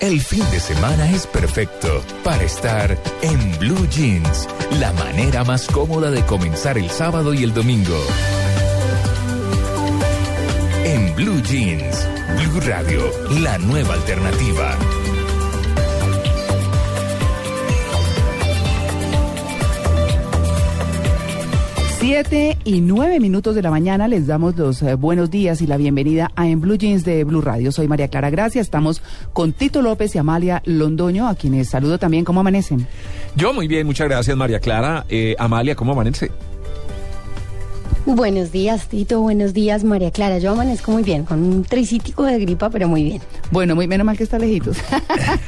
El fin de semana es perfecto para estar en Blue Jeans, la manera más cómoda de comenzar el sábado y el domingo. En Blue Jeans, Blue Radio, la nueva alternativa. Siete y nueve minutos de la mañana les damos los eh, buenos días y la bienvenida a En Blue Jeans de Blue Radio. Soy María Clara Gracia, estamos con Tito López y Amalia Londoño, a quienes saludo también. ¿Cómo amanecen? Yo muy bien, muchas gracias María Clara. Eh, Amalia, ¿cómo amanece? Buenos días, Tito. Buenos días, María Clara. Yo amanezco muy bien, con un tricítico de gripa, pero muy bien. Bueno, muy menos mal que está lejitos.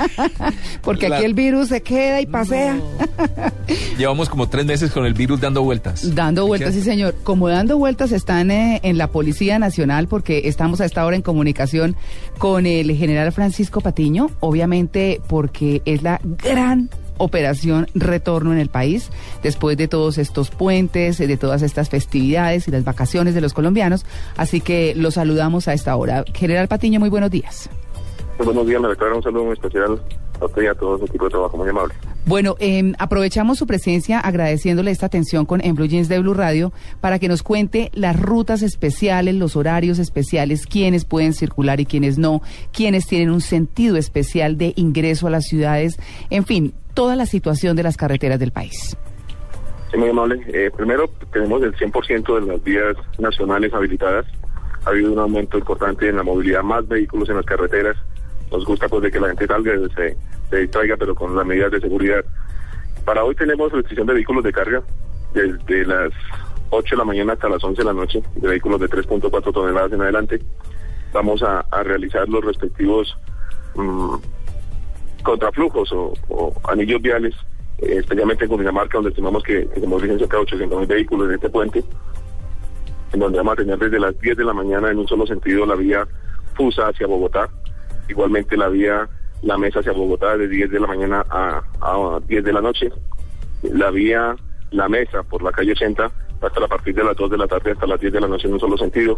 Porque La- aquí el virus se queda y pasea. Llevamos como tres meses con el virus dando vueltas. Dando ¿Y vueltas, sí, señor. Como dando vueltas están eh, en la Policía Nacional, porque estamos a esta hora en comunicación con el general Francisco Patiño, obviamente porque es la gran operación retorno en el país, después de todos estos puentes, eh, de todas estas festividades y las vacaciones de los colombianos. Así que los saludamos a esta hora. General Patiño, muy buenos días. Muy buenos días, me declaro un saludo muy especial a usted y a todo su equipo de trabajo, muy amable. Bueno, em, aprovechamos su presencia agradeciéndole esta atención con en Blue Jeans de Blue Radio para que nos cuente las rutas especiales, los horarios especiales, quiénes pueden circular y quiénes no, quiénes tienen un sentido especial de ingreso a las ciudades, en fin, toda la situación de las carreteras del país. Sí, muy amable. Eh, primero, tenemos el 100% de las vías nacionales habilitadas. Ha habido un aumento importante en la movilidad, más vehículos en las carreteras. Nos gusta pues de que la gente salga, se, se distraiga, pero con las medidas de seguridad. Para hoy tenemos restricción de vehículos de carga desde las 8 de la mañana hasta las 11 de la noche, de vehículos de 3.4 toneladas en adelante. Vamos a, a realizar los respectivos mm, contraflujos o, o anillos viales, eh, especialmente en Cundinamarca, donde estimamos que, que se movilicen cerca de 800 mil vehículos en este puente, en donde vamos a tener desde las 10 de la mañana en un solo sentido la vía Fusa hacia Bogotá, igualmente la vía La Mesa hacia Bogotá de 10 de la mañana a, a 10 de la noche, la vía La Mesa por la calle 80 hasta a partir de las 2 de la tarde hasta las 10 de la noche en un solo sentido.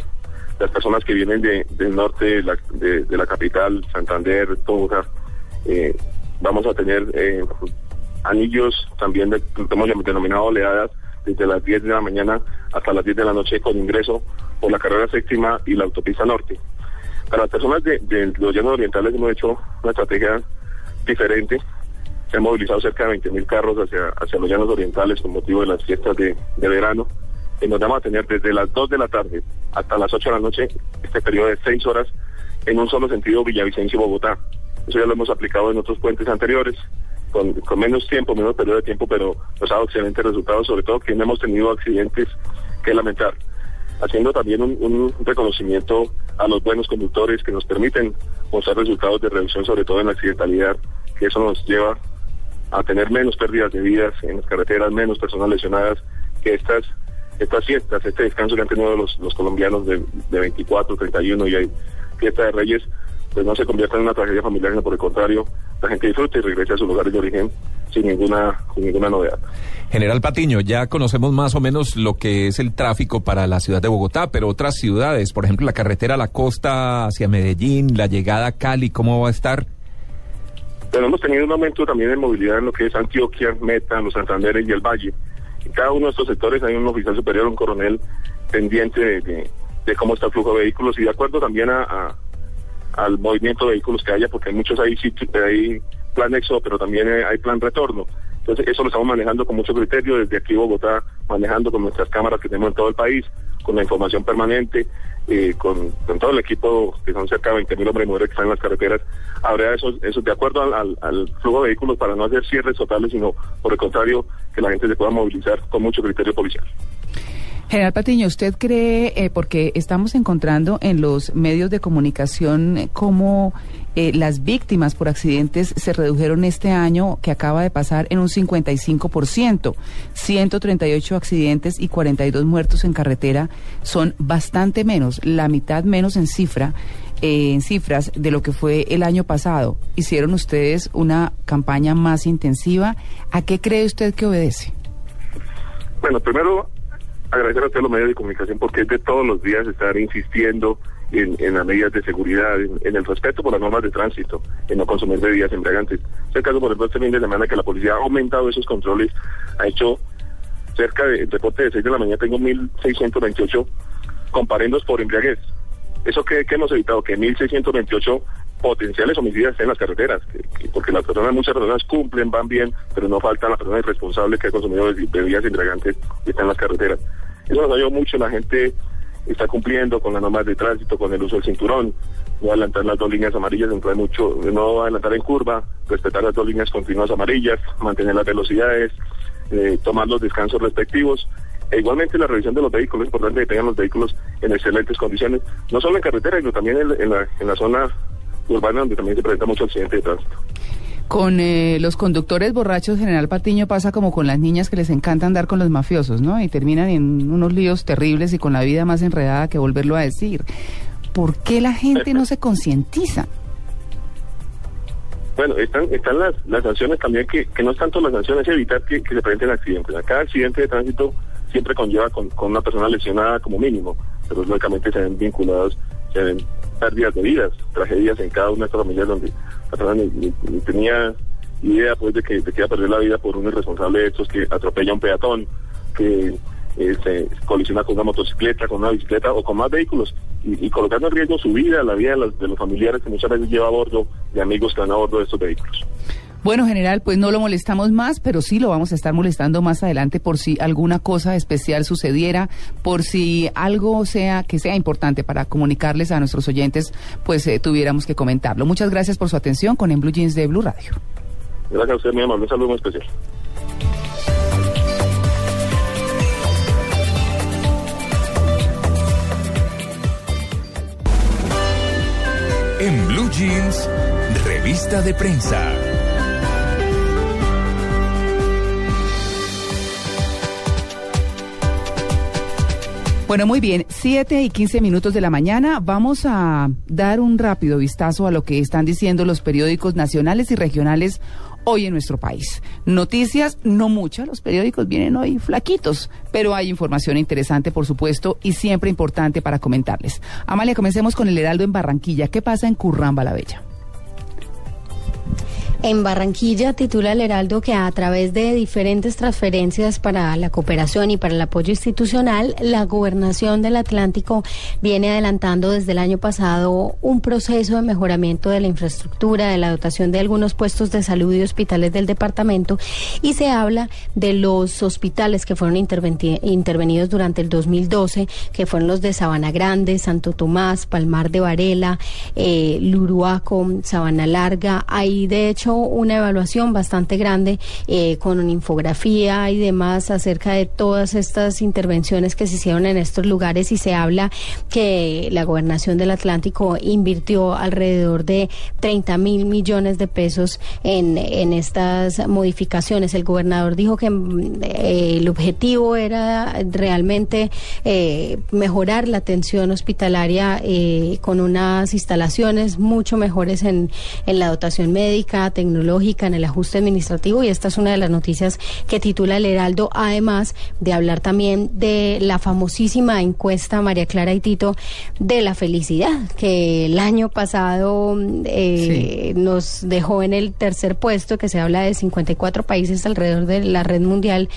Las personas que vienen de, del norte de la, capital, Santander, Tunja, eh, vamos a tener eh, anillos también de, hemos denominado oleadas desde las 10 de la mañana hasta las 10 de la noche con ingreso por la carrera séptima y la autopista norte. Para las personas de, los llanos orientales hemos hecho una estrategia diferente. Se han movilizado cerca de 20 mil carros hacia, hacia los llanos orientales con motivo de las fiestas de, verano. Y nos vamos a tener desde las 2 de la tarde hasta las 8 de la noche este periodo de 6 horas en un solo sentido Villavicencio y Bogotá. Eso ya lo hemos aplicado en otros puentes anteriores, con, con menos tiempo, menos periodo de tiempo, pero nos ha dado excelentes resultados, sobre todo que no hemos tenido accidentes que lamentar. Haciendo también un, reconocimiento a los buenos conductores que nos permiten mostrar resultados de reducción, sobre todo en la accidentalidad, que eso nos lleva a tener menos pérdidas de vidas en las carreteras, menos personas lesionadas, que estas estas fiestas, este descanso que han tenido los, los colombianos de, de 24, 31 y hay fiesta de Reyes, pues no se convierta en una tragedia familiar, sino por el contrario, la gente disfrute y regrese a sus lugares de origen sin ninguna, sin ninguna novedad. General Patiño, ya conocemos más o menos lo que es el tráfico para la ciudad de Bogotá, pero otras ciudades, por ejemplo, la carretera a la costa hacia Medellín, la llegada a Cali, ¿cómo va a estar? Pero hemos tenido un aumento también de movilidad en lo que es Antioquia, Meta, los Santanderes y el Valle. En cada uno de estos sectores hay un oficial superior, un coronel pendiente de, de- de cómo está el flujo de vehículos y de acuerdo también a, a- al movimiento de vehículos que haya, porque hay muchos ahí sitios, hay plan éxodo, pero también eh, hay plan retorno. Entonces eso lo estamos manejando con mucho criterio desde aquí Bogotá, manejando con nuestras cámaras que tenemos en todo el país, con la información permanente, eh, con, todo el equipo, que son cerca de 20 mil hombres y mujeres que están en las carreteras, habrá eso, eso de acuerdo al flujo de vehículos para no hacer cierres totales, sino por el contrario, que la gente se pueda movilizar con mucho criterio policial. General Patiño, ¿usted cree, eh, porque estamos encontrando en los medios de comunicación eh, cómo eh, las víctimas por accidentes se redujeron este año que acaba de pasar en un 55%, 138 accidentes y 42 muertos en carretera son bastante menos, la mitad menos en cifra en cifras de lo que fue el año pasado. Hicieron ustedes una campaña más intensiva. ¿A qué cree usted que obedece? Bueno, primero agradecer a todos los medios de comunicación porque es de todos los días estar insistiendo en, en las medidas de seguridad, en, el respeto por las normas de tránsito, en no consumir bebidas embriagantes. Es el caso, por ejemplo, este fin de semana que la policía ha aumentado esos controles, ha hecho cerca de, el reporte de 6 de la mañana tengo 1.628 comparendos por embriaguez. ¿Eso que, hemos evitado? Que 1.628 potenciales homicidios en las carreteras, porque las personas, muchas personas cumplen, van bien, pero no faltan las personas responsables que han consumido bebidas embriagantes y están en las carreteras. Eso nos ayudado mucho, la gente está cumpliendo con las normas de tránsito, con el uso del cinturón, no adelantar las dos líneas amarillas, entrar mucho, no adelantar en curva, respetar las dos líneas continuas amarillas, mantener las velocidades, eh, tomar los descansos respectivos e igualmente la revisión de los vehículos, es importante que tengan los vehículos en excelentes condiciones, no solo en carretera, sino también en, la, en la zona urbana donde también se presenta mucho accidente de tránsito. Con eh, los conductores borrachos, General Patiño pasa como con las niñas que les encanta andar con los mafiosos, ¿no? Y terminan en unos líos terribles y con la vida más enredada que volverlo a decir. ¿Por qué la gente no se concientiza? Bueno, están, están las, las sanciones también, que, que no es tanto las sanciones, es evitar que, que se presenten accidentes. Cada accidente de tránsito siempre conlleva con, con una persona lesionada como mínimo, pero lógicamente se ven vinculados, se ven pérdidas de vidas, tragedias en cada una de estas familias donde la persona ni, tenía idea pues de que, de que iba a perder la vida por un irresponsable de estos que atropella a un peatón, que eh, se colisiona con una motocicleta, con una bicicleta o con más vehículos y, colocando en riesgo su vida, la vida de los, de los familiares que muchas veces lleva a bordo, de amigos que van a bordo de estos vehículos. Bueno, general, pues no lo molestamos más, pero sí lo vamos a estar molestando más adelante por si alguna cosa especial sucediera, por si algo sea que sea importante para comunicarles a nuestros oyentes, pues eh, tuviéramos que comentarlo. Muchas gracias por su atención con En Blue Jeans de Blue Radio. Gracias a usted, mi amor. Un saludo muy especial. En Blue Jeans, revista de prensa. Bueno, muy bien, siete y quince minutos de la mañana. Vamos a dar un rápido vistazo a lo que están diciendo los periódicos nacionales y regionales hoy en nuestro país. Noticias, no muchas, los periódicos vienen hoy flaquitos, pero hay información interesante, por supuesto, y siempre importante para comentarles. Amalia, comencemos con el Heraldo en Barranquilla. ¿Qué pasa en Curramba la Bella? En Barranquilla titula el Heraldo que a través de diferentes transferencias para la cooperación y para el apoyo institucional, la gobernación del Atlántico viene adelantando desde el año pasado un proceso de mejoramiento de la infraestructura, de la dotación de algunos puestos de salud y hospitales del departamento y se habla de los hospitales que fueron intervenidos durante el 2012, que fueron los de Sabana Grande, Santo Tomás, Palmar de Varela, eh, Luruaco, Sabana Larga. Hay de hecho una evaluación bastante grande eh, con una infografía y demás acerca de todas estas intervenciones que se hicieron en estos lugares y se habla que la gobernación del Atlántico invirtió alrededor de 30 mil millones de pesos en, estas modificaciones. El gobernador dijo que eh, el objetivo era realmente eh, mejorar la atención hospitalaria con unas instalaciones mucho mejores en, en la dotación médica, tecnológica, en el ajuste administrativo y esta es una de las noticias que titula el Heraldo, además de hablar también de la famosísima encuesta María Clara y Tito de la felicidad, que el año pasado eh, nos dejó en el tercer puesto, que se habla de 54 países alrededor de la red mundial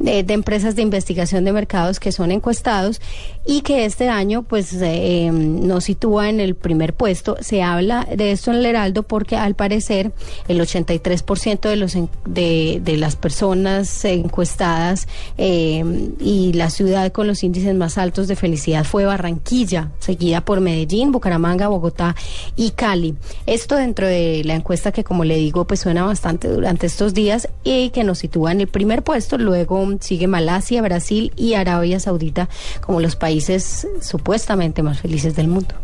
de, empresas de investigación de mercados que son encuestados y que este año pues eh, nos sitúa en el primer puesto. Se habla de esto en el Heraldo porque al parecer el 83% de, los, de, de las personas encuestadas eh, y la ciudad con los índices más altos de felicidad fue Barranquilla, seguida por Medellín, Bucaramanga, Bogotá y Cali. Esto dentro de la encuesta que como le digo pues suena bastante durante estos días y que nos sitúa en el primer puesto, luego Sigue Malasia, Brasil y Arabia Saudita como los países supuestamente más felices del mundo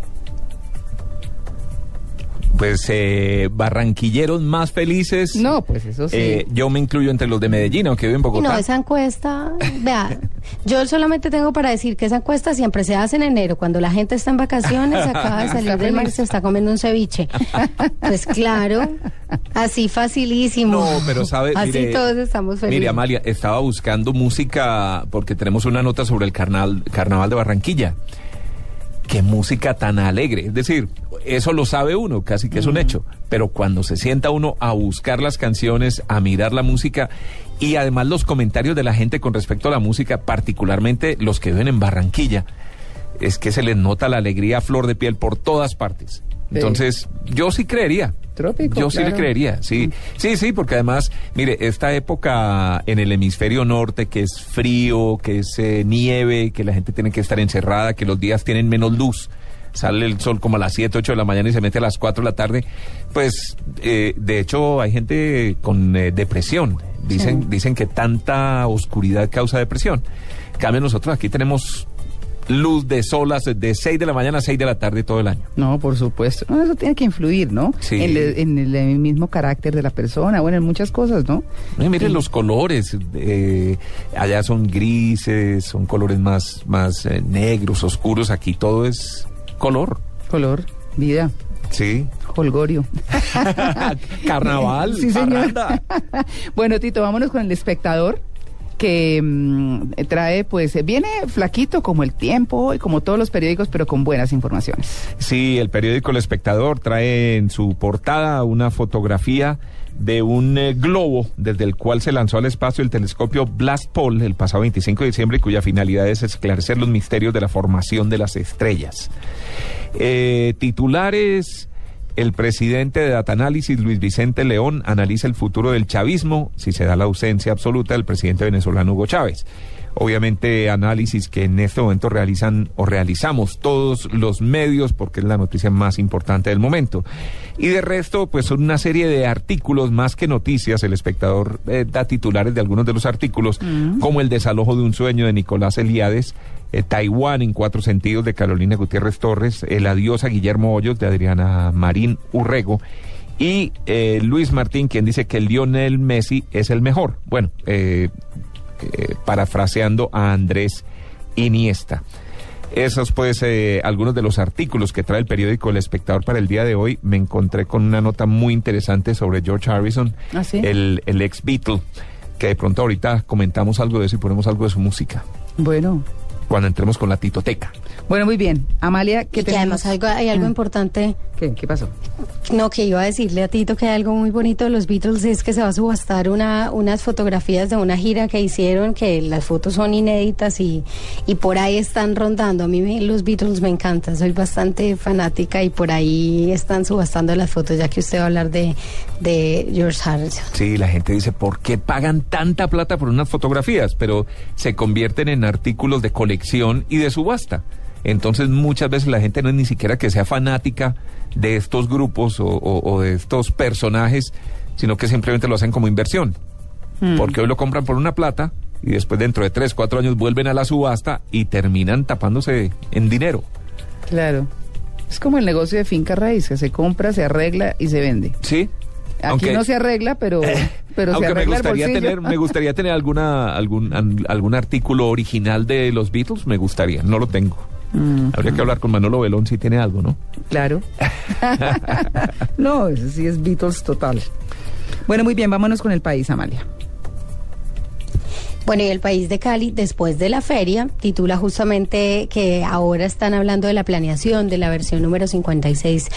pues eh, barranquilleros más felices. No, pues eso sí. Eh, yo me incluyo entre los de Medellín, aunque vivo en Bogotá. No, esa encuesta, vea, yo solamente tengo para decir que esa encuesta siempre se hace en enero, cuando la gente está en vacaciones, acaba de salir del mar y se está comiendo un ceviche. Pues claro, así facilísimo. No, pero sabe, así todos estamos felices. Mire, Amalia, estaba buscando música porque tenemos una nota sobre el carnaval, carnaval de Barranquilla qué música tan alegre. Es decir, eso lo sabe uno, casi que es un hecho. Pero cuando se sienta uno a buscar las canciones, a mirar la música y además los comentarios de la gente con respecto a la música, particularmente los que viven en Barranquilla, es que se les nota la alegría a flor de piel por todas partes. Entonces, yo sí creería. Trópico, yo sí le creería, sí. Sí, sí, porque además, mire, esta época en el hemisferio norte, que es frío, que es eh, nieve, que la gente tiene que estar encerrada, que los días tienen menos luz, sale el sol como a las 7, 8 de la mañana y se mete a las 4 de la tarde, pues eh, de hecho hay gente con eh, depresión. Dicen, dicen que tanta oscuridad causa depresión. En cambio, nosotros aquí tenemos luz de solas de 6 de la mañana a 6 de la tarde todo el año. No, por supuesto. eso tiene que influir, ¿no? Sí. En, el, mismo carácter de la persona, bueno, en muchas cosas, ¿no? miren los colores. Eh, allá son grises, son colores más, más eh, negros, oscuros. Aquí todo es color. Color, vida. Sí. Holgorio. Carnaval. Sí, señor. bueno, Tito, vámonos con el espectador que mm, trae, pues, viene flaquito como el tiempo y como todos los periódicos, pero con buenas informaciones. Sí, el periódico El Espectador trae en su portada una fotografía de un eh, globo desde el cual se lanzó al espacio el telescopio Blast Pol el pasado 25 de diciembre, cuya finalidad es esclarecer los misterios de la formación de las estrellas. Eh, titulares el presidente de Datanalysis, Luis Vicente León, analiza el futuro del chavismo si se da la ausencia absoluta del presidente venezolano Hugo Chávez. Obviamente análisis que en este momento realizan o realizamos todos los medios porque es la noticia más importante del momento. Y de resto, pues son una serie de artículos más que noticias. El espectador eh, da titulares de algunos de los artículos, Mm. como el desalojo de un sueño de Nicolás Eliades, eh, Taiwán en cuatro sentidos de Carolina Gutiérrez Torres, El adiós a Guillermo Hoyos de Adriana Marín Urrego y eh, Luis Martín, quien dice que Lionel Messi es el mejor. Bueno, eh, eh, parafraseando a Andrés Iniesta. Esos pues eh, algunos de los artículos que trae el periódico El Espectador para el día de hoy. Me encontré con una nota muy interesante sobre George Harrison, ¿Ah, sí? el, el ex Beatle, que de pronto ahorita comentamos algo de eso y ponemos algo de su música Bueno, cuando entremos con la titoteca. Bueno, muy bien. Amalia, ¿qué y que además algo, hay algo Ah. importante ¿Qué, ¿Qué pasó? No, que iba a decirle a Tito que hay algo muy bonito de los Beatles es que se va a subastar una, unas fotografías de una gira que hicieron, que las fotos son inéditas y, y por ahí están rondando. A mí me- los Beatles me encantan, soy bastante fanática y por ahí están subastando las fotos, ya que usted va a hablar de, de George Harrison. Sí, la gente dice, ¿por qué pagan tanta plata por unas fotografías? Pero se convierten en artículos de colección y de subasta. Entonces muchas veces la gente no es ni siquiera que sea fanática de estos grupos o, o- o de estos personajes, sino que simplemente lo hacen como inversión. Mm. Porque hoy lo compran por una plata y después dentro de tres, cuatro años vuelven a la subasta y terminan tapándose en dinero. Claro. Es como el negocio de finca raíz, que se compra, se arregla y se vende. ¿Sí? Aquí no se arregla, pero, pero se Aunque me arregla el gustaría tener, me gustaría tener alguna, algún, algún artículo original de los Beatles, me gustaría, no lo tengo. Mm, Habría que hablar con Manolo Belón si tiene algo, ¿no? claro. no, eso sí es Beatles total. Bueno, muy bien, vámonos con el país, Amalia. Bueno, y el país de Cali, después de la feria, titula justamente que ahora están hablando de la planeación de la versión número 56,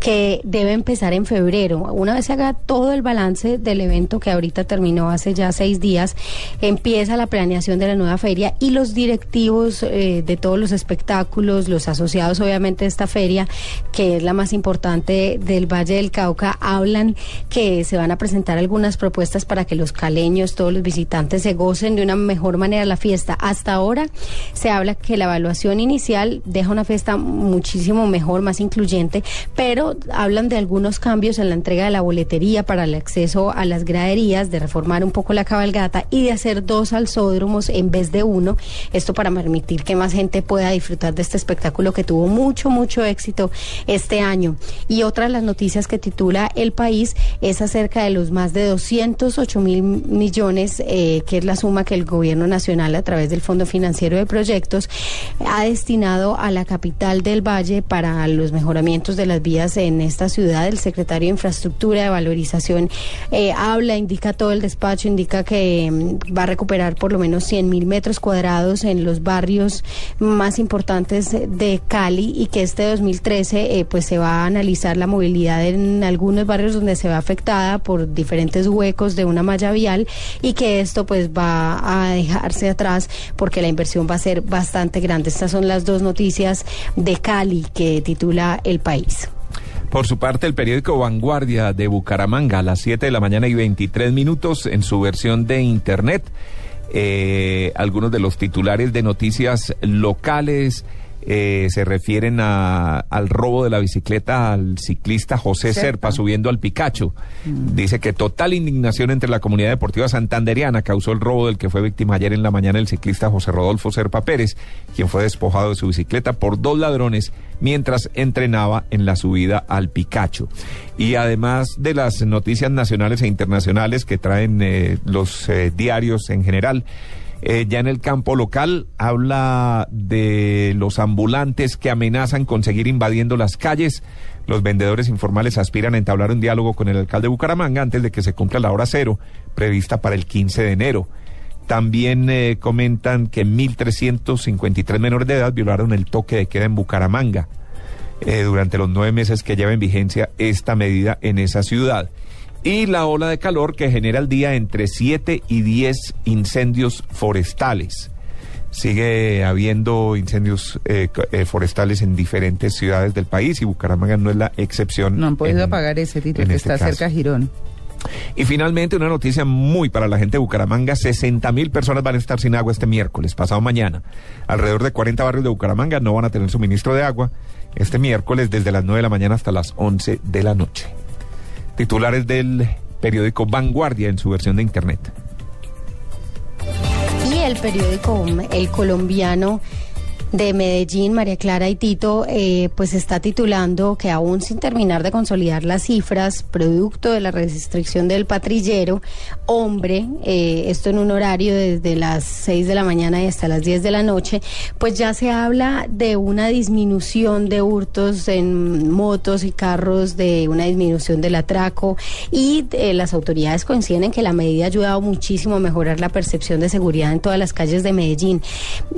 que debe empezar en febrero. Una vez se haga todo el balance del evento que ahorita terminó hace ya seis días, empieza la planeación de la nueva feria y los directivos eh, de todos los espectáculos, los asociados obviamente de esta feria, que es la más importante del Valle del Cauca, hablan que se van a presentar algunas propuestas para que los caleños, todos los visitantes se gocen de una mejor manera la fiesta. Hasta ahora se habla que la evaluación inicial deja una fiesta muchísimo mejor, más incluyente, pero hablan de algunos cambios en la entrega de la boletería para el acceso a las graderías, de reformar un poco la cabalgata y de hacer dos alzódromos en vez de uno. Esto para permitir que más gente pueda disfrutar de este espectáculo que tuvo mucho, mucho éxito este año. Y otra de las noticias que titula El País es acerca de los más de 208 mil millones, eh, que es la suma que el gobierno nacional a través del Fondo Financiero de Proyectos ha destinado a la capital del Valle para los mejoramientos de las vías en esta ciudad. El secretario de Infraestructura de Valorización eh, habla, indica todo el despacho, indica que mm, va a recuperar por lo menos 100 mil metros cuadrados en los barrios más importantes de Cali y que este 2013 eh, pues se va a analizar la movilidad en algunos barrios donde se ve afectada por diferentes huecos de una malla vial y que esto pues va a dejarse atrás porque la inversión va a ser bastante grande. Estas son las dos noticias de Cali que titula El País. Por su parte, el periódico Vanguardia de Bucaramanga a las 7 de la mañana y 23 minutos en su versión de Internet. Eh, algunos de los titulares de noticias locales eh, se refieren a, al robo de la bicicleta al ciclista José Serpa, subiendo al Picacho. Mm. Dice que total indignación entre la comunidad deportiva santanderiana causó el robo del que fue víctima ayer en la mañana el ciclista José Rodolfo Serpa Pérez, quien fue despojado de su bicicleta por dos ladrones mientras entrenaba en la subida al Picacho. Y además de las noticias nacionales e internacionales que traen eh, los eh, diarios en general, eh, ya en el campo local habla de los ambulantes que amenazan con seguir invadiendo las calles. Los vendedores informales aspiran a entablar un diálogo con el alcalde de Bucaramanga antes de que se cumpla la hora cero prevista para el 15 de enero. También eh, comentan que 1.353 menores de edad violaron el toque de queda en Bucaramanga eh, durante los nueve meses que lleva en vigencia esta medida en esa ciudad y la ola de calor que genera al día entre 7 y 10 incendios forestales. Sigue habiendo incendios eh, eh, forestales en diferentes ciudades del país y Bucaramanga no es la excepción. No han podido apagar ese título que este está cerca de Girón. Y finalmente una noticia muy para la gente de Bucaramanga, 60 mil personas van a estar sin agua este miércoles, pasado mañana. Alrededor de 40 barrios de Bucaramanga no van a tener suministro de agua este miércoles desde las 9 de la mañana hasta las 11 de la noche titulares del periódico Vanguardia en su versión de Internet. Y el periódico El Colombiano de Medellín, María Clara y Tito, eh, pues está titulando que aún sin terminar de consolidar las cifras, producto de la restricción del patrillero, hombre, eh, esto en un horario desde las 6 de la mañana y hasta las 10 de la noche, pues ya se habla de una disminución de hurtos en motos y carros, de una disminución del atraco y eh, las autoridades coinciden en que la medida ha ayudado muchísimo a mejorar la percepción de seguridad en todas las calles de Medellín.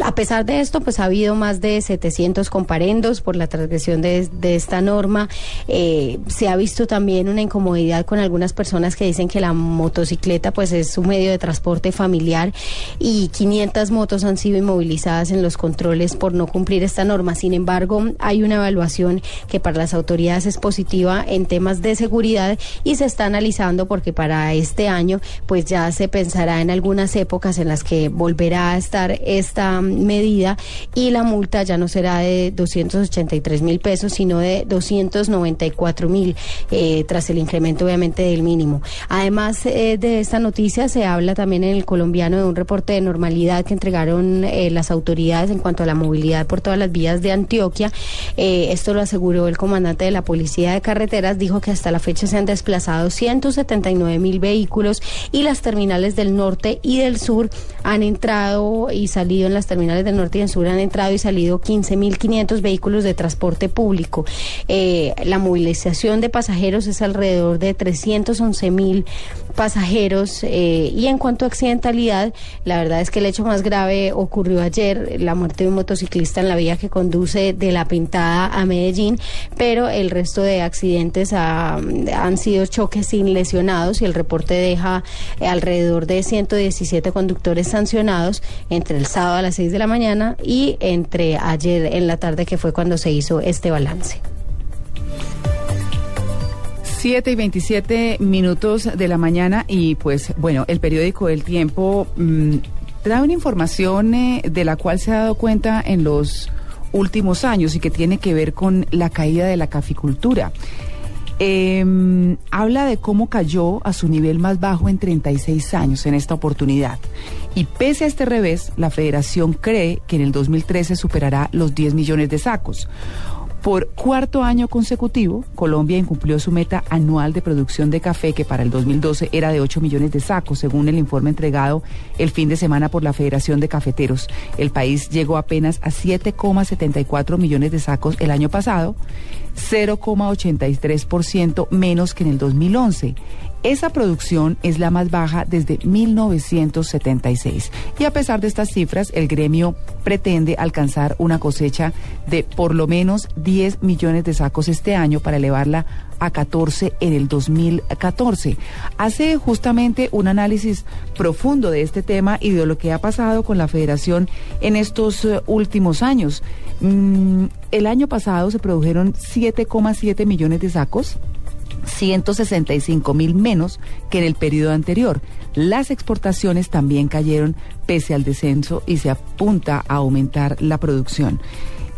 A pesar de esto, pues ha habido más de 700 comparendos por la transgresión de, esta norma. Eh, se ha visto también una incomodidad con algunas personas que dicen que la motocicleta pues es su medio de transporte familiar y 500 motos han sido inmovilizadas en los controles por no cumplir esta norma. Sin embargo, hay una evaluación que para las autoridades es positiva en temas de seguridad y se está analizando porque para este año pues ya se pensará en algunas épocas en las que volverá a estar esta medida y la multa ya no será de 283 mil pesos, sino de 294 mil, eh, tras el incremento obviamente del mínimo. Además eh, de esta noticia, se habla también en el colombiano de un reporte de normalidad que entregaron eh, las autoridades en cuanto a la movilidad por todas las vías de Antioquia. esto lo aseguró el comandante de la Policía de Carreteras, dijo que hasta la fecha se han desplazado 179 mil vehículos y las terminales del norte y del sur han entrado y salido en las terminales del norte y del sur han entrado y salido 15.500 vehículos de transporte público. Eh, la movilización de pasajeros es alrededor de 311.000 pasajeros. Eh, y en cuanto a accidentalidad, la verdad es que el hecho más grave ocurrió ayer, la muerte de un motociclista en la vía que conduce de La Pintada a Medellín, pero el resto de accidentes han sido choques sin lesionados y el reporte deja alrededor de 117 conductores sancionados entre el sábado a las 6 de la mañana y entre ayer en la tarde que fue cuando se hizo este balance. 7 y 27 minutos de la mañana y pues bueno, el periódico El Tiempo mm, trae una información eh, de la cual se ha dado cuenta en los últimos años y que tiene que ver con la caída de la caficultura. Em, habla de cómo cayó a su nivel más bajo en 36 años en esta oportunidad. Y pese a este revés, la federación cree que en el 2013 superará los 10 millones de sacos. Por cuarto año consecutivo, Colombia incumplió su meta anual de producción de café, que para el 2012 era de 8 millones de sacos, según el informe entregado el fin de semana por la Federación de Cafeteros. El país llegó apenas a 7,74 millones de sacos el año pasado, 0,83% menos que en el 2011. Esa producción es la más baja desde 1976. Y a pesar de estas cifras, el gremio pretende alcanzar una cosecha de por lo menos 10 millones de sacos este año para elevarla a 14 en el 2014. Hace justamente un análisis profundo de este tema y de lo que ha pasado con la federación en estos eh, últimos años. Mm, el año pasado se produjeron 7,7 millones de sacos 165 mil menos que en el periodo anterior. Las exportaciones también cayeron pese al descenso y se apunta a aumentar la producción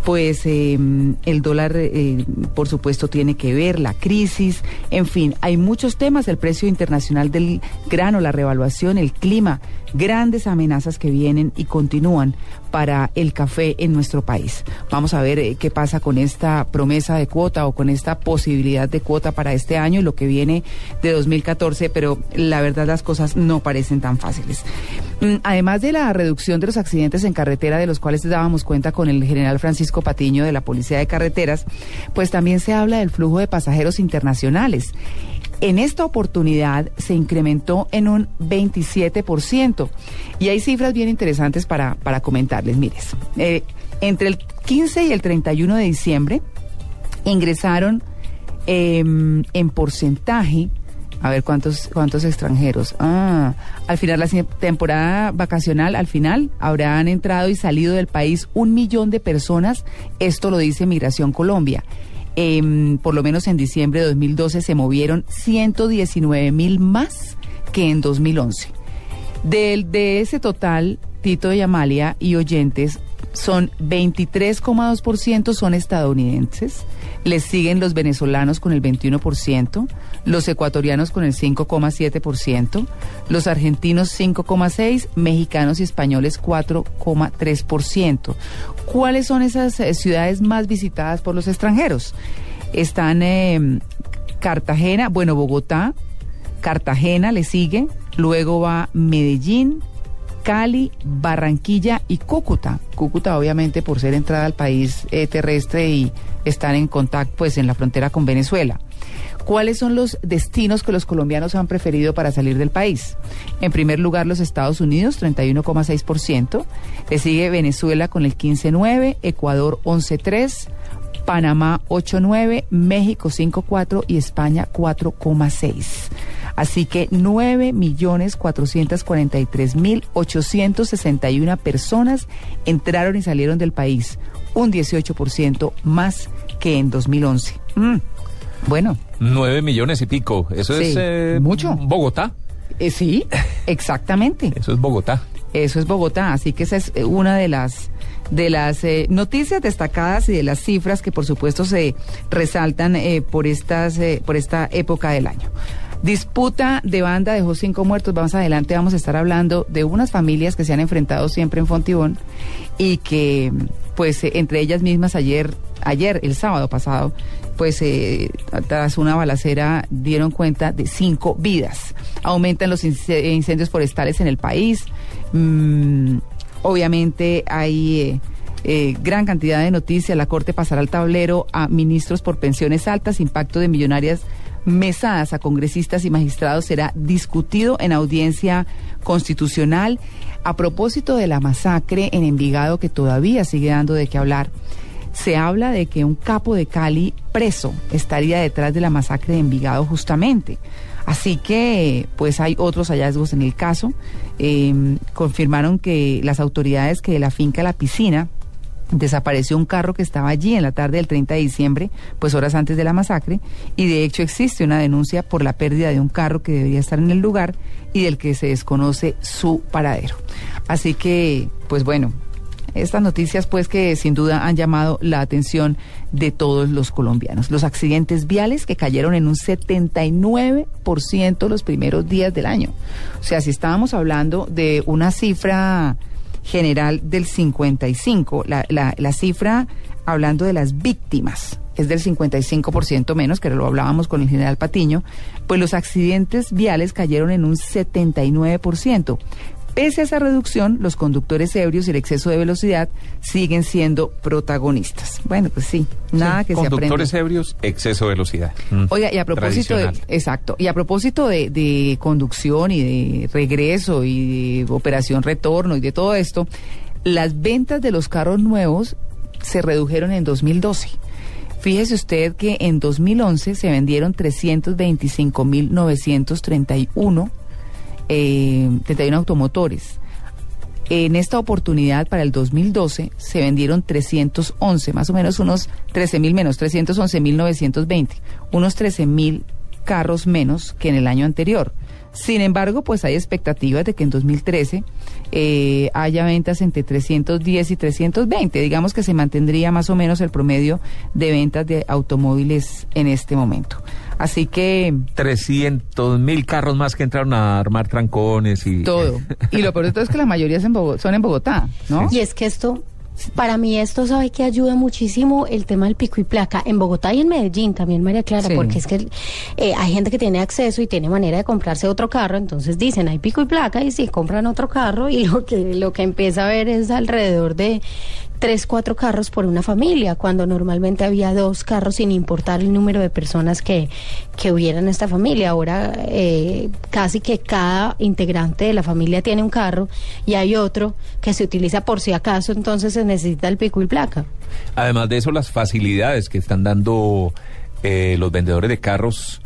pues em, el dólar, eh, por supuesto, tiene que ver, la crisis, en fin, hay muchos temas, el precio internacional del grano, la revaluación, el clima, grandes amenazas que vienen y continúan para el café en nuestro país. Vamos a ver eh, qué pasa con esta promesa de cuota o con esta posibilidad de cuota para este año y lo que viene de 2014, pero la verdad las cosas no parecen tan fáciles. Mm, además de la reducción de los accidentes en carretera, de los cuales dábamos cuenta con el general Francisco Patiño de la Policía de Carreteras, pues también se habla del flujo de pasajeros internacionales. En esta oportunidad se incrementó en un 27%. Y hay cifras bien interesantes para, para comentarles. Mires, eh, entre el 15 y el 31 de diciembre ingresaron em, en porcentaje a ver cuántos cuántos extranjeros. Ah, al final la temporada vacacional, al final habrán entrado y salido del país un millón de personas. Esto lo dice Migración Colombia. Em, por lo menos en diciembre de 2012 se movieron 119 mil más que en 2011. Del, de ese total, Tito y Amalia y oyentes, son 23,2% son estadounidenses, les siguen los venezolanos con el 21%, los ecuatorianos con el 5,7%, los argentinos 5,6%, mexicanos y españoles 4,3%. ¿Cuáles son esas eh, ciudades más visitadas por los extranjeros? Están eh, Cartagena, bueno, Bogotá, Cartagena le sigue, luego va Medellín, Cali, Barranquilla y Cúcuta. Cúcuta obviamente por ser entrada al país eh, terrestre y estar en contacto pues en la frontera con Venezuela. ¿Cuáles son los destinos que los colombianos han preferido para salir del país? En primer lugar, los Estados Unidos, 31,6%. Le sigue Venezuela con el 15,9%, Ecuador 11,3%. Panamá 8.9, México 5.4 y España 4,6. Así que 9.443.861 personas entraron y salieron del país, un 18% más que en 2011. Mm, bueno. 9 millones y pico, eso es eh, mucho. Bogotá. Eh, sí, exactamente. Eso es Bogotá. Eso es Bogotá, así que esa es eh, una de las de las eh, noticias destacadas y de las cifras que por supuesto se resaltan eh, por estas por esta época del año. Disputa de banda dejó cinco muertos. Vamos adelante, vamos a estar hablando de unas familias que se han enfrentado siempre en Fontibón y que, pues, entre ellas mismas ayer, ayer, el sábado pasado, pues, tras una balacera dieron cuenta de cinco vidas. Aumentan los incendios forestales en el país. Mm, obviamente hay eh, eh, gran cantidad de noticias. La Corte pasará al tablero a ministros por pensiones altas, impacto de millonarias mesadas a congresistas y magistrados será discutido en audiencia constitucional. A propósito de la masacre en Envigado que todavía sigue dando de qué hablar, se habla de que un capo de Cali preso estaría detrás de la masacre de Envigado justamente. Así que, pues hay otros hallazgos en el caso. Em, confirmaron que las autoridades que de la finca La Piscina desapareció un carro que estaba allí en la tarde del 30 de diciembre, pues horas antes de la masacre, y de hecho existe una denuncia por la pérdida de un carro que debería estar en el lugar y del que se desconoce su paradero. Así que, pues bueno, estas noticias pues que sin duda han llamado la atención de todos los colombianos. Los accidentes viales que cayeron en un 79% los primeros días del año. O sea, si estábamos hablando de una cifra general del 55, la, la, la cifra hablando de las víctimas es del 55% menos, que lo hablábamos con el general Patiño, pues los accidentes viales cayeron en un 79%. Pese a esa reducción, los conductores ebrios y el exceso de velocidad siguen siendo protagonistas. Bueno, pues sí, nada Sí, que se aprenda. Conductores ebrios, exceso de velocidad. Mm, Oiga, y a propósito de, exacto, y a propósito de, de conducción y de regreso y de operación retorno y de todo esto, las ventas de los carros nuevos se redujeron en 2012. Fíjese usted que en 2011 se vendieron 325.931 eh, 31 automotores. En esta oportunidad, para el 2012, se vendieron 311, más o menos unos 13 mil menos, 311 mil 920, unos 13 mil carros menos que en el año anterior. Sin embargo, pues hay expectativas de que en 2013 eh, haya ventas entre 310 y 320. Digamos que se mantendría más o menos el promedio de ventas de automóviles en este momento. Así que 300 mil carros más que entraron a armar trancones y... todo. Y lo peor de todo es que la mayoría es en Bogo- son en Bogotá, ¿no? Y es que esto, para mí esto sabe que ayuda muchísimo el tema del pico y placa en Bogotá y en Medellín también, María Clara, Sí. porque es que eh, hay gente que tiene acceso y tiene manera de comprarse otro carro, entonces dicen hay pico y placa y sí, compran otro carro y lo que, lo que empieza a ver es alrededor de tres, cuatro carros por una familia, cuando normalmente había dos carros sin importar el número de personas que, que hubiera en esta familia. Ahora eh, casi que cada integrante de la familia tiene un carro y hay otro que se utiliza por si acaso, entonces se necesita el pico y placa. Además de eso, las facilidades que están dando eh, los vendedores de carros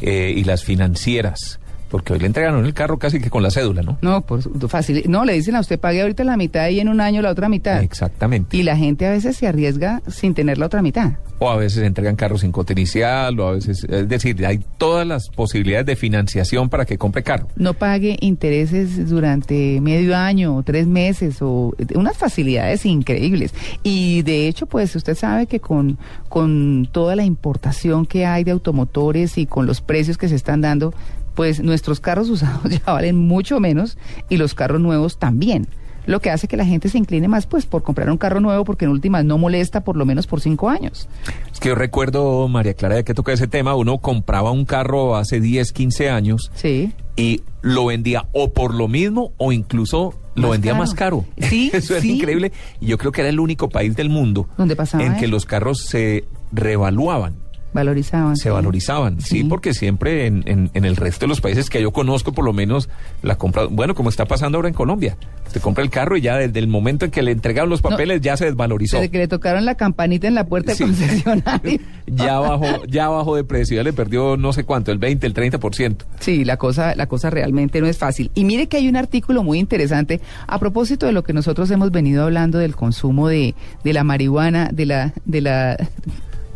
eh, y las financieras. Porque hoy le entregaron el carro casi que con la cédula, ¿no? No, por fácil. No, le dicen a usted pague ahorita la mitad y en un año la otra mitad. Exactamente. Y la gente a veces se arriesga sin tener la otra mitad. O a veces entregan carros sin cote inicial, o a veces, es decir, hay todas las posibilidades de financiación para que compre carro. No pague intereses durante medio año o tres meses o unas facilidades increíbles. Y de hecho, pues usted sabe que con, con toda la importación que hay de automotores y con los precios que se están dando, pues nuestros carros usados ya valen mucho menos y los carros nuevos también. Lo que hace que la gente se incline más pues por comprar un carro nuevo porque en últimas no molesta por lo menos por cinco años. Es que yo recuerdo, María Clara, de que toca ese tema, uno compraba un carro hace 10, 15 años Sí. y lo vendía o por lo mismo o incluso lo vendía caro. más caro. Sí, Eso es sí. increíble. Y yo creo que era el único país del mundo ¿Dónde pasaba en que eso? los carros se revaluaban. Valorizaban. Se sí. valorizaban, sí, Sí. porque siempre en, en- en el resto de los países que yo conozco, por lo menos, la compra, bueno, como está pasando ahora en Colombia, usted compra el carro y ya desde el momento en que le entregaron los papeles ya se desvalorizó. Desde que le tocaron la campanita en la puerta Sí. del concesionario. ya bajó, ya bajó de precio, ya le perdió no sé cuánto, el 20, el 30%. Sí, la cosa, la cosa realmente no es fácil. Y mire que hay un artículo muy interesante a propósito de lo que nosotros hemos venido hablando del consumo de, de la marihuana, de la, de la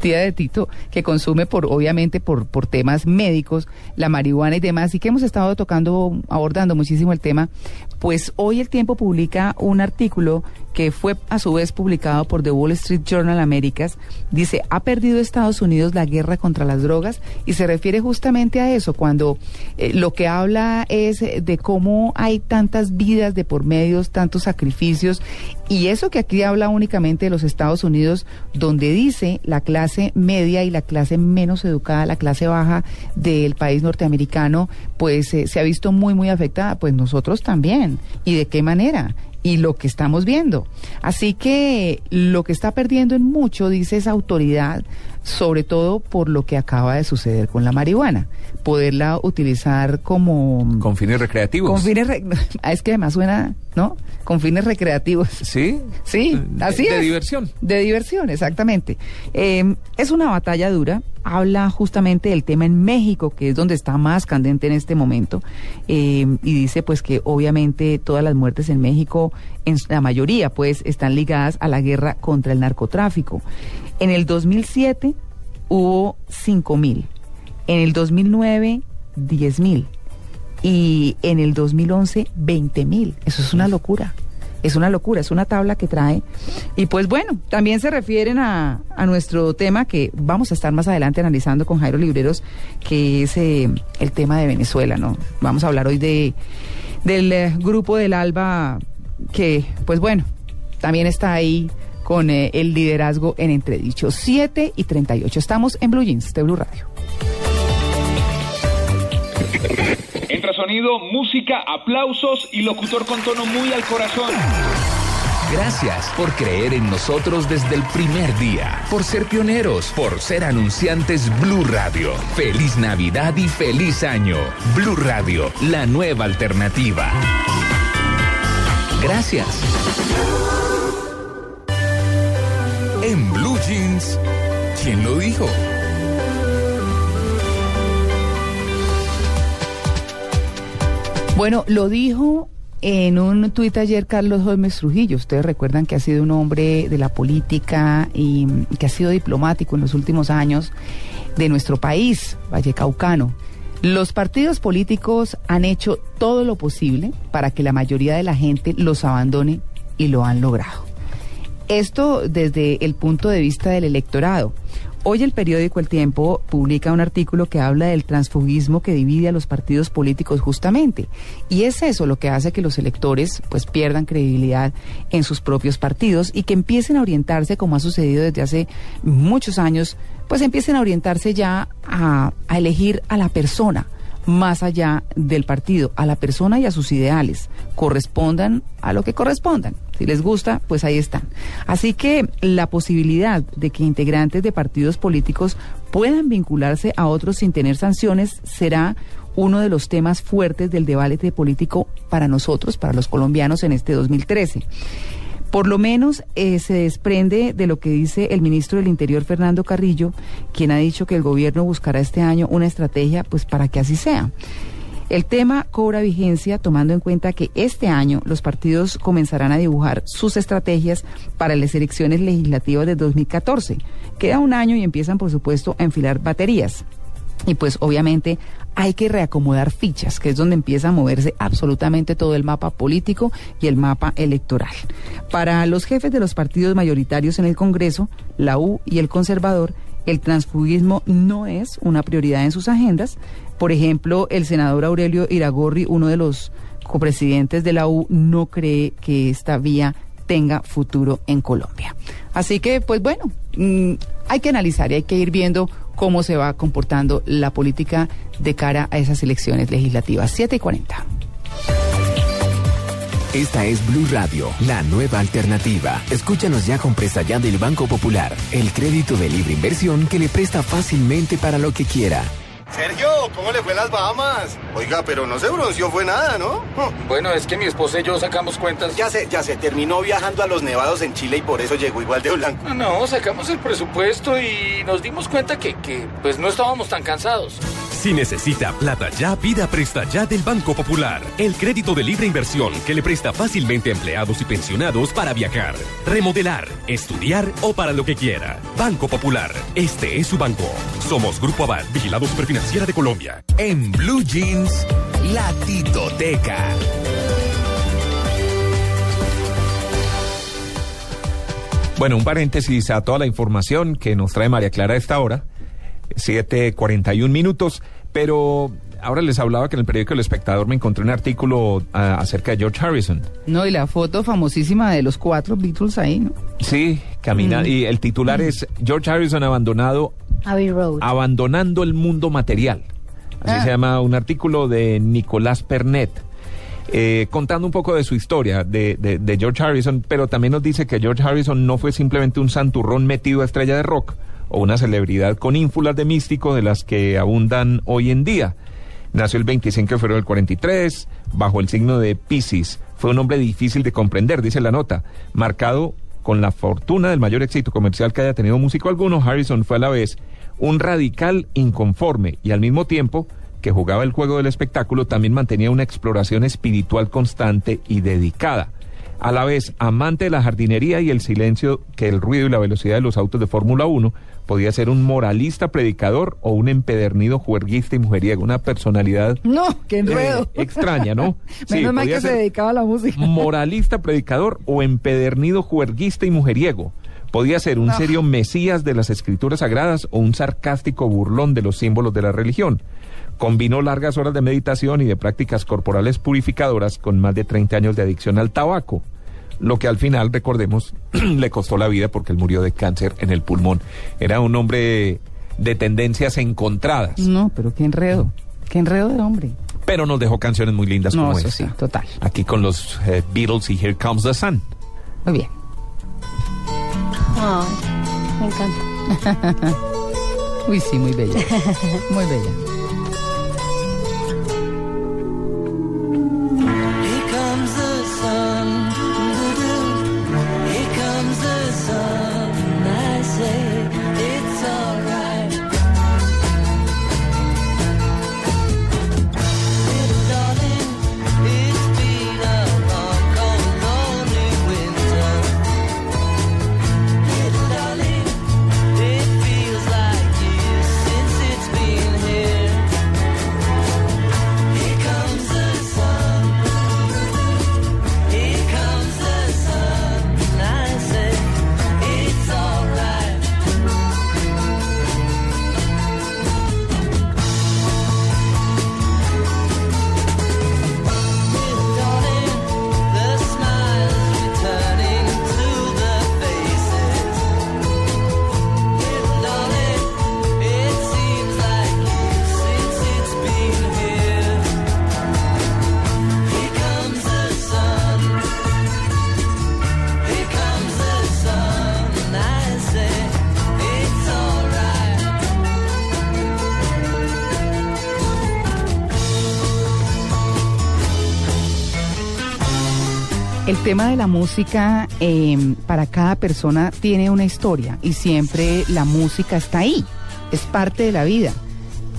tía de Tito, que consume por, obviamente, por, por temas médicos, la marihuana y demás, y que hemos estado tocando, abordando muchísimo el tema. Pues hoy el tiempo publica un artículo que fue a su vez publicado por The Wall Street Journal Américas, dice, ha perdido Estados Unidos la guerra contra las drogas y se refiere justamente a eso, cuando eh, lo que habla es de cómo hay tantas vidas de por medios, tantos sacrificios, y eso que aquí habla únicamente de los Estados Unidos, donde dice la clase media y la clase menos educada, la clase baja del país norteamericano, pues eh, se ha visto muy, muy afectada, pues nosotros también. ¿Y de qué manera? Y lo que estamos viendo. Así que lo que está perdiendo en mucho, dice esa autoridad, sobre todo por lo que acaba de suceder con la marihuana, poderla utilizar como... Con fines recreativos. Con fines... re- es que además suena, ¿no? Con fines recreativos. Sí. Sí, De- así de es. diversión. De diversión, exactamente. Eh, es una batalla dura habla justamente del tema en México, que es donde está más candente en este momento, eh, y dice pues que obviamente todas las muertes en México, en la mayoría pues, están ligadas a la guerra contra el narcotráfico. En el 2007 hubo 5 mil, en el 2009 10 mil y en el 2011 20 mil. Eso es una locura. Es una locura, es una tabla que trae. Y pues bueno, también se refieren a, a nuestro tema que vamos a estar más adelante analizando con Jairo Libreros, que es eh, el tema de Venezuela, ¿no? Vamos a hablar hoy de del eh, grupo del ALBA que, pues bueno, también está ahí con eh, el liderazgo en entredicho. 7 y 38. Estamos en Blue Jeans de Blue Radio. Entra sonido, música, aplausos y locutor con tono muy al corazón. Gracias por creer en nosotros desde el primer día, por ser pioneros, por ser anunciantes Blue Radio. Feliz Navidad y feliz año. Blue Radio, la nueva alternativa. Gracias. En Blue Jeans, ¿quién lo dijo? Bueno, lo dijo en un tuit ayer Carlos Gómez Trujillo. Ustedes recuerdan que ha sido un hombre de la política y que ha sido diplomático en los últimos años de nuestro país, Vallecaucano. Los partidos políticos han hecho todo lo posible para que la mayoría de la gente los abandone y lo han logrado. Esto desde el punto de vista del electorado. Hoy el periódico El Tiempo publica un artículo que habla del transfugismo que divide a los partidos políticos justamente. Y es eso lo que hace que los electores pues pierdan credibilidad en sus propios partidos y que empiecen a orientarse, como ha sucedido desde hace muchos años, pues empiecen a orientarse ya a, a elegir a la persona más allá del partido, a la persona y a sus ideales. Correspondan a lo que correspondan. Si les gusta, pues ahí están. Así que la posibilidad de que integrantes de partidos políticos puedan vincularse a otros sin tener sanciones será uno de los temas fuertes del debate político para nosotros, para los colombianos en este 2013. Por lo menos eh, se desprende de lo que dice el ministro del Interior, Fernando Carrillo, quien ha dicho que el gobierno buscará este año una estrategia pues para que así sea. El tema cobra vigencia tomando en cuenta que este año los partidos comenzarán a dibujar sus estrategias para las elecciones legislativas de 2014. Queda un año y empiezan, por supuesto, a enfilar baterías. Y pues obviamente hay que reacomodar fichas, que es donde empieza a moverse absolutamente todo el mapa político y el mapa electoral. Para los jefes de los partidos mayoritarios en el Congreso, la U y el conservador, el transfugismo no es una prioridad en sus agendas. Por ejemplo, el senador Aurelio Iragorri, uno de los copresidentes de la U, no cree que esta vía tenga futuro en Colombia. Así que, pues bueno, mm, hay que analizar y hay que ir viendo cómo se va comportando la política de cara a esas elecciones legislativas. 7 y 40. Esta es Blue Radio, la nueva alternativa. Escúchanos ya con presta ya del Banco Popular, el crédito de libre inversión que le presta fácilmente para lo que quiera. Sergio, ¿cómo le fue en las Bahamas? Oiga, pero no se bronceó, fue nada, ¿no? Bueno, es que mi esposa y yo sacamos cuentas. Ya sé, ya se terminó viajando a los nevados en Chile y por eso llegó igual de blanco. No, sacamos el presupuesto y nos dimos cuenta que, que pues no estábamos tan cansados. Si necesita plata ya, pida Presta Ya del Banco Popular. El crédito de libre inversión que le presta fácilmente a empleados y pensionados para viajar, remodelar, estudiar o para lo que quiera. Banco Popular. Este es su banco. Somos Grupo Aval, Vigilado Superfinanciera de Colombia. En Blue Jeans, la Titoteca. Bueno, un paréntesis a toda la información que nos trae María Clara a esta hora. 7.41 minutos, pero ahora les hablaba que en el periódico El Espectador me encontré un artículo ah, acerca de George Harrison. No, y la foto famosísima de los cuatro Beatles ahí, ¿no? Sí, camina, Mm. y el titular es George Harrison abandonado, Abbey Road. abandonando el mundo material. Así Ah. se llama un artículo de Nicolás Pernet. eh, contando un poco de su historia de, de- de George Harrison, pero también nos dice que George Harrison no fue simplemente un santurrón metido a estrella de rock o una celebridad con ínfulas de místico de las que abundan hoy en día. Nació el 25 de febrero del 43, bajo el signo de Pisces. Fue un hombre difícil de comprender, dice la nota, marcado con la fortuna del mayor éxito comercial que haya tenido músico alguno. Harrison fue a la vez Un radical inconforme y al mismo tiempo que jugaba el juego del espectáculo, también mantenía una exploración espiritual constante y dedicada. A la vez, amante de la jardinería y el silencio que el ruido y la velocidad de los autos de Fórmula 1, podía ser un moralista predicador o un empedernido juerguista y mujeriego, una personalidad No, qué enredo. eh, extraña, ¿no? Menos mal que se dedicaba a la música. Moralista predicador o empedernido juerguista y mujeriego. Podía ser un No. serio mesías de las escrituras sagradas o un sarcástico burlón de los símbolos de la religión. Combinó largas horas de meditación y de prácticas corporales purificadoras con más de 30 años de adicción al tabaco, lo que al final, recordemos, le costó la vida porque él murió de cáncer en el pulmón. Era un hombre de tendencias encontradas, No, pero qué enredo. Qué enredo de hombre. pero nos dejó canciones muy lindas No, como eso esta. sí, total. Aquí con los eh, Beatles y Here Comes the Sun. Muy bien. Ay, me encanta. Uy, sí, muy bella. Muy bella. Tema de la música eh, para cada persona tiene una historia y siempre la música está ahí, es parte de la vida.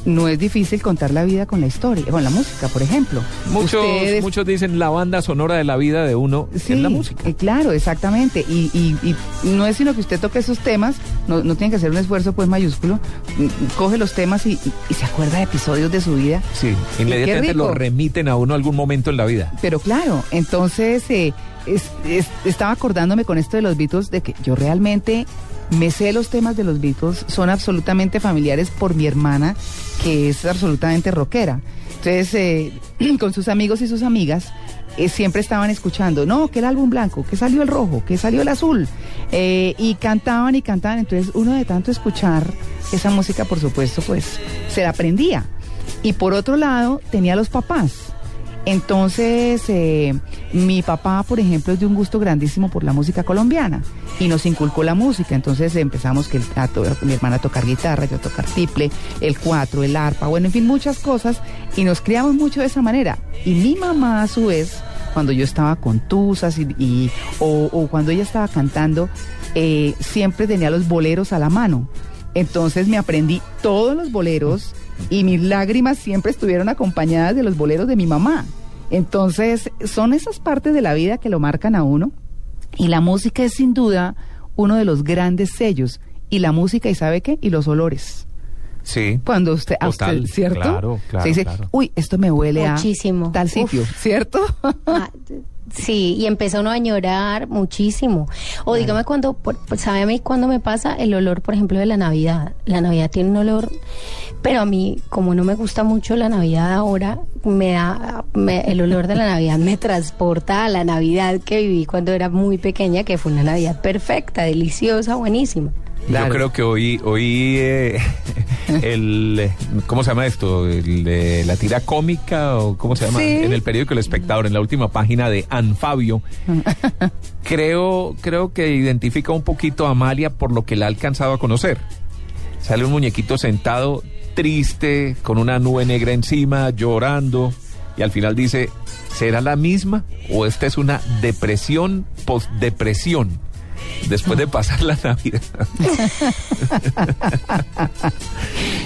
No es difícil contar la vida con la historia, con la música, por ejemplo. Muchos, Ustedes- muchos dicen la banda sonora de la vida de uno Sí, es la música. eh, claro, exactamente. Y, y- y no es sino que usted toque esos temas, no, no tiene que hacer un esfuerzo pues mayúsculo, mm, coge los temas y, y- se acuerda de episodios de su vida. Sí, inmediatamente lo remiten a uno a algún momento en la vida. Pero claro, entonces eh, es- es- estaba acordándome con esto de los Beatles de que yo realmente me sé los temas de los Beatles, son absolutamente familiares por mi hermana, que es absolutamente rockera. Entonces, eh, con sus amigos y sus amigas, eh, siempre estaban escuchando, no, que el álbum blanco, que salió el rojo, que salió el azul, eh, y cantaban y cantaban. Entonces, uno de tanto escuchar esa música, por supuesto, pues se la aprendía. Y por otro lado, tenía los papás. Entonces, eh, mi papá, por ejemplo, es de un gusto grandísimo por la música colombiana y nos inculcó la música. Entonces empezamos que a to- mi hermana a tocar guitarra, yo a tocar tiple, el cuatro, el arpa, bueno, en fin, muchas cosas y nos criamos mucho de esa manera. Y mi mamá, a su vez, cuando yo estaba con tusas y, y- o, o cuando ella estaba cantando, eh, siempre tenía los boleros a la mano. Entonces me aprendí todos los boleros y mis lágrimas siempre estuvieron acompañadas de los boleros de mi mamá. Entonces son esas partes de la vida que lo marcan a uno y la música es sin duda uno de los grandes sellos. Y la música, ¿y sabe qué? Y los olores. Sí. Cuando usted, a Total, usted, ¿cierto? claro, claro, Se dice, claro. uy, esto me huele Muchísimo. a tal sitio, Uf. ¿cierto? Sí, y empieza uno a añorar muchísimo. O dígame cuando, por- ¿sabe a mí cuando me pasa el olor, por ejemplo, de la Navidad? La Navidad tiene un olor, pero a mí, como no me gusta mucho la Navidad ahora, me da, me- el olor de la Navidad me transporta a la Navidad que viví cuando era muy pequeña, que fue una Navidad perfecta, deliciosa, buenísima. Yo creo que hoy, hoy eh, el, ¿cómo se llama esto? El, la tira cómica o cómo se llama? Sí. En el periódico El Espectador, en la última página de Anfabio, creo, creo que identifica un poquito a Amalia por lo que la ha alcanzado a conocer. Sale un muñequito sentado, triste, con una nube negra encima, llorando, y al final dice, ¿será la misma o esta es una depresión post-depresión? Después de pasar la Navidad.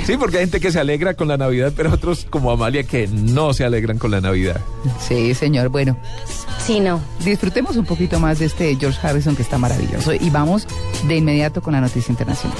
sí, porque hay gente que se alegra con la Navidad, pero otros como Amalia que no se alegran con la Navidad. Sí, señor. Bueno, Sí, no. disfrutemos un poquito más de este George Harrison que está maravilloso. Y vamos de inmediato con la noticia internacional.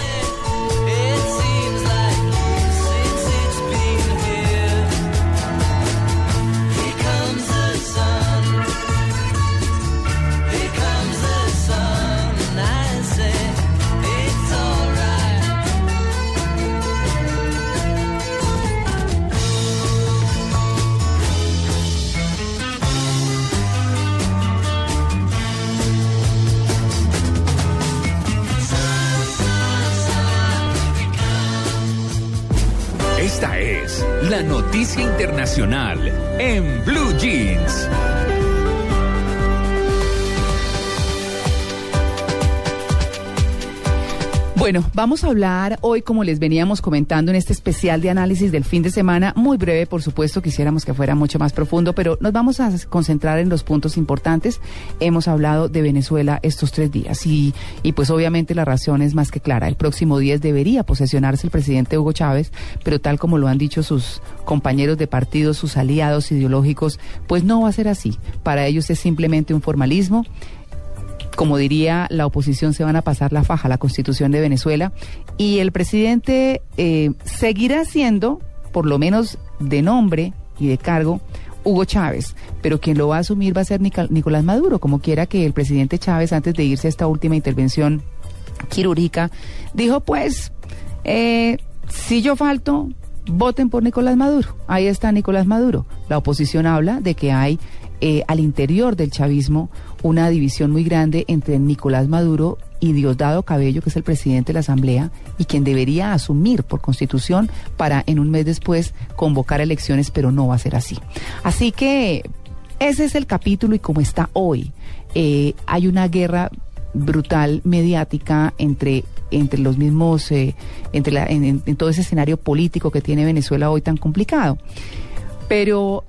En Blue Jeans. Bueno, vamos a hablar hoy, como les veníamos comentando en este especial de análisis del fin de semana, muy breve, por supuesto, quisiéramos que fuera mucho más profundo, pero nos vamos a concentrar en los puntos importantes. Hemos hablado de Venezuela estos tres días y, y pues obviamente la razón es más que clara. El próximo 10 debería posesionarse el presidente Hugo Chávez, pero tal como lo han dicho sus compañeros de partido, sus aliados ideológicos, pues no va a ser así. Para ellos es simplemente un formalismo como diría la oposición, se van a pasar la faja la constitución de Venezuela y el presidente eh, seguirá siendo, por lo menos de nombre y de cargo, Hugo Chávez, pero quien lo va a asumir va a ser Nicolás Maduro, como quiera que el presidente Chávez, antes de irse a esta última intervención quirúrgica, dijo pues, eh, si yo falto, voten por Nicolás Maduro. Ahí está Nicolás Maduro. La oposición habla de que hay eh, al interior del chavismo una división muy grande entre Nicolás Maduro y Diosdado Cabello, que es el presidente de la Asamblea y quien debería asumir por constitución para en un mes después convocar elecciones, pero no va a ser así. Así que ese es el capítulo y como está hoy, eh, hay una guerra brutal mediática entre entre los mismos eh, entre la, en, todo ese escenario político que tiene Venezuela hoy tan complicado pero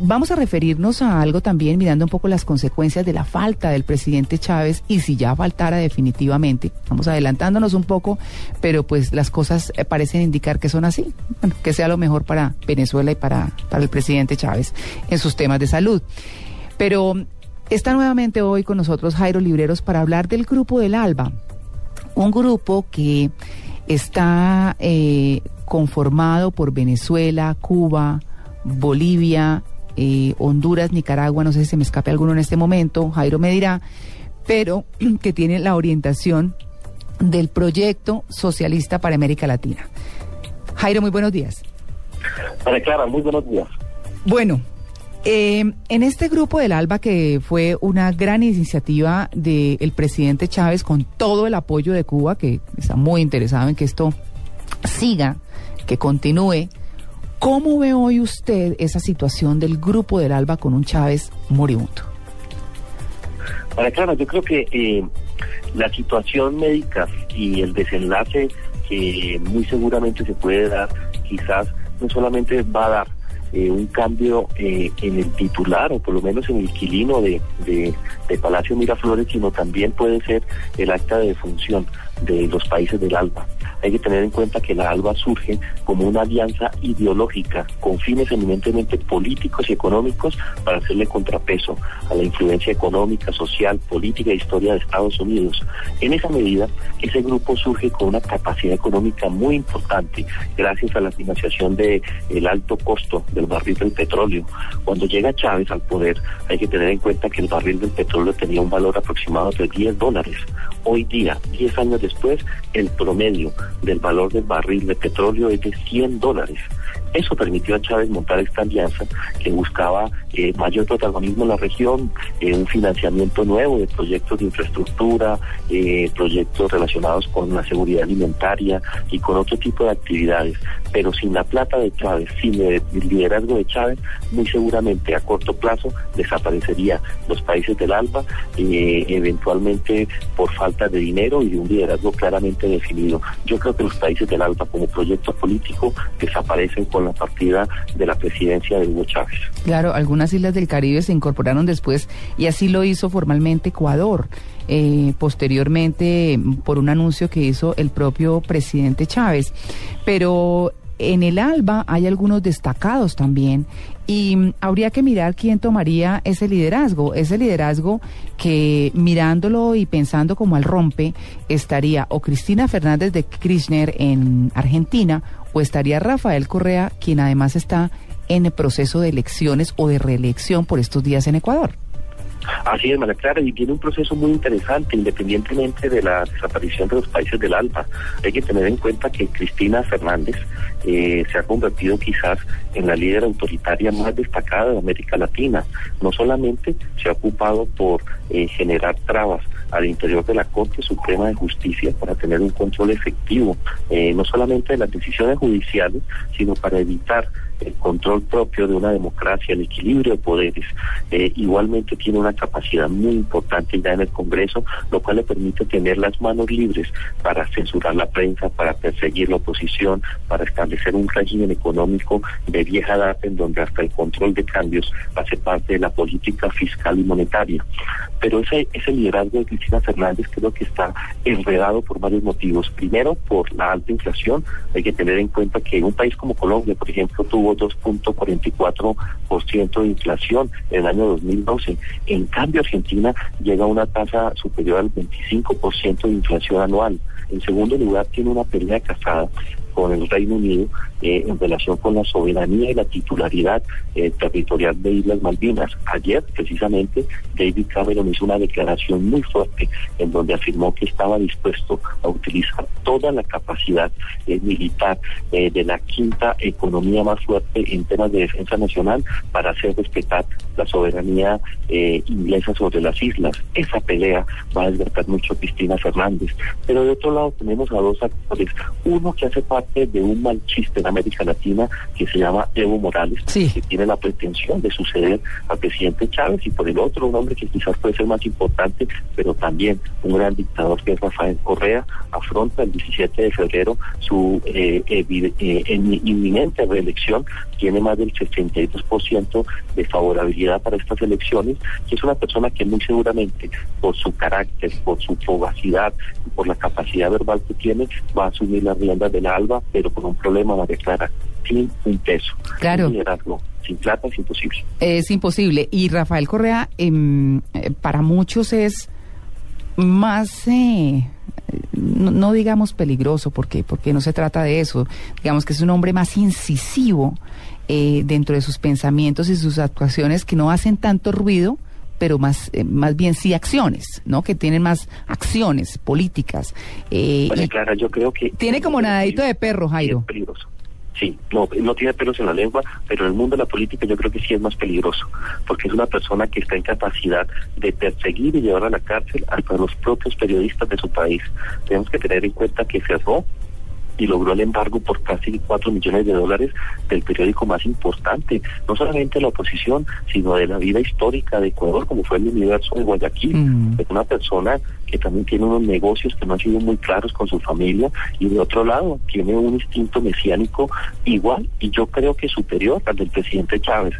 vamos a referirnos a algo también mirando un poco las consecuencias de la falta del presidente Chávez y si ya faltara definitivamente. Vamos adelantándonos un poco, pero pues las cosas eh, parecen indicar que son así. Bueno, que sea lo mejor para Venezuela y para, para el presidente Chávez en sus temas de salud. Pero está nuevamente hoy con nosotros Jairo Libreros para hablar del grupo del ALBA, un grupo que está eh, conformado por Venezuela, Cuba, Bolivia, eh, Honduras, Nicaragua, no sé si se me escape alguno en este momento, Jairo me dirá, pero que tiene la orientación del proyecto socialista para América Latina. Jairo, muy buenos días. Clara, muy buenos días. Bueno, eh, en este grupo del ALBA, que fue una gran iniciativa del presidente Chávez con todo el apoyo de Cuba, que está muy interesado en que esto siga, que continúe, ¿cómo ve hoy usted esa situación del grupo del ALBA con un Chávez moribundo? María Clara, yo creo que eh, la situación médica y el desenlace que muy seguramente se puede dar, quizás no solamente va a dar eh, un cambio eh, en el titular o por lo menos en el inquilino de, de, de Palacio Miraflores, sino también puede ser el acta de defunción de los países del ALBA. Hay que tener en cuenta que la ALBA surge como una alianza ideológica con fines eminentemente políticos y económicos para hacerle contrapeso a la influencia económica, social, política e historia de Estados Unidos. En esa medida, ese grupo surge con una capacidad económica muy importante gracias a la financiación del el alto costo del barril del petróleo. Cuando llega Chávez al poder, hay que tener en cuenta que el barril del petróleo tenía un valor aproximado de 10 dólares. Hoy día, 10 años después, el promedio del valor del barril de petróleo es de 100 dólares. Eso permitió a Chávez montar esta alianza que buscaba eh, mayor protagonismo en la región, eh, un financiamiento nuevo de proyectos de infraestructura, eh, proyectos relacionados con la seguridad alimentaria y con otro tipo de actividades. Pero sin la plata de Chávez, sin el liderazgo de Chávez, muy seguramente a corto plazo desaparecería los países del ALBA, eh, eventualmente por falta de dinero y de un liderazgo claramente definido. Yo creo que los países del ALBA como proyecto político desaparecen con la partida de la presidencia de Hugo Chávez. Claro, algunas islas del Caribe se incorporaron después y así lo hizo formalmente Ecuador. eh, posteriormente por un anuncio que hizo el propio presidente Chávez. Pero en el ALBA hay algunos destacados también y mm, habría que mirar quién tomaría ese liderazgo, ese liderazgo que mirándolo y pensando como al rompe estaría o Cristina Fernández de Kirchner en Argentina o estaría Rafael Correa, quien además está en el proceso de elecciones o de reelección por estos días en Ecuador. Así es, María Clara, y tiene un proceso muy interesante, independientemente de la desaparición de los países del ALBA. Hay que tener en cuenta que Cristina Fernández eh, se ha convertido quizás en la líder autoritaria más destacada de América Latina. No solamente se ha ocupado por eh, generar trabas al interior de la Corte Suprema de Justicia para tener un control efectivo, eh, no solamente de las decisiones judiciales, sino para evitar el control propio de una democracia, el equilibrio de poderes. Eh, igualmente tiene una capacidad muy importante ya en el Congreso, lo cual le permite tener las manos libres para censurar la prensa, para perseguir la oposición, para establecer un régimen económico de vieja data en donde hasta el control de cambios hace parte de la política fiscal y monetaria. Pero ese, ese liderazgo de Cristina Fernández creo que está enredado por varios motivos. Primero, por la alta inflación. Hay que tener en cuenta que un país como Colombia, por ejemplo, tuvo 2.44% de inflación en el año 2012. En cambio, Argentina llega a una tasa superior al 25% de inflación anual. En segundo lugar, tiene una pelea casada con el Reino Unido eh, en relación con la soberanía y la titularidad eh, territorial de Islas Malvinas. Ayer, precisamente, David Cameron hizo una declaración muy fuerte en donde afirmó que estaba dispuesto a utilizar toda la capacidad eh, militar eh, de la quinta economía más fuerte en temas de defensa nacional para hacer respetar la soberanía eh, inglesa sobre las islas. Esa pelea va a desgastar mucho a Cristina Fernández. Pero de otro lado tenemos a dos actores. Uno que hace parte de un mal chiste en América Latina que se llama Evo Morales, que tiene la pretensión de suceder al presidente Chávez, y por el otro un hombre que quizás puede ser más importante, pero también un gran dictador que es Rafael Correa, afronta el 17 de febrero su eh, eh, en- inminente reelección, tiene más del 62% de favorabilidad para estas elecciones, y es una persona que muy seguramente, por su carácter, por su fugacidad, por la capacidad verbal que tiene, va a asumir las riendas de la Pero con un problema, María Clara, sin un peso. Claro. Sin liderazgo, sin plata es imposible. Es imposible. Y Rafael Correa, em, eh, para muchos es más, eh, no, no digamos peligroso, porque, porque no se trata de eso. Digamos que es un hombre más incisivo eh, dentro de sus pensamientos y sus actuaciones que no hacen tanto ruido pero más, eh, más bien sí acciones, ¿no? Que tienen más acciones políticas. Eh, y Clara, yo creo que... tiene como nadadito de perro, Jairo. es peligroso. Sí, no, no tiene pelos en la lengua, pero en el mundo de la política yo creo que sí es más peligroso, porque es una persona que está en capacidad de perseguir y llevar a la cárcel hasta los propios periodistas de su país. Tenemos que tener en cuenta que cerró y logró el embargo por casi 4 millones de dólares del periódico más importante, no solamente de la oposición, sino de la vida histórica de Ecuador, como fue el universo de Guayaquil. Es una persona que también tiene unos negocios que no han sido muy claros con su familia y de otro lado tiene un instinto mesiánico igual y yo creo que superior al del presidente Chávez.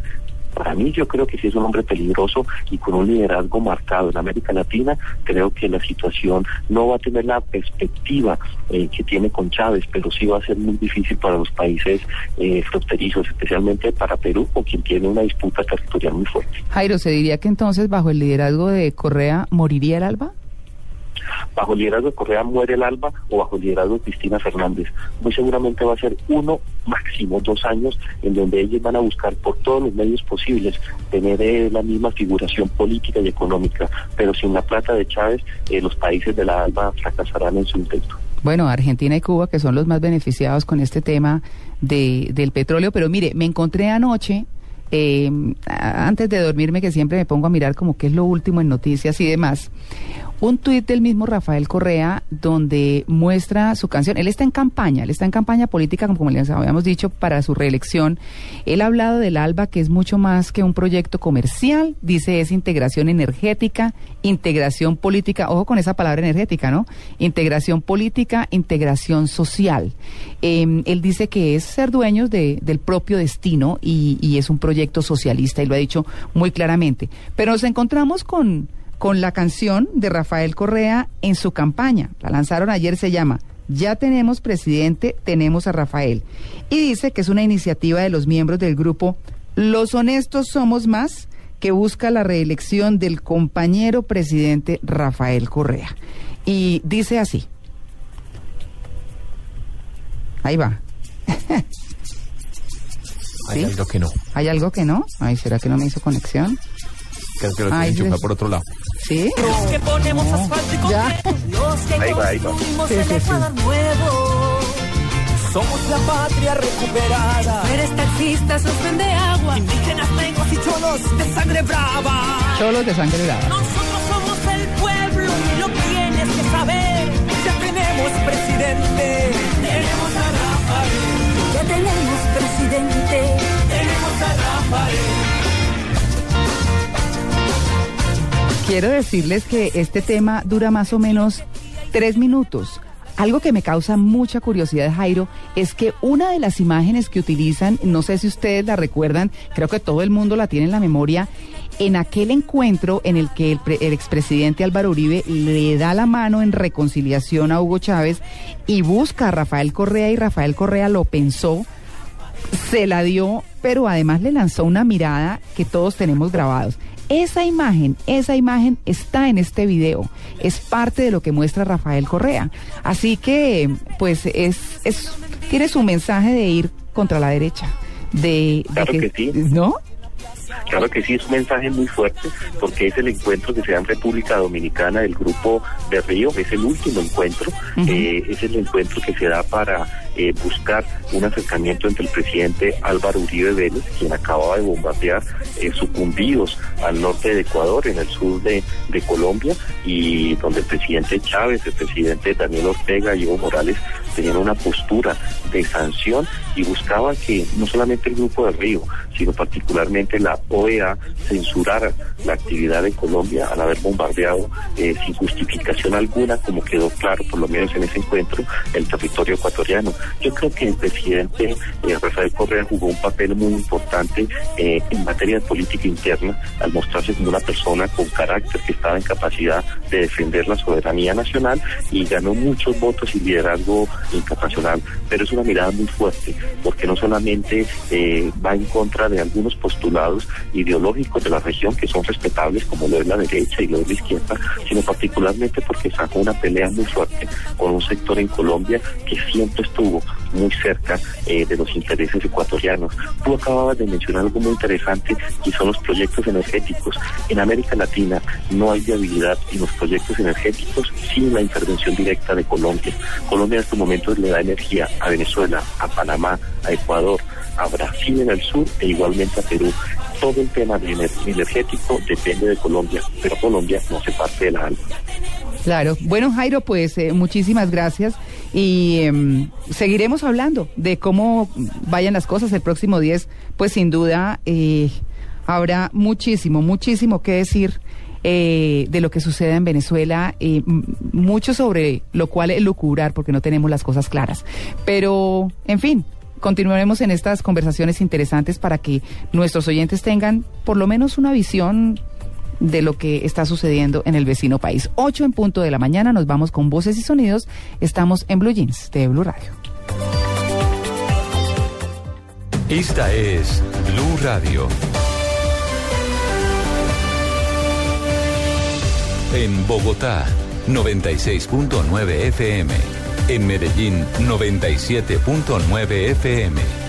Para mí yo creo que sí es un hombre peligroso y con un liderazgo marcado en América Latina, creo que la situación no va a tener la perspectiva eh, que tiene con Chávez, pero sí va a ser muy difícil para los países eh, fronterizos, especialmente para Perú, con quien tiene una disputa territorial muy fuerte. Jairo, ¿se diría que entonces bajo el liderazgo de Correa moriría el Alba? Bajo el liderazgo de Correa muere el Alba o bajo el liderazgo de Cristina Fernández. Muy seguramente va a ser uno, máximo dos años, en donde ellos van a buscar por todos los medios posibles tener eh, la misma figuración política y económica, pero sin la plata de Chávez, eh, los países de la Alba fracasarán en su intento. Bueno, Argentina y Cuba, que son los más beneficiados con este tema de, del petróleo. Pero mire, me encontré anoche, eh, antes de dormirme, que siempre me pongo a mirar como qué es lo último en noticias y demás, un tuit del mismo Rafael Correa donde muestra su canción. Él está en campaña, él está en campaña política, como les habíamos dicho, para su reelección. Él ha hablado del ALBA, que es mucho más que un proyecto comercial, dice es integración energética, integración política, ojo con esa palabra energética, ¿no? Integración política, integración social. Eh, él dice que es ser dueños de- del propio destino y es un proyecto socialista y lo ha dicho muy claramente. Pero nos encontramos con, con la canción de Rafael Correa en su campaña. La lanzaron ayer, se llama Ya tenemos presidente, tenemos a Rafael. Y dice que es una iniciativa de los miembros del grupo Los Honestos Somos Más que busca la reelección del compañero presidente Rafael Correa. Y dice así. Ahí va. Hay algo que no. ¿Hay algo que no? Ay, ¿será que no me hizo conexión? Creo que lo Ay, tienen por otro lado. ¿Sí? Los que ponemos asfalto y concreto, los que Ahí va, ahí va. construimos Sí, el sí, sí. Ecuador nuevo. Somos la patria recuperada. Eres taxista, sostén de agua. Indígenas, negros y cholos de sangre brava. Cholos de sangre brava. Nosotros somos el pueblo, lo tienes que saber. Ya tenemos presidente. Tenemos a Rafael. Ya tenemos presidente. Tenemos a Rafael. Quiero decirles que este tema dura más o menos tres minutos. Algo que me causa mucha curiosidad, Jairo, es que una de las imágenes que utilizan, no sé si ustedes la recuerdan, creo que todo el mundo la tiene en la memoria, en aquel encuentro en el que el, pre- el expresidente Álvaro Uribe le da la mano en reconciliación a Hugo Chávez y busca a Rafael Correa y Rafael Correa lo pensó, se la dio, pero además le lanzó una mirada que todos tenemos grabados. Esa imagen, esa imagen está en este video, es parte de lo que muestra Rafael Correa. Así que, pues, es, es tiene su mensaje de ir contra la derecha, de, de Claro que sí. ¿no? Claro que sí, es un mensaje muy fuerte porque es el encuentro que se da en República Dominicana del Grupo de Río, es el último encuentro, eh, es el encuentro que se da para eh, buscar un acercamiento entre el presidente Álvaro Uribe Vélez, quien acababa de bombardear eh, sucumbidos al norte de Ecuador, en el sur de, Colombia, y donde el presidente Chávez, el presidente Daniel Ortega y Evo Morales tenían una postura de sanción y buscaban que no solamente el Grupo de Río, sino particularmente la OEA censurara la actividad de Colombia al haber bombardeado eh, sin justificación alguna, como quedó claro por lo menos en ese encuentro, el territorio ecuatoriano. Yo creo que el presidente eh, Rafael Correa jugó un papel muy importante eh, en materia de política interna al mostrarse como una persona con carácter que estaba en capacidad de defender la soberanía nacional y ganó muchos votos y liderazgo internacional. Pero es una mirada muy fuerte porque no solamente eh, va en contra de algunos postulados ideológicos de la región que son respetables como lo es la derecha y lo es la izquierda, sino particularmente porque sacó una pelea muy fuerte con un sector en Colombia que siempre estuvo muy cerca eh, de los intereses ecuatorianos. Tú acababas de mencionar algo muy interesante y son los proyectos energéticos. En América Latina no hay viabilidad en los proyectos energéticos sin la intervención directa de Colombia. Colombia en estos momentos le da energía a Venezuela, a Panamá, a Ecuador, a Brasil en el sur e igualmente a Perú. Todo el tema de ener- energético depende de Colombia, pero Colombia no hace parte de la ALBA. Claro. Bueno, Jairo, pues eh, muchísimas gracias y em, seguiremos hablando de cómo vayan las cosas el próximo 10. Pues sin duda eh, habrá muchísimo, muchísimo que decir eh, de lo que sucede en Venezuela, eh, mucho sobre lo cual elucubrar porque no tenemos las cosas claras. Pero, en fin. Continuaremos en estas conversaciones interesantes para que nuestros oyentes tengan por lo menos una visión de lo que está sucediendo en el vecino país. 8 en punto de la mañana, nos vamos con voces y sonidos. Estamos en Blue Jeans de Blue Radio. Esta es Blue Radio. En Bogotá, 96.9 FM. En Medellín, 97.9 FM.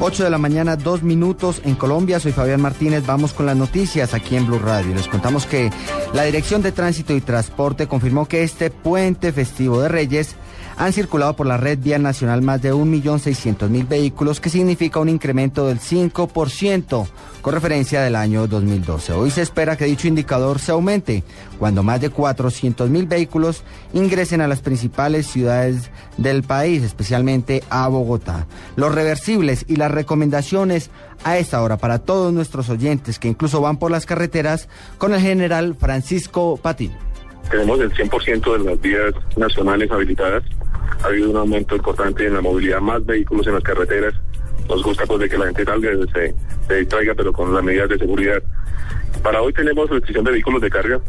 8 de la mañana, dos minutos en Colombia. Soy Fabián Martínez. Vamos con las noticias aquí en Blue Radio. Les contamos que la Dirección de Tránsito y Transporte confirmó que este puente festivo de Reyes han circulado por la red vial nacional más de 1.600.000 vehículos, que significa un incremento del 5% con referencia del año 2012. Hoy se espera que dicho indicador se aumente cuando más de 400.000 vehículos ingresen a las principales ciudades del país, especialmente a Bogotá. Los reversibles y las recomendaciones a esta hora para todos nuestros oyentes que incluso van por las carreteras con el general Francisco Patín. Tenemos el 100% de las vías nacionales habilitadas ha habido un aumento importante en la movilidad, más vehículos en las carreteras. Nos gusta pues de que la gente salga, se, se distraiga, pero con las medidas de seguridad. Para hoy tenemos restricción de vehículos de carga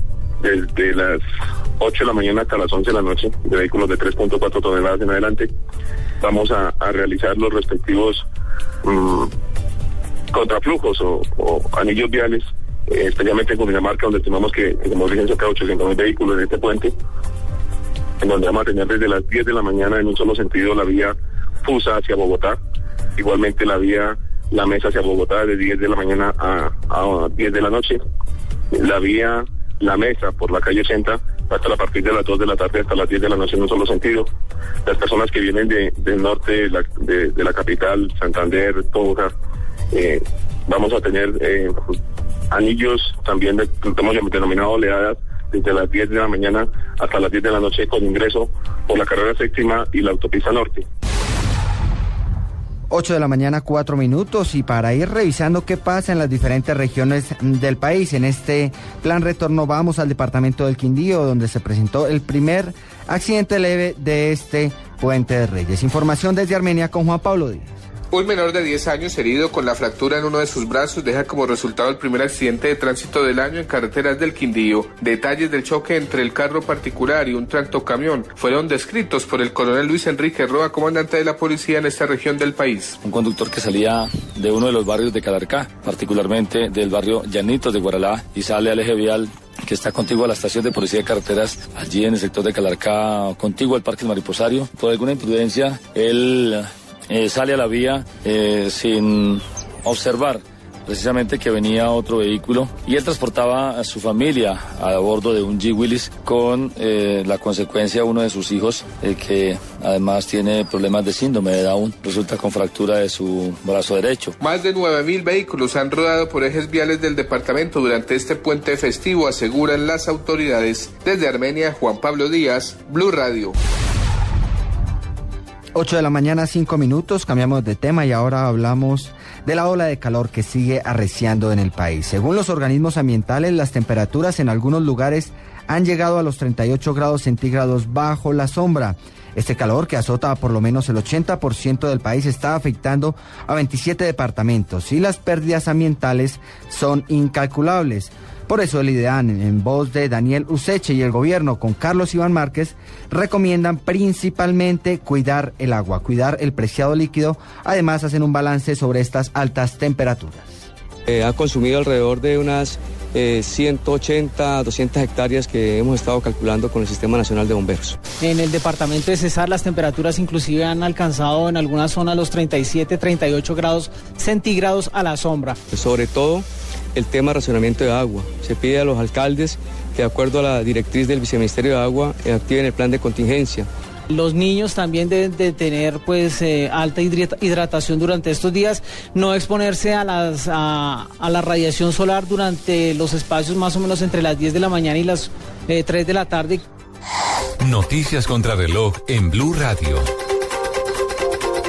desde las 8 de la mañana hasta las 11 de la noche, de vehículos de 3.4 toneladas en adelante. Vamos a, realizar los respectivos mm, contraflujos o, anillos viales, eh, especialmente en Cundinamarca, donde estimamos que tenemos vigencia cerca de 800 mil vehículos en este puente en donde vamos a tener desde las 10 de la mañana en un solo sentido la vía Fusa hacia Bogotá, igualmente la vía La Mesa hacia Bogotá de 10 de la mañana a, a 10 de la noche, la vía La Mesa por la calle 80 hasta a partir de las 2 de la tarde hasta las 10 de la noche en un solo sentido. Las personas que vienen de, del norte de la, capital, Santander, Tunja, eh, vamos a tener eh, anillos también de, hemos denominado oleadas desde las 10 de la mañana hasta las 10 de la noche con ingreso por la carrera séptima y la autopista norte. 8 de la mañana, 4 minutos, y para ir revisando qué pasa en las diferentes regiones del país, en este plan retorno vamos al departamento del Quindío, donde se presentó el primer accidente leve de este puente de Reyes. Información desde Armenia con Juan Pablo Díaz. Un menor de 10 años herido con la fractura en uno de sus brazos deja como resultado el primer accidente de tránsito del año en carreteras del Quindío. Detalles del choque entre el carro particular y un tractocamión fueron descritos por el coronel Luis Enrique Roa, comandante de la policía en esta región del país. Un conductor que salía de uno de los barrios de Calarcá, particularmente del barrio Llanitos de Guaralá, y sale al eje vial que está contiguo a la estación de policía de carreteras, allí en el sector de Calarcá, contiguo al Parque Mariposario. Por alguna imprudencia, él eh, sale a la vía eh, sin observar precisamente que venía otro vehículo y él transportaba a su familia a bordo de un G Willis con eh, la consecuencia uno de sus hijos que además tiene problemas de síndrome de Down, resulta con fractura de su brazo derecho. Más de 9.000 vehículos han rodado por ejes viales del departamento durante este puente festivo, aseguran las autoridades. Desde Armenia, Juan Pablo Díaz, Blue Radio. 8 de la mañana, 5 minutos, cambiamos de tema y ahora hablamos de la ola de calor que sigue arreciando en el país. Según los organismos ambientales, las temperaturas en algunos lugares han llegado a los 38 grados centígrados bajo la sombra. Este calor que azota a por lo menos el 80% del país está afectando a 27 departamentos y las pérdidas ambientales son incalculables. Por eso el IDEAN, en voz de Daniel Useche y el gobierno con Carlos Iván Márquez, recomiendan principalmente cuidar el agua, cuidar el preciado líquido. Además, hacen un balance sobre estas altas temperaturas. Eh, ha consumido alrededor de unas 180, eh, 200 hectáreas que hemos estado calculando con el Sistema Nacional de Bomberos. En el departamento de Cesar las temperaturas inclusive han alcanzado en algunas zonas los 37, 38 grados centígrados a la sombra. Sobre todo el tema de racionamiento de agua. Se pide a los alcaldes que de acuerdo a la directriz del Viceministerio de Agua eh, activen el plan de contingencia. Los niños también deben de tener pues eh, alta hidratación durante estos días, no exponerse a, las, a, la radiación solar durante los espacios más o menos entre las 10 de la mañana y las 3 eh, de la tarde. Noticias contra reloj en Blue Radio.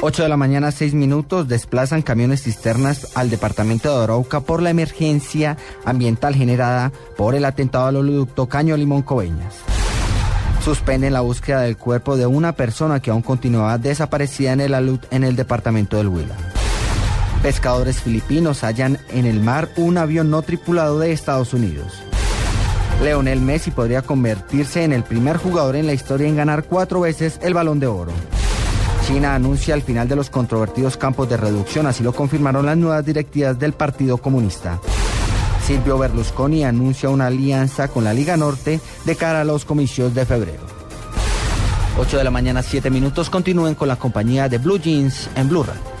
8 de la mañana, 6 minutos, desplazan camiones cisternas al departamento de Arauca por la emergencia ambiental generada por el atentado al oleoducto Caño Limón Coveñas. Suspenden la búsqueda del cuerpo de una persona que aún continuaba desaparecida en el alud en el departamento del Huila. Pescadores filipinos hallan en el mar un avión no tripulado de Estados Unidos. Leonel Messi podría convertirse en el primer jugador en la historia en ganar cuatro veces el balón de oro. China anuncia el final de los controvertidos campos de reducción, así lo confirmaron las nuevas directivas del Partido Comunista. Silvio Berlusconi anuncia una alianza con la Liga Norte de cara a los comicios de febrero. 8 de la mañana, 7 minutos. Continúen con la compañía de Blue Jeans en Blue Radio.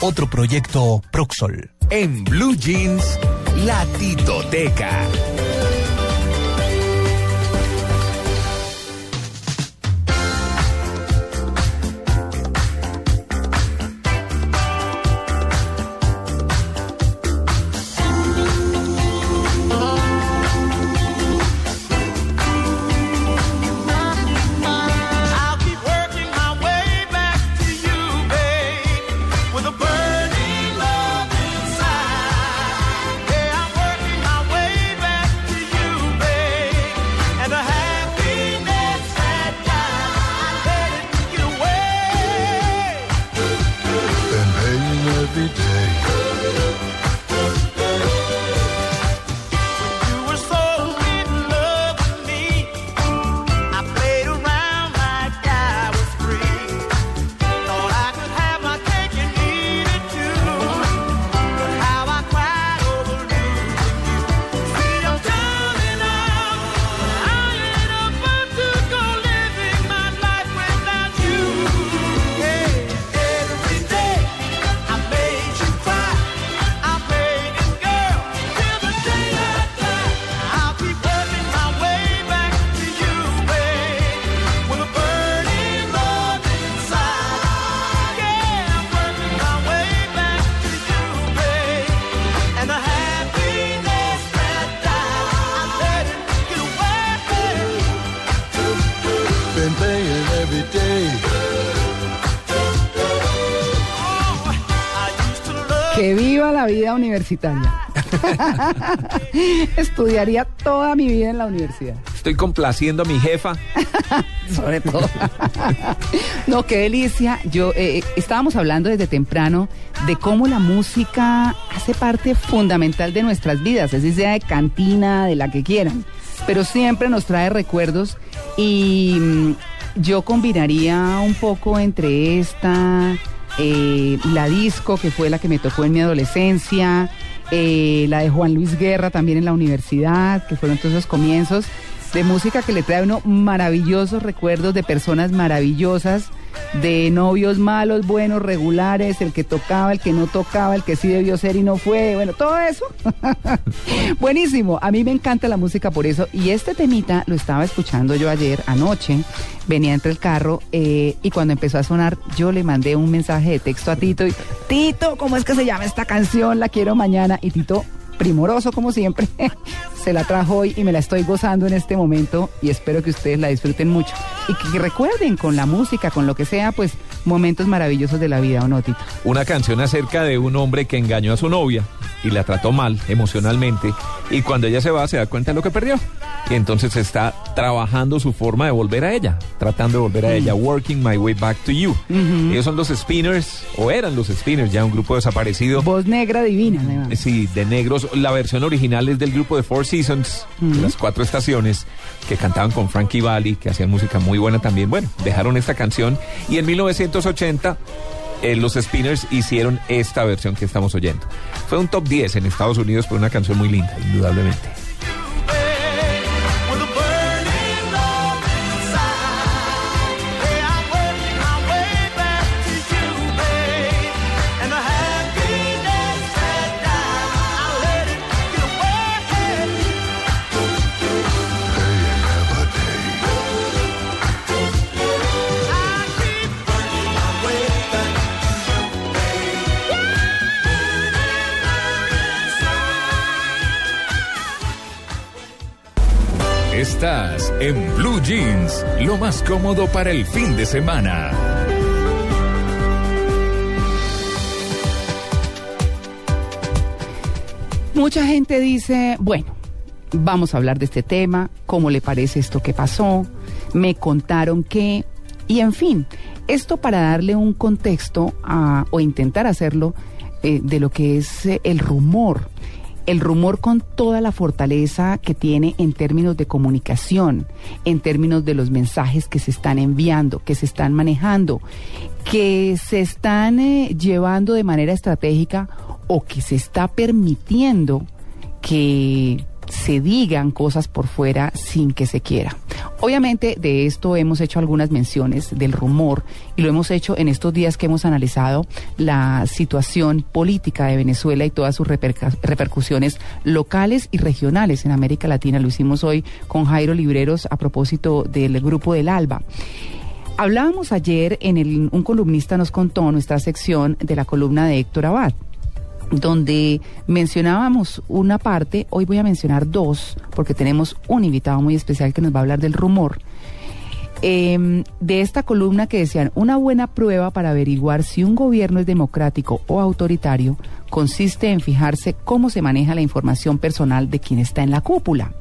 Otro proyecto Proxol. En Blue Jeans, la Titoteca. Vida universitaria. Estudiaría toda mi vida en la universidad. Estoy complaciendo a mi jefa. Sobre todo. no, qué delicia. Yo eh, estábamos hablando desde temprano de cómo la música hace parte fundamental de nuestras vidas, así sea de cantina, de la que quieran, pero siempre nos trae recuerdos y mm, yo combinaría un poco entre esta, eh, la disco que fue la que me tocó en mi adolescencia, eh, la de Juan Luis Guerra también en la universidad, que fueron todos esos comienzos de música que le trae a uno maravillosos recuerdos de personas maravillosas, de novios malos, buenos, regulares, el que tocaba, el que no tocaba, el que sí debió ser y no fue, bueno, todo eso. Buenísimo, a mí me encanta la música por eso y este temita lo estaba escuchando yo ayer, anoche, venía entre el carro eh, y cuando empezó a sonar yo le mandé un mensaje de texto a Tito y Tito, ¿cómo es que se llama esta canción? La quiero mañana y Tito primoroso como siempre, se la trajo hoy y me la estoy gozando en este momento y espero que ustedes la disfruten mucho y que recuerden con la música, con lo que sea, pues momentos maravillosos de la vida, ¿o no, Tito? Una canción acerca de un hombre que engañó a su novia y la trató mal emocionalmente y cuando ella se va se da cuenta de lo que perdió y entonces está trabajando su forma de volver a ella, tratando de volver a ella, working my way back to you. Ellos son los Spinners o eran los Spinners, ya un grupo desaparecido. Voz negra divina, además. Sí, de negros. La versión original es del grupo de Four Seasons, las cuatro estaciones, que cantaban con Frankie Valli, que hacían música muy buena también. Bueno, dejaron esta canción y en 1980 eh, los Spinners hicieron esta versión que estamos oyendo. Fue un top 10 en Estados Unidos por una canción muy linda, indudablemente. En Blue Jeans, lo más cómodo para el fin de semana. Mucha gente dice, bueno, vamos a hablar de este tema, cómo le parece esto que pasó, me contaron que, y en fin, esto para darle un contexto o intentar hacerlo eh, de lo que es eh, el rumor. El rumor con toda la fortaleza que tiene en términos de comunicación, en términos de los mensajes que se están enviando, que se están manejando, que se están eh, llevando de manera estratégica o que se está permitiendo que se digan cosas por fuera sin que se quiera. Obviamente de esto hemos hecho algunas menciones del rumor y lo hemos hecho en estos días que hemos analizado la situación política de Venezuela y todas sus repercusiones locales y regionales en América Latina. Lo hicimos hoy con Jairo Libreros a propósito del grupo del ALBA. Hablábamos ayer en el, un columnista nos contó nuestra sección de la columna de Héctor Abad donde mencionábamos una parte, hoy voy a mencionar dos, porque tenemos un invitado muy especial que nos va a hablar del rumor. Eh, de esta columna que decían, una buena prueba para averiguar si un gobierno es democrático o autoritario consiste en fijarse cómo se maneja la información personal de quien está en la cúpula.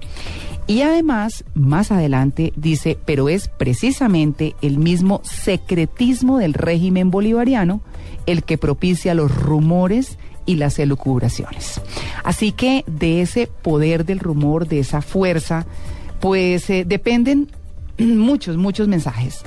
Y además, más adelante dice, pero es precisamente el mismo secretismo del régimen bolivariano el que propicia los rumores y las elucubraciones. Así que de ese poder del rumor, de esa fuerza, pues eh, dependen muchos, muchos mensajes.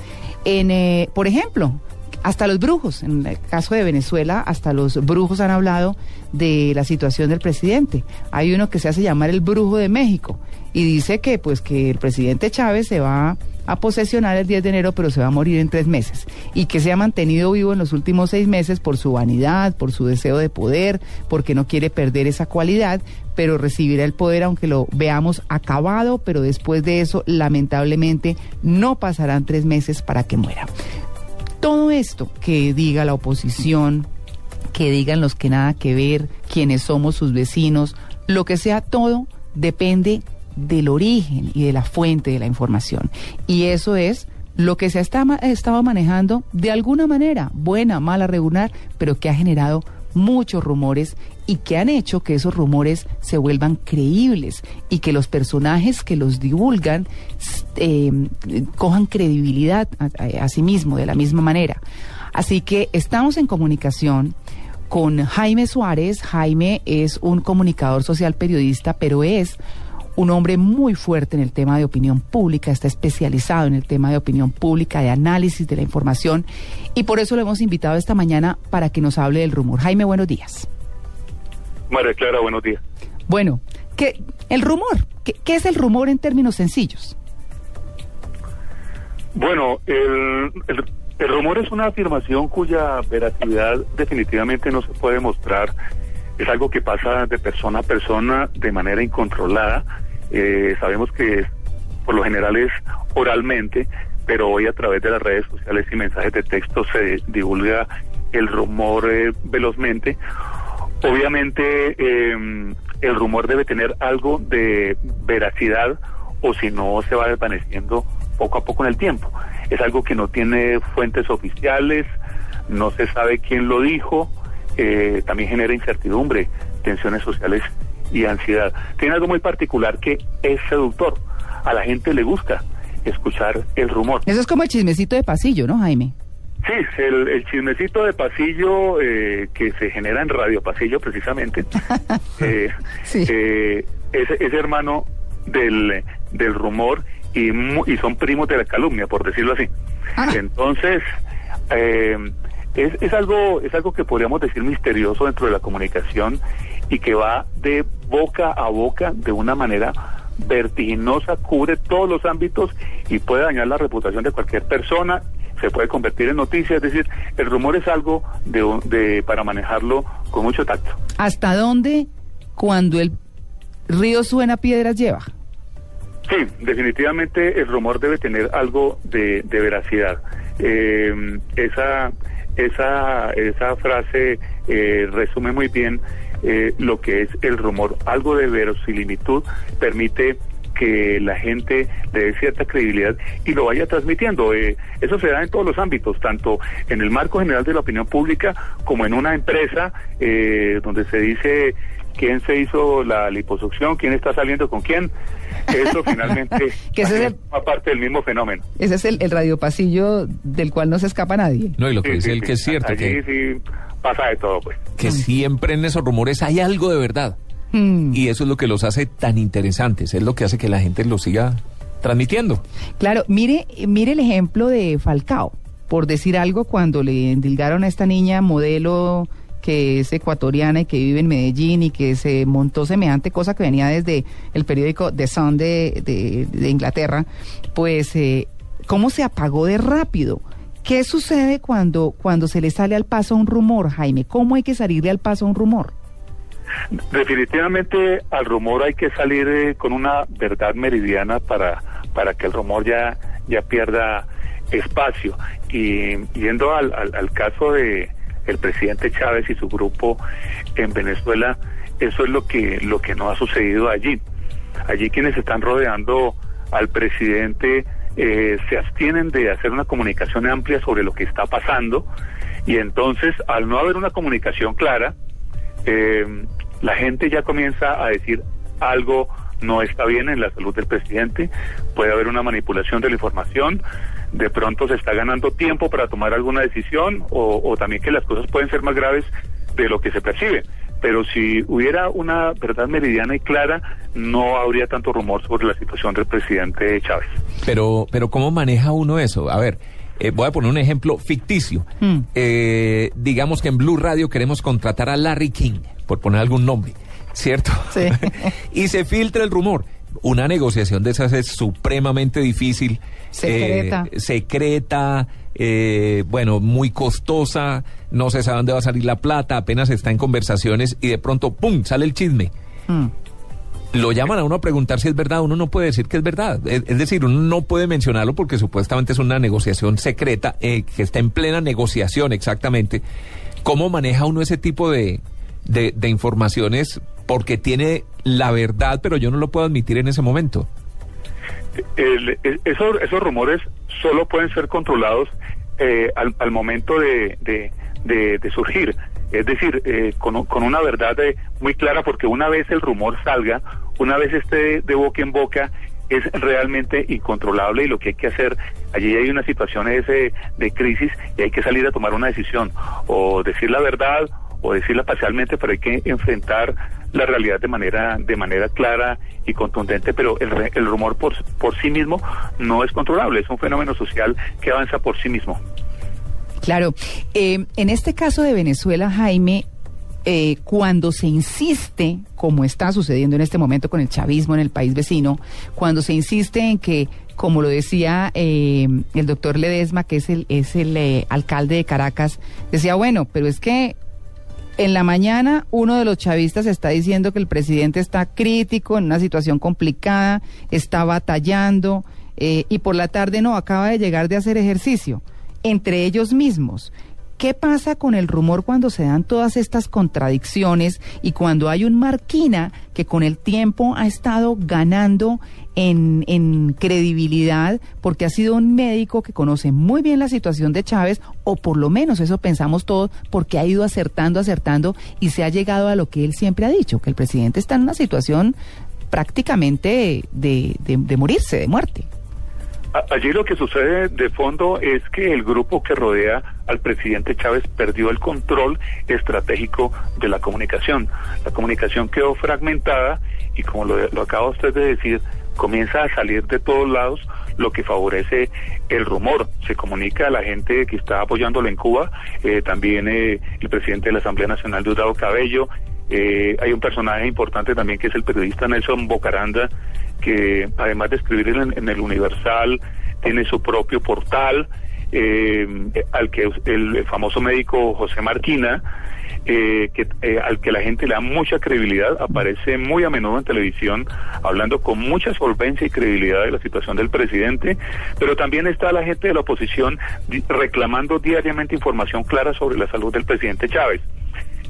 En, eh, por ejemplo, hasta los brujos, en el caso de Venezuela, hasta los brujos han hablado de la situación del presidente. Hay uno que se hace llamar el brujo de México y dice que pues que el presidente Chávez se va a posesionar el 10 de enero, pero se va a morir en tres meses. Y que se ha mantenido vivo en los últimos seis meses por su vanidad, por su deseo de poder, porque no quiere perder esa cualidad, pero recibirá el poder aunque lo veamos acabado, pero después de eso, lamentablemente, no pasarán tres meses para que muera. Todo esto que diga la oposición, que digan los que nada que ver, quienes somos sus vecinos, lo que sea, todo depende del origen y de la fuente de la información. Y eso es lo que se ha esta- estado manejando de alguna manera, buena, mala, regular, pero que ha generado muchos rumores y que han hecho que esos rumores se vuelvan creíbles y que los personajes que los divulgan eh, cojan credibilidad a sí mismo de la misma manera. Así que estamos en comunicación con Jaime Suárez. Jaime es un comunicador social periodista, pero es un hombre muy fuerte en el tema de opinión pública, está especializado en el tema de opinión pública, de análisis de la información, y por eso lo hemos invitado esta mañana para que nos hable del rumor. Jaime, buenos días. María Clara, buenos días. Bueno, ¿qué, el rumor, ¿qué, qué es el rumor en términos sencillos? Bueno, el, el, el rumor es una afirmación cuya veracidad definitivamente no se puede mostrar. Es algo que pasa de persona a persona de manera incontrolada. Eh, sabemos que por lo general es oralmente, pero hoy a través de las redes sociales y mensajes de texto se divulga el rumor eh, velozmente. Obviamente eh, el rumor debe tener algo de veracidad o si no se va desvaneciendo poco a poco en el tiempo. Es algo que no tiene fuentes oficiales, no se sabe quién lo dijo, eh, también genera incertidumbre, tensiones sociales y ansiedad. Tiene algo muy particular que es seductor. A la gente le gusta escuchar el rumor. Eso es como el chismecito de pasillo, ¿no, Jaime? Sí, el, el chismecito de pasillo eh, que se genera en Radio Pasillo precisamente eh, eh, es, es hermano del, del rumor y, y son primos de la calumnia, por decirlo así. Entonces, eh, es, es algo es algo que podríamos decir misterioso dentro de la comunicación y que va de boca a boca de una manera vertiginosa, cubre todos los ámbitos y puede dañar la reputación de cualquier persona, se puede convertir en noticia, es decir, el rumor es algo de, de para manejarlo con mucho tacto. ¿Hasta dónde cuando el río suena piedras lleva? Sí, definitivamente el rumor debe tener algo de, de veracidad. Eh, esa, esa, esa frase eh, resume muy bien eh, lo que es el rumor. Algo de verosimilitud permite que la gente le dé cierta credibilidad y lo vaya transmitiendo. Eh, eso se da en todos los ámbitos, tanto en el marco general de la opinión pública como en una empresa eh, donde se dice quién se hizo la liposucción, quién está saliendo con quién. Eso finalmente Que ese es el- forma parte del mismo fenómeno. Ese es el, el radiopasillo del cual no se escapa nadie. No, y lo que Sí, dice sí, él sí. que es cierto, Allí que, sí pasa de todo, pues. que siempre en esos rumores hay algo de verdad. Mm. Y eso es lo que los hace tan interesantes, es lo que hace que la gente los siga transmitiendo. Claro, mire, mire el ejemplo de Falcao, por decir algo, cuando le endilgaron a esta niña modelo que es ecuatoriana y que vive en Medellín y que se montó semejante cosa que venía desde el periódico The Sun de, de- de Inglaterra, pues eh, cómo se apagó de rápido. ¿Qué sucede cuando, cuando se le sale al paso un rumor, Jaime? ¿Cómo hay que salirle al paso un rumor? Definitivamente al rumor hay que salir eh, con una verdad meridiana para, para que el rumor ya, ya pierda espacio. Y yendo al, al, al caso de el presidente Chávez y su grupo en Venezuela, eso es lo que, lo que no ha sucedido allí. Allí quienes están rodeando al presidente eh, se abstienen de hacer una comunicación amplia sobre lo que está pasando y entonces al no haber una comunicación clara, eh, la gente ya comienza a decir algo no está bien en la salud del presidente, puede haber una manipulación de la información, de pronto se está ganando tiempo para tomar alguna decisión o, o también que las cosas pueden ser más graves de lo que se percibe. Pero si hubiera una verdad meridiana y clara, no habría tanto rumor sobre la situación del presidente Chávez. Pero, pero ¿cómo maneja uno eso? A ver, eh, voy a poner un ejemplo ficticio. Eh, digamos que en Blue Radio queremos contratar a Larry King, por poner algún nombre, ¿cierto? Sí. y se filtra el rumor. Una negociación de esas es supremamente difícil. Secreta. eh, secreta, eh, bueno, muy costosa, no se sabe dónde va a salir la plata, apenas está en conversaciones y de pronto, ¡pum!, sale el chisme. Mm. Lo llaman a uno a preguntar si es verdad, uno no puede decir que es verdad. Es, es decir, uno no puede mencionarlo porque supuestamente es una negociación secreta eh, que está en plena negociación exactamente. ¿Cómo maneja uno ese tipo de, de, de informaciones? Porque tiene la verdad, pero yo no lo puedo admitir en ese momento. El- esos, esos rumores solo pueden ser controlados eh, al, al momento de, de- surgir. Es decir, eh, con, con una verdad muy clara, porque una vez el rumor salga, una vez esté de boca en boca, es realmente incontrolable y lo que hay que hacer, allí hay una situación es, eh, de crisis y hay que salir a tomar una decisión, o decir la verdad o decirla parcialmente, pero hay que enfrentar la realidad de manera de manera clara y contundente, pero el, el rumor por, por sí mismo no es controlable, es un fenómeno social que avanza por sí mismo. Claro, eh, en este caso de Venezuela, Jaime, eh, cuando se insiste, como está sucediendo en este momento con el chavismo en el país vecino, cuando se insiste en que, como lo decía eh, el doctor Ledesma, que es el, es el eh, alcalde de Caracas, decía, bueno, pero es que en la mañana uno de los chavistas está diciendo que el presidente está crítico, en una situación complicada, está batallando, eh, y por la tarde no, acaba de llegar de hacer ejercicio, entre ellos mismos. ¿Qué pasa con el rumor cuando se dan todas estas contradicciones y cuando hay un Marquina que con el tiempo ha estado ganando en, en credibilidad porque ha sido un médico que conoce muy bien la situación de Chávez, o por lo menos eso pensamos todos, porque ha ido acertando, acertando y se ha llegado a lo que él siempre ha dicho, que el presidente está en una situación prácticamente de, de- de morirse, de muerte. Allí lo que sucede de fondo es que el grupo que rodea al presidente Chávez perdió el control estratégico de la comunicación. La comunicación quedó fragmentada y como lo, acaba usted de decir, comienza a salir de todos lados lo que favorece el rumor. Se comunica a la gente que está apoyándolo en Cuba, eh, también eh, el presidente de la Asamblea Nacional, Diosdado Cabello, eh, hay un personaje importante también que es el periodista Nelson Bocaranda, que además de escribir en, el Universal, tiene su propio portal, eh, al que el, el famoso médico José Marquina, eh, que, eh, al que la gente le da mucha credibilidad, aparece muy a menudo en televisión, hablando con mucha solvencia y credibilidad de la situación del presidente, pero también está la gente de la oposición reclamando diariamente información clara sobre la salud del presidente Chávez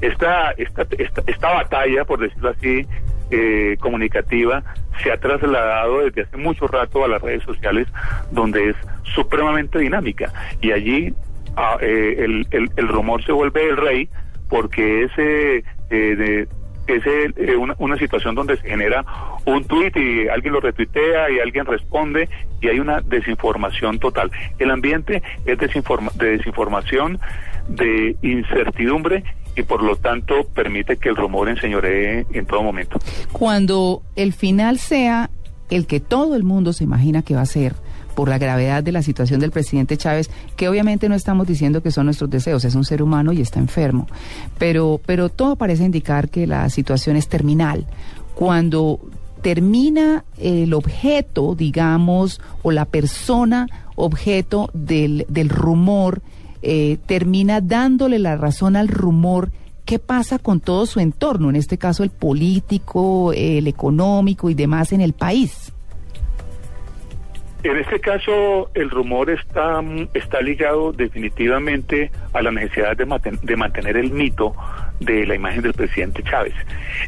esta, esta, esta, esta batalla, por decirlo así, eh, comunicativa, se ha trasladado desde hace mucho rato a las redes sociales, donde es supremamente dinámica. Y allí ah, eh, el, el- el rumor se vuelve el rey porque ese eh, de- es eh, una, una situación donde se genera un tuit y alguien lo retuitea y alguien responde y hay una desinformación total. El ambiente es desinforma- de desinformación, de incertidumbre y por lo tanto permite que el rumor enseñoree en todo momento. Cuando el final sea el que todo el mundo se imagina que va a ser por la gravedad de la situación del presidente Chávez, que obviamente no estamos diciendo que son nuestros deseos, es un ser humano y está enfermo, pero, pero todo parece indicar que la situación es terminal. Cuando termina el objeto, digamos, o la persona objeto del, del rumor, eh, termina dándole la razón al rumor, ¿qué pasa con todo su entorno? En este caso, el político, el económico y demás en el país. En este caso, el rumor está, está ligado definitivamente a la necesidad de, de mantener el mito de la imagen del presidente Chávez.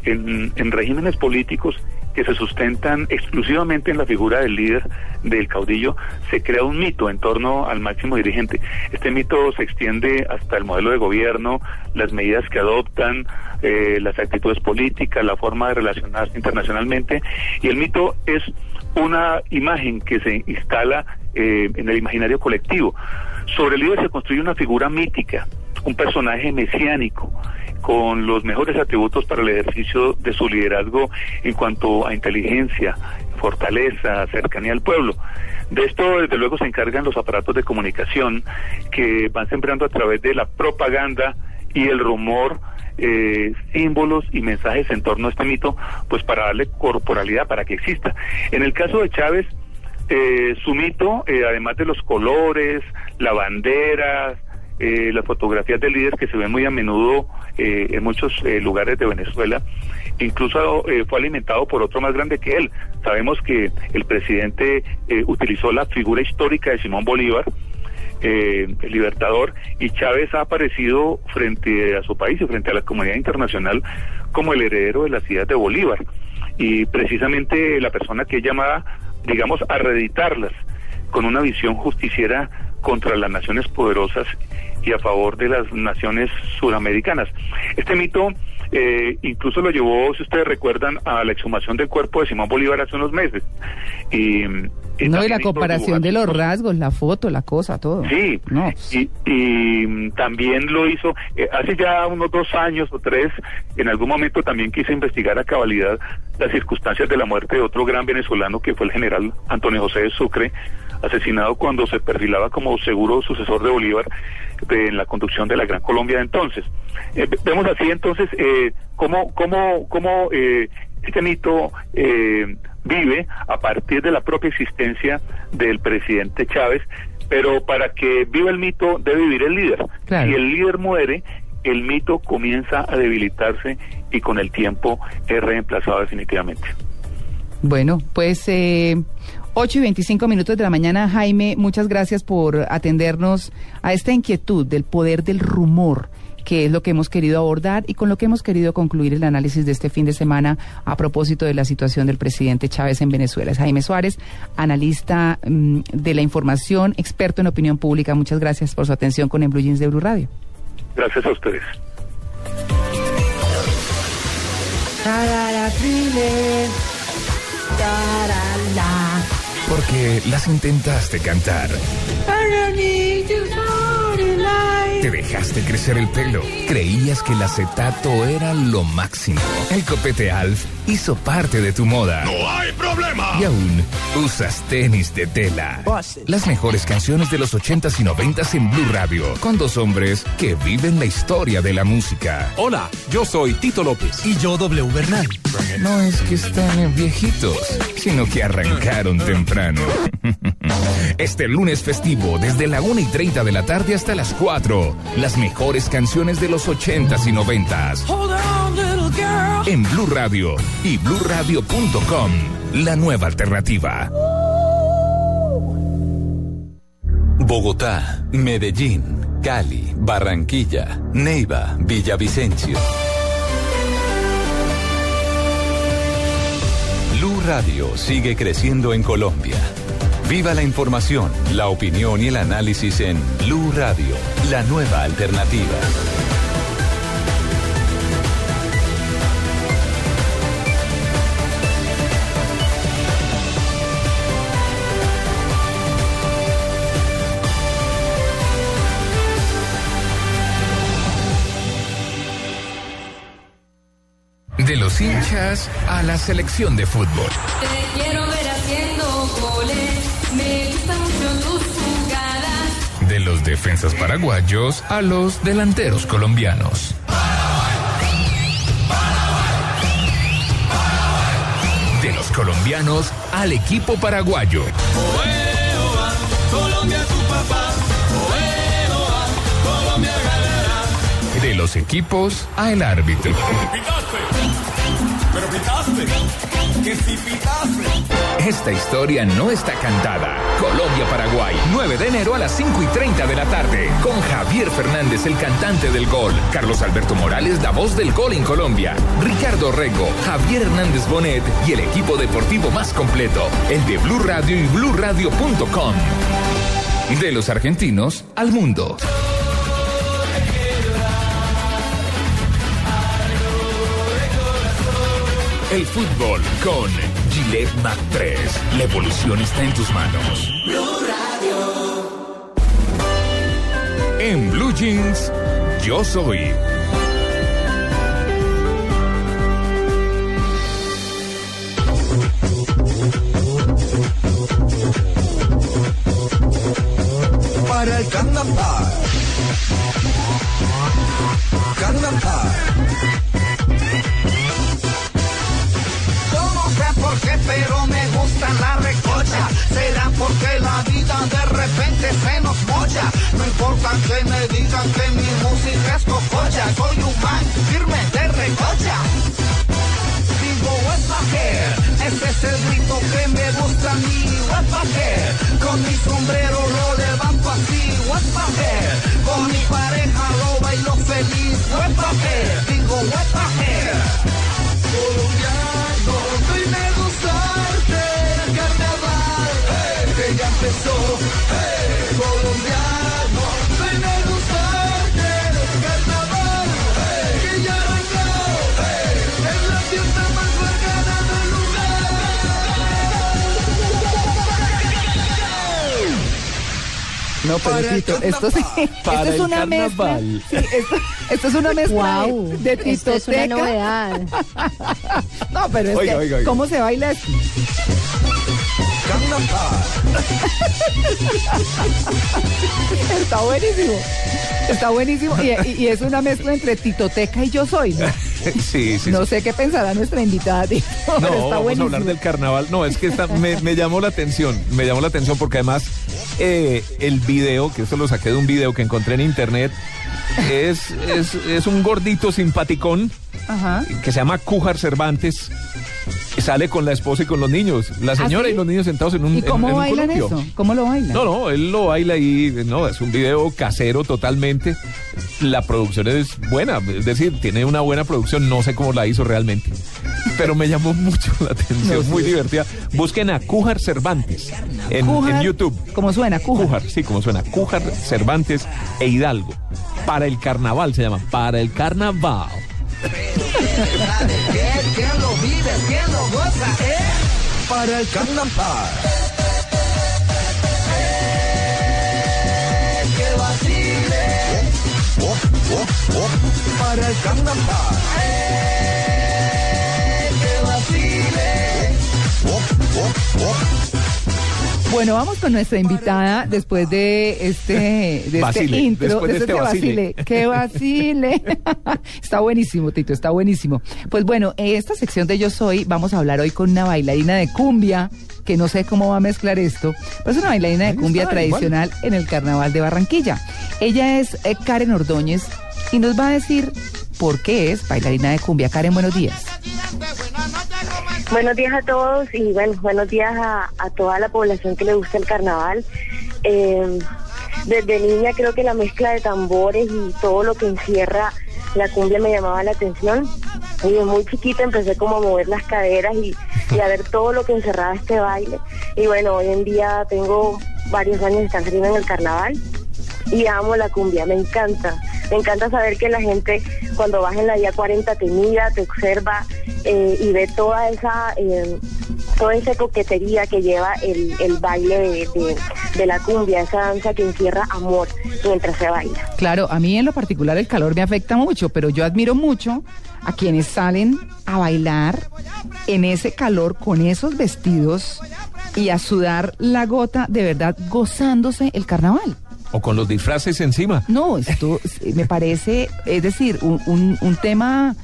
En, en regímenes políticos que se sustentan exclusivamente en la figura del líder, del caudillo, se crea un mito en torno al máximo dirigente. Este mito se extiende hasta el modelo de gobierno, las medidas que adoptan, eh, las actitudes políticas, la forma de relacionarse internacionalmente, y el mito es una imagen que se instala eh, en el imaginario colectivo. Sobre el líder se construye una figura mítica, un personaje mesiánico, con los mejores atributos para el ejercicio de su liderazgo en cuanto a inteligencia, fortaleza, cercanía al pueblo. De esto, desde luego, se encargan los aparatos de comunicación que van sembrando a través de la propaganda y el rumor eh, símbolos y mensajes en torno a este mito, pues para darle corporalidad, para que exista. En el caso de Chávez, eh, su mito, eh, además de los colores, la bandera, eh, las fotografías del líder que se ven muy a menudo eh, en muchos eh, lugares de Venezuela, incluso fue alimentado por otro más grande que él. Sabemos que el presidente utilizó la figura histórica de Simón Bolívar, eh, el libertador, y Chávez ha aparecido frente a su país y frente a la comunidad internacional como el heredero de las ideas de Bolívar. Y precisamente la persona que es llamada, digamos, a reeditarlas con una visión justiciera contra las naciones poderosas y a favor de las naciones suramericanas. Este mito eh, incluso lo llevó, si ustedes recuerdan, a la exhumación del cuerpo de Simón Bolívar hace unos meses. Y, y no, y la comparación de los rasgos, la foto, la cosa, todo. Sí, No. y, y, mm, también lo hizo eh, hace ya unos dos años o tres, en algún momento también quise investigar a cabalidad las circunstancias de la muerte de otro gran venezolano que fue el general Antonio José de Sucre, asesinado cuando se perfilaba como seguro sucesor de Bolívar de- en la conducción de la Gran Colombia de entonces. Eh, ve- vemos así entonces eh, cómo, cómo, cómo eh, este mito eh, vive a partir de la propia existencia del presidente Chávez, pero para que viva el mito debe vivir el líder. Claro. Si el líder muere, el mito comienza a debilitarse y con el tiempo es reemplazado definitivamente. Bueno, pues eh, 8 y 25 minutos de la mañana, Jaime, muchas gracias por atendernos a esta inquietud del poder del rumor que es lo que hemos querido abordar y con lo que hemos querido concluir el análisis de este fin de semana a propósito de la situación del presidente Chávez en Venezuela. Es Jaime Suárez, analista mm, de la información, experto en opinión pública. Muchas gracias por su atención con el Blue Jeans de Blue Radio. Gracias a ustedes. Porque las intentaste cantar. Te dejaste crecer el pelo. Creías que el acetato era lo máximo. El copete Alf hizo parte de tu moda. ¡No hay problema! Y aún usas tenis de tela. Las mejores canciones de los 80s y 90s en Blue Radio. Con dos hombres que viven la historia de la música. Hola, yo soy Tito López. Y yo, W Bernal. No es que están viejitos, sino que arrancaron temprano. Este lunes festivo, desde la 1 y 30 de la tarde hasta las 4. Las mejores canciones de los 80s y 90s. Hold on, little girl. En Blue Radio y bluradio.com. La nueva alternativa. Bogotá, Medellín, Cali, Barranquilla, Neiva, Villavicencio. Blue Radio sigue creciendo en Colombia. Viva la información, la opinión y el análisis en Blue Radio, la nueva alternativa. De los hinchas a la selección de fútbol. Te quiero ver haciendo defensas paraguayos a los delanteros colombianos. De los colombianos al equipo paraguayo. De los equipos al árbitro. Pero. Esta historia no está cantada. Colombia-Paraguay, 9 de enero a las 5 y 30 de la tarde. Con Javier Fernández, el cantante del gol. Carlos Alberto Morales, la voz del gol en Colombia. Ricardo Rego, Javier Hernández Bonet y el equipo deportivo más completo. El de Blue Radio y BlueRadio.com. De los argentinos al mundo. El fútbol con Gillette Mac 3. La evolución está en tus manos. En Blue Jeans, yo soy. Para el. Carnaval. Yo pero me gusta la recocha. Será porque la vida de repente se nos mocha. No importa que me digan que mi música es cococha. Soy un man firme de recocha. Digo, hair? Ese es el grito que me gusta a mí. Hair? Con mi sombrero lo levanto así. Hair? Con mi pareja lo bailo feliz. Hair? Digo, hair? Colombiano, Hey, colombiano, vine a gozarte el carnaval que ya arrancó. Hey, es la fiesta más bacana del No, pero Tito, esto sí, Para esto es el una mezcla. carnaval. sí, esto, esto es una mezcla de- Guau, de esto es una titoteca. novedad. No, pero es Oiga, que, oiga, oiga. ¿cómo se baila esto? Está buenísimo. Está buenísimo. Y, es una mezcla entre titoteca y yo soy. ¿no? Sí, sí. No sé qué pensará nuestra invitada. Tito, No, vamos a buenísimo. hablar del carnaval. No, es que me llamó la atención. Me llamó la atención porque además eh, el video, que esto lo saqué de un video que encontré en internet, es, es, es un gordito simpaticón Ajá. que se llama Cújar Cervantes. Y Sale con la esposa y con los niños. La señora ¿Ah, sí? y los niños sentados en un, ¿Y cómo en un bailan columpio. eso? ¿Cómo lo bailan? No, no, él lo baila ahí, no, es un video casero totalmente. La producción es buena, es decir, tiene una buena producción, no sé cómo la hizo realmente, pero me llamó mucho la atención, No, sí. muy divertida. Busquen a Cújar Cervantes en, Cújar, en YouTube. ¿Cómo suena? Cújar. Cújar, sí, como suena, Cújar Cervantes e Hidalgo. Para el carnaval se llama, para el carnaval. ¿Quién, lo vive? ¿Quién lo goza? ¿Eh? Para el. Eh, que vacile. Para el carnaval. Eh, que vacile. Bueno, vamos con nuestra invitada después de este, de este intro, después de este vacile. ¡Qué vacile! está buenísimo, Tito, está buenísimo. Pues bueno, en esta sección de Yo Soy vamos a hablar hoy con una bailarina de cumbia, que no sé cómo va a mezclar esto, pero es una bailarina de cumbia está, tradicional en el Carnaval de Barranquilla. Ella es eh, Karen Ordóñez y nos va a decir por qué es bailarina de cumbia. Karen, buenos días. Buenos días a todos y bueno, buenos días a, toda la población que le gusta el carnaval. Eh, desde niña creo que la mezcla de tambores y todo lo que encierra la cumbia me llamaba la atención. Y desde muy chiquita empecé como a mover las caderas y y a ver todo lo que encerraba este baile. Y bueno, hoy en día tengo varios años de estar saliendo en el carnaval y amo la cumbia, me encanta. Me encanta saber que la gente cuando vas en la vía 40 te mira, te observa eh, y ve toda esa eh, toda esa coquetería que lleva el, el baile de, de- de la cumbia, esa danza que encierra amor mientras se baila. Claro, a mí en lo particular el calor me afecta mucho, pero yo admiro mucho a quienes salen a bailar en ese calor con esos vestidos y a sudar la gota de verdad gozándose el carnaval. O con los disfraces encima. No, esto me parece, es decir, un, un- un tema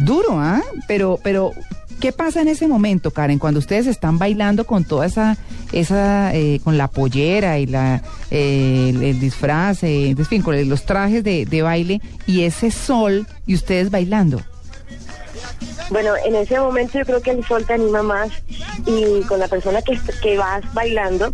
duro, ¿ah? Pero, pero, ¿qué pasa en ese momento, Karen, cuando ustedes están bailando con toda esa, esa, eh, con la pollera y la, eh, el, disfraz, eh, en fin, con los trajes de, de baile y ese sol y ustedes bailando? Bueno, en ese momento yo creo que el sol te anima más y con la persona que, que vas bailando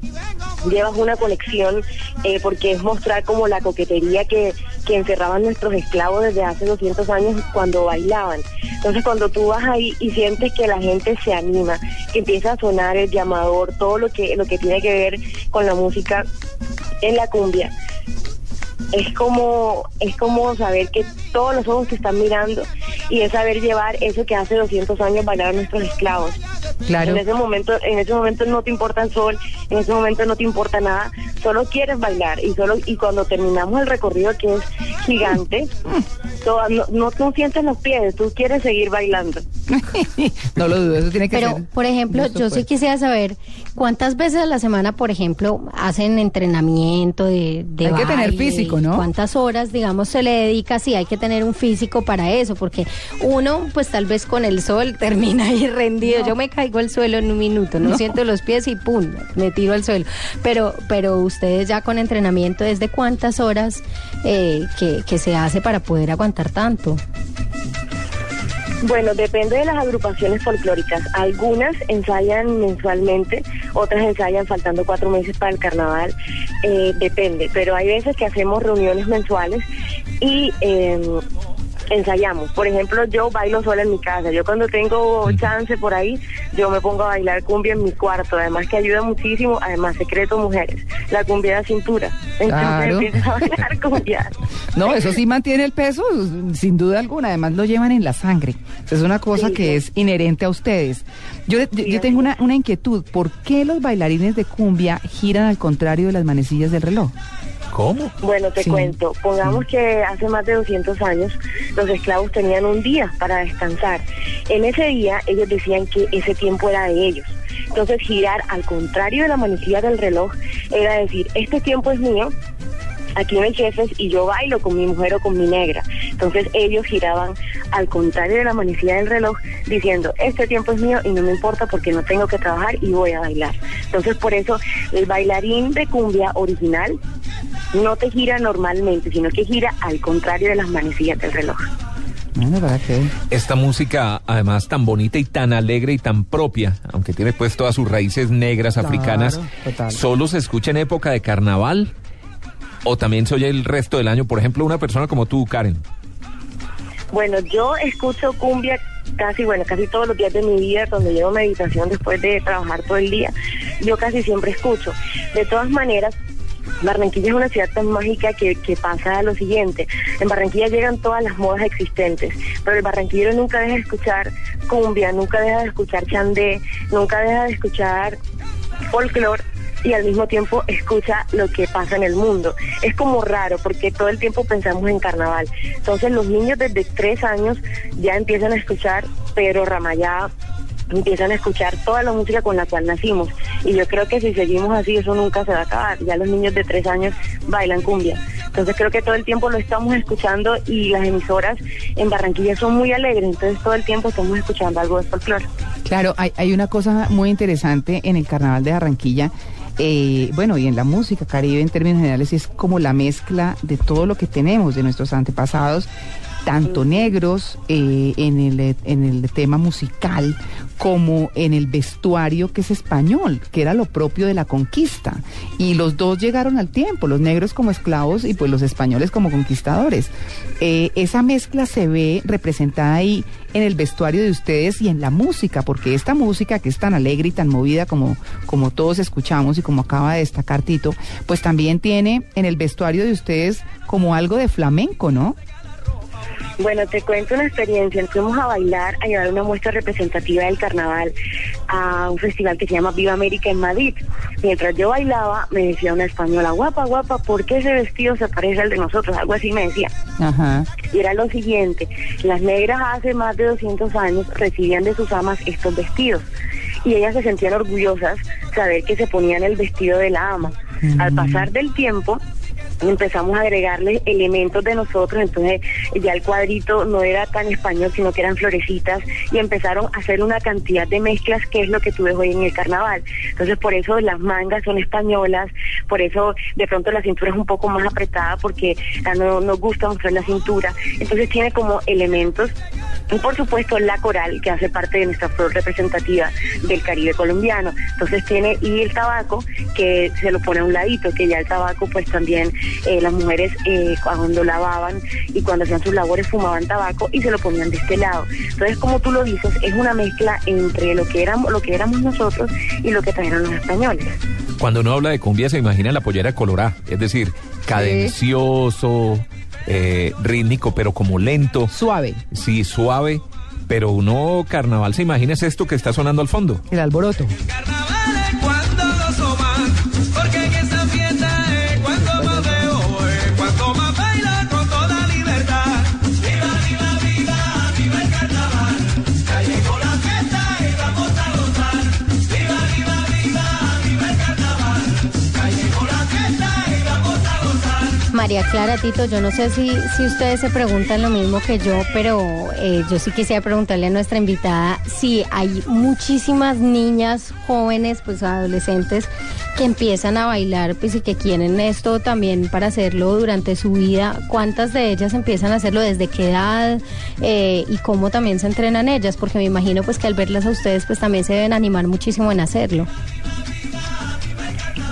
llevas una conexión eh, porque es mostrar como la coquetería que, que encerraban nuestros esclavos desde hace 200 años cuando bailaban. Entonces cuando tú vas ahí y sientes que la gente se anima, que empieza a sonar el llamador, todo lo que, lo que tiene que ver con la música en la cumbia, es como es como saber que todos los ojos te están mirando y es saber llevar eso que hace 200 años bailaron nuestros esclavos. Claro. En ese momento en ese momento no te importa el sol, en ese momento no te importa nada, solo quieres bailar y solo y cuando terminamos el recorrido que es gigante, toda- no, no tú sientes los pies, tú quieres seguir bailando. No lo dudo, eso tiene que Pero, ser. por ejemplo, yo sí pues. quisiera saber cuántas veces a la semana, por ejemplo, hacen entrenamiento de, de Hay que tener baile físico, ¿no? Cuántas horas, digamos, se le dedica, sí, hay que tener un físico para eso, porque uno, pues tal vez con el sol termina ahí rendido. Yo me caigo al suelo en un minuto, no, No. siento los pies y pum, me tiro al suelo. Pero, pero ustedes ya con entrenamiento, ¿desde cuántas horas eh, que, que se hace para poder aguantar tanto? Bueno, depende de las agrupaciones folclóricas. Algunas ensayan mensualmente, otras ensayan faltando cuatro meses para el carnaval. Eh, depende, pero hay veces que hacemos reuniones mensuales y eh, ensayamos. Por ejemplo, yo bailo sola en mi casa. Yo cuando tengo chance por ahí, yo me pongo a bailar cumbia en mi cuarto. Además que ayuda muchísimo. Además, secreto, mujeres. La cumbia de cintura. Entonces Claro. empiezas a bailar cumbia. No, eso sí mantiene el peso, sin duda alguna. Además lo llevan en la sangre. Es una cosa que es inherente a ustedes. Yo, yo, yo tengo una, una inquietud. ¿Por qué los bailarines de cumbia giran al contrario de las manecillas del reloj? ¿Cómo? Bueno, te Sí. cuento. Pongamos que hace más de 200 años los esclavos tenían un día para descansar. En ese día ellos decían que ese tiempo era de ellos. Entonces girar al contrario de la manecilla del reloj era decir, este tiempo es mío, aquí no hay jefes y yo bailo con mi mujer o con mi negra. Entonces ellos giraban al contrario de la manecilla del reloj diciendo, este tiempo es mío y no me importa porque no tengo que trabajar y voy a bailar. Entonces por eso el bailarín de cumbia original no te gira normalmente, sino que gira al contrario de las manecillas del reloj. Esta música, además, tan bonita y tan alegre y tan propia, aunque tiene pues todas sus raíces negras Claro, africanas, total. ¿solo se escucha en época de carnaval? ¿O también se oye el resto del año? Por ejemplo, una persona como tú, Karen. Bueno, yo escucho cumbia casi, bueno, casi todos los días de mi vida, cuando llevo meditación después de trabajar todo el día, yo casi siempre escucho. De todas maneras, Barranquilla es una ciudad tan mágica que, pasa lo siguiente. En Barranquilla llegan todas las modas existentes, pero el barranquillero nunca deja de escuchar cumbia, nunca deja de escuchar chandé, nunca deja de escuchar folclore y al mismo tiempo escucha lo que pasa en el mundo. Es como raro porque todo el tiempo pensamos en carnaval. Entonces los niños desde tres años ya empiezan a escuchar Pedro Ramayá, empiezan a escuchar toda la música con la cual nacimos. Y yo creo que si seguimos así eso nunca se va a acabar. Ya los niños de tres años bailan cumbia. Entonces creo que todo el tiempo lo estamos escuchando y las emisoras en Barranquilla son muy alegres. Entonces todo el tiempo estamos escuchando algo de folclore. Claro, hay, hay una cosa muy interesante en el Carnaval de Barranquilla, eh, bueno, y en la música caribe en términos generales, es como la mezcla de todo lo que tenemos de nuestros antepasados tanto negros eh, en, el, en el tema musical como en el vestuario que es español, que era lo propio de la conquista. Y los dos llegaron al tiempo, los negros como esclavos y pues los españoles como conquistadores. Eh, esa mezcla se ve representada ahí en el vestuario de ustedes y en la música, porque esta música que es tan alegre y tan movida como, como todos escuchamos y como acaba de destacar Tito, pues también tiene en el vestuario de ustedes como algo de flamenco, ¿no? Bueno, te cuento una experiencia. Fuimos a bailar, a llevar una muestra representativa del carnaval a un festival que se llama Viva América en Madrid. Mientras yo bailaba, me decía una española, guapa, guapa, ¿por qué ese vestido se parece al de nosotros? Algo así me decía. Ajá. Y era lo siguiente, las negras hace más de 200 años recibían de sus amas estos vestidos y ellas se sentían orgullosas saber que se ponían el vestido de la ama. Al pasar del tiempo, empezamos a agregarle elementos de nosotros, entonces ya el cuadrito no era tan español, sino que eran florecitas y empezaron a hacer una cantidad de mezclas que es lo que tú ves hoy en el carnaval. Entonces por eso las mangas son españolas, por eso de pronto la cintura es un poco más apretada porque no nos gusta mostrar la cintura. Entonces tiene como elementos y por supuesto la coral que hace parte de nuestra flor representativa del Caribe colombiano. Entonces tiene y el tabaco que se lo pone a un ladito, que ya el tabaco pues también eh, las mujeres eh, cuando lavaban y cuando hacían sus labores fumaban tabaco y se lo ponían de este lado. Entonces, como tú lo dices, es una mezcla entre lo que éramos, lo que éramos nosotros y lo que trajeron los españoles. Cuando uno habla de cumbia se imagina la pollera colorá, es decir, cadencioso, eh, rítmico, pero como lento. Suave. Sí, suave. Pero uno carnaval se imagina es esto que está sonando al fondo. El alboroto. María Clara, Tito, yo no sé si, si ustedes se preguntan lo mismo que yo, pero eh, yo sí quisiera preguntarle a nuestra invitada si hay muchísimas niñas jóvenes, pues adolescentes, que empiezan a bailar pues, y que quieren esto también para hacerlo durante su vida. ¿Cuántas de ellas empiezan a hacerlo? ¿Desde qué edad? Eh, y cómo también se entrenan ellas, porque me imagino pues que al verlas a ustedes pues también se deben animar muchísimo en hacerlo.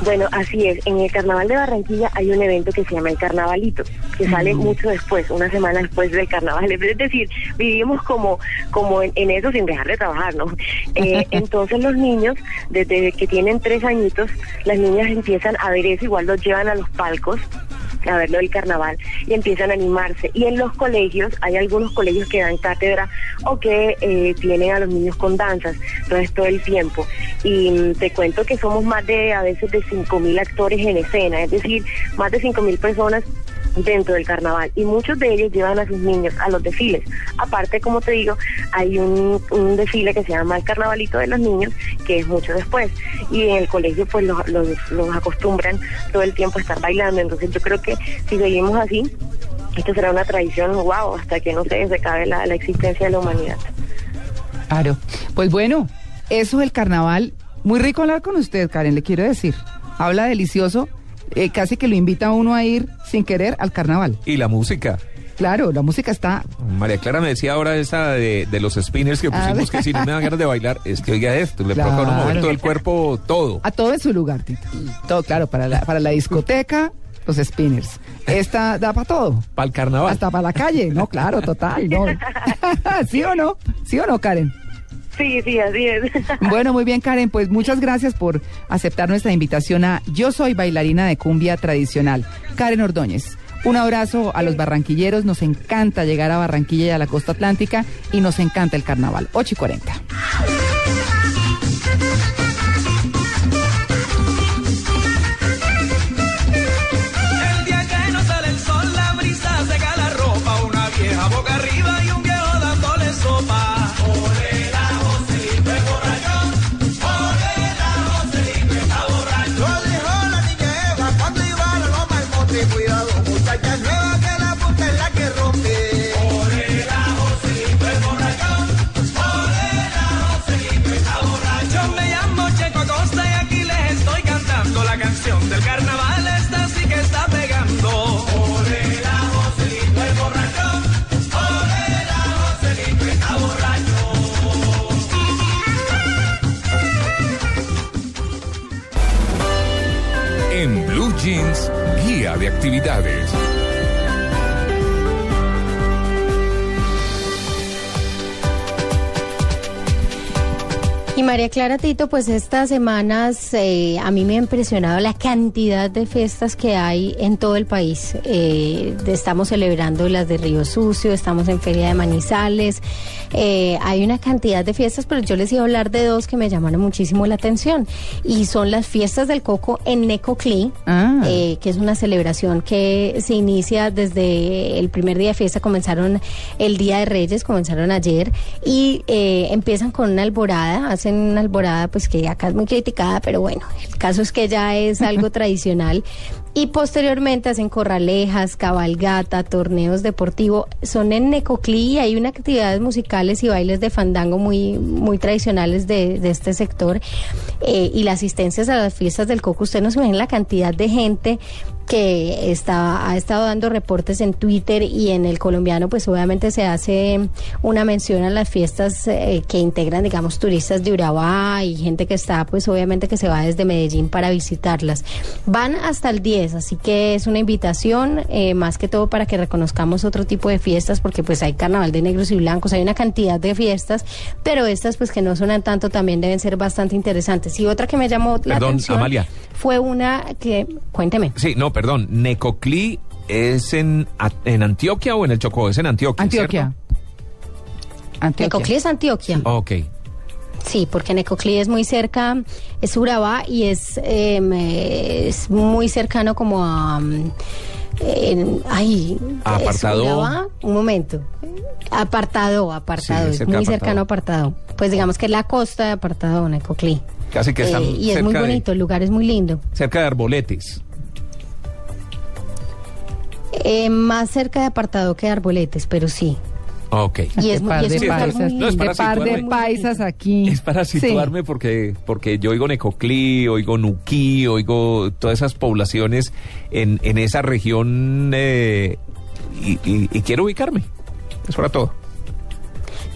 Bueno, así es. En el Carnaval de Barranquilla hay un evento que se llama el Carnavalito, que sale mucho después, una semana después del Carnaval. Es decir, vivimos como, como en, en eso sin dejar de trabajar, ¿no? Eh, entonces los niños, desde que tienen tres añitos, las niñas empiezan a ver eso, igual los llevan a los palcos a verlo del carnaval y empiezan a animarse. Y en los colegios, hay algunos colegios que dan cátedra o que eh, tienen a los niños con danzas, entonces todo el tiempo. Y mm, te cuento que somos más de, a veces, de 5.000 actores en escena, es decir, más de 5.000 personas dentro del carnaval y muchos de ellos llevan a sus niños a los desfiles. Aparte, como te digo, hay un, desfile que se llama el Carnavalito de los Niños, que es mucho después. Y en el colegio pues los, los, acostumbran todo el tiempo a estar bailando. Entonces yo creo que si seguimos así, esto será una tradición, wow, hasta que no se acabe la, la existencia de la humanidad. Claro. Pues bueno, eso es el carnaval. Muy rico hablar con usted, Karen, le quiero decir. Habla delicioso. Eh, casi que lo invita a uno a ir sin querer al carnaval. Y la música. Claro, la música está. María Clara me decía ahora esa de, de los spinners que Ah, pusimos que si no me dan ganas de bailar, es que oiga esto, le Claro. todo el cuerpo, todo. A todo en su lugar, Tito. Todo, claro, para la, para la discoteca, los spinners. Esta da para todo. Para el carnaval. Hasta para la calle. No, claro, total. No. ¿Sí o no? ¿Sí o no, Karen? Sí, sí, así. Bueno, muy bien, Karen. Pues muchas gracias por aceptar nuestra invitación a Yo Soy Bailarina de Cumbia Tradicional. Karen Ordóñez. Un abrazo a los barranquilleros. Nos encanta llegar a Barranquilla y a la costa atlántica y nos encanta el carnaval. 8 y 40. Actividades. María Clara Tito, pues estas semanas eh, a mí me ha impresionado la cantidad de fiestas que hay en todo el país. Eh, estamos celebrando las de Río Sucio, estamos en Feria de Manizales, eh, hay una cantidad de fiestas, pero yo les iba a hablar de dos que me llamaron muchísimo la atención. Y son las fiestas del coco en Necoclí, eh, que es una celebración que se inicia desde el primer día de fiesta, comenzaron el Día de Reyes, comenzaron ayer, y eh, empiezan con una alborada, hacen una alborada pues que acá es muy criticada, pero bueno, el caso es que ya es algo tradicional. Y posteriormente hacen corralejas, cabalgata, torneos deportivos. Son en Necoclí y hay una actividades musicales y bailes de fandango muy, muy tradicionales de, de este sector. Eh, y las asistencias a las fiestas del Coco, usted no se imagina la cantidad de gente que está, ha estado dando reportes en Twitter y en el colombiano, pues obviamente se hace una mención a las fiestas eh, que integran, digamos, turistas de Urabá y gente que está, pues obviamente que se va desde Medellín para visitarlas. Van hasta el 10, así que es una invitación, eh, más que todo para que reconozcamos otro tipo de fiestas, porque pues hay carnaval de negros y blancos, hay una cantidad de fiestas, pero estas pues que no suenan tanto también deben ser bastante interesantes. Y otra que me llamó la Perdón, atención Amalia. Fue una que, cuénteme. Sí, no, perdón. Necoclí es en, en Antioquia o en el Chocó? Es en Antioquia. Antioquia. Necoclí es Antioquia. Ok. Sí, porque Necoclí es muy cerca, es Urabá y es, em, eh, es muy cercano como a... mm, en- ay, ¿A ¿es Apartadó? Urabá? Un momento. Apartado, apartado, Sí, es cerca muy cercano a apartado. Pues digamos que es la costa de apartado, Necoclí. Casi que están Eh, y es muy de- bonito, el lugar es muy lindo. cerca de Arboletes. Eh, más cerca de apartado que de arboletes, pero sí. Ok. Y es, un lugar muy No, es para par de situarme. paisas aquí. Es para Sí. situarme porque, porque yo oigo Necoclí, oigo Nuquí, oigo todas esas poblaciones en, en esa región eh, y, y- y quiero ubicarme. Es para todo.